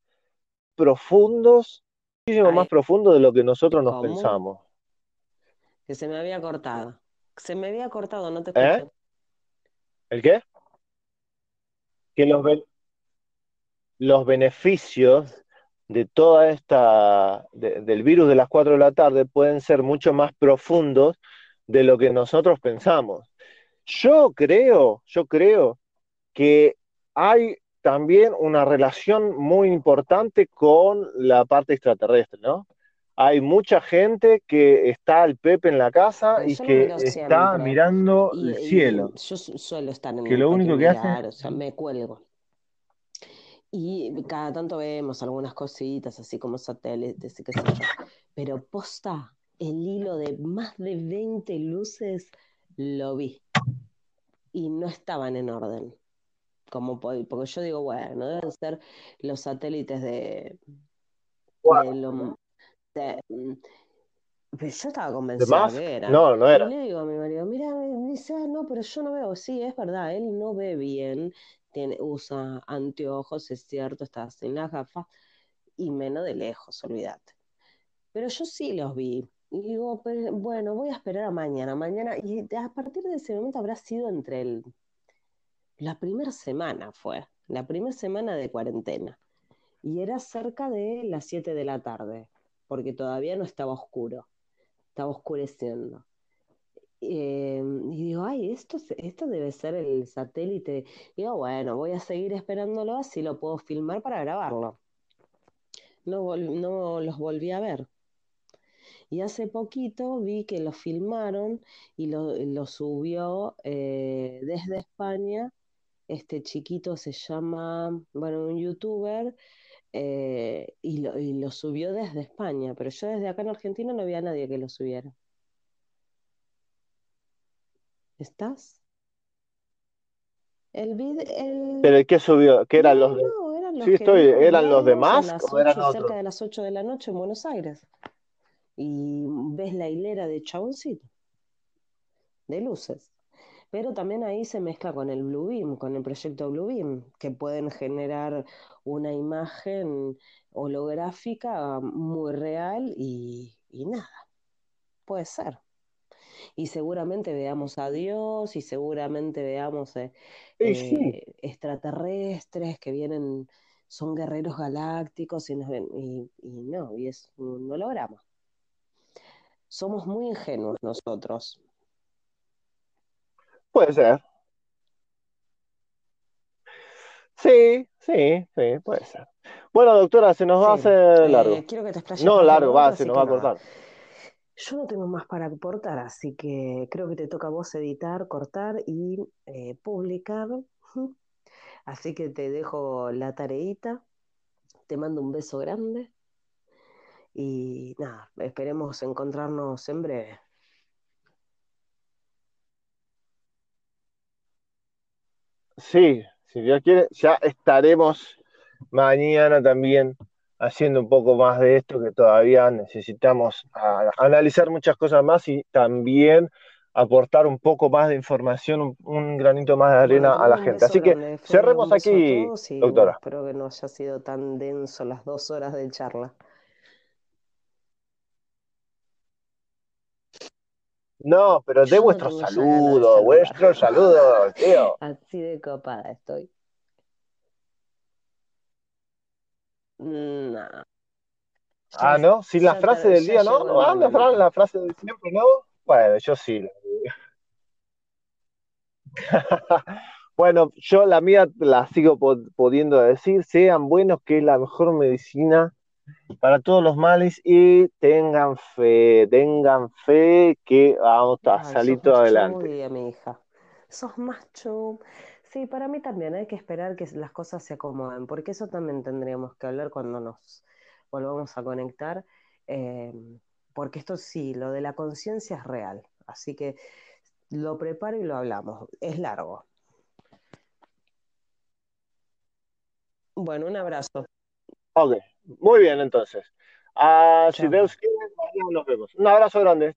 profundos, muchísimo más profundos de lo que nosotros nos ¿cómo? pensamos. Que se me había cortado. Se me había cortado, no te ¿Eh? escuché. ¿El qué? Que los, los beneficios de toda esta, del virus de las 4 de la tarde pueden ser mucho más profundos de lo que nosotros pensamos. Yo creo, yo creo que hay también una relación muy importante con la parte extraterrestre, ¿no? Hay mucha gente que está al Pepe en la casa y que está mirando el cielo. Yo suelo estar en que lo único que hace... o sea, me cuelgo. Y cada tanto vemos algunas cositas, así como satélites y qué sé yo. Pero posta, el hilo de más de 20 luces lo vi. Y no estaban en orden. Como, porque yo digo, bueno, deben ser los satélites de, mm, pero yo estaba convencida que era. No, no era. Y le digo a mi marido, mira, dice, ah, no, pero yo no veo. Sí, es verdad, él no ve bien tiene, usa anteojos, es cierto, está sin las gafas, y menos de lejos, olvídate. Pero yo sí los vi. Y digo, bueno, voy a esperar a mañana. Mañana, y a partir de ese momento habrá sido entre el. La primera semana fue, la primera semana de cuarentena. Y era cerca de las 7 de la tarde, porque todavía no estaba oscuro, estaba oscureciendo. Eh, y digo, ay, esto, esto debe ser el satélite. digo, bueno, voy a seguir esperándolo, así lo puedo filmar para grabarlo. No, no los volví a ver. Y hace poquito vi que lo filmaron y lo, subió eh, desde España. Este chiquito se llama, bueno, un youtuber, eh, y, lo, y lo subió desde España, pero yo desde acá en Argentina no había nadie que lo subiera. ¿Estás? El video. ¿Pero el qué subió? ¿Qué eran los de.? No, eran los sí, estoy. ¿Eran los demás o eran otros? cerca de las 8 de la noche en Buenos Aires. Y ves la hilera de chaboncito, de luces. Pero también ahí se mezcla con el Blue Beam, con el proyecto Blue Beam, que pueden generar una imagen holográfica muy real y, y nada. Puede ser y seguramente veamos a Dios y seguramente veamos eh, eh, extraterrestres que vienen, son guerreros galácticos y, nos ven, y, no, y es un holograma. Somos muy ingenuos nosotros. Puede ser. Sí, sí, sí, puede ser. Bueno, doctora, se nos va a hacer largo. Eh, quiero que te no, largo, va, se nos va a cortar. Yo no tengo más para aportar, así que creo que te toca a vos editar, cortar y eh, publicar. Así que te dejo la tareita, te mando un beso grande y nada, esperemos encontrarnos en breve. Sí, si Dios quiere, ya estaremos mañana también haciendo un poco más de esto, que todavía necesitamos analizar muchas cosas más y también aportar un poco más de información, un, granito más de arena a la gente. Así que cerremos aquí, doctora. espero que no haya sido tan denso las dos horas de charla. No, pero de vuestro saludo, vuestro saludo, tío. <laughs> Así de copada estoy. No. Ah, ¿no? Si la frase del día, ¿no? ¿No ah, la, la frase de siempre, ¿no? Bueno, yo sí. <laughs> bueno, yo la mía la sigo pudiendo decir, sean buenos, que es la mejor medicina para todos los males y tengan fe, tengan fe que vamos a salir todo adelante. mi hija. Sos macho. Sí, para mí también hay que esperar que las cosas se acomoden, porque eso también tendríamos que hablar cuando nos volvamos a conectar, eh, porque esto sí, lo de la conciencia es real, así que lo preparo y lo hablamos, es largo. Bueno, un abrazo. Ok, muy bien entonces. Ah, si Dios quiere, nos vemos. Un abrazo grande.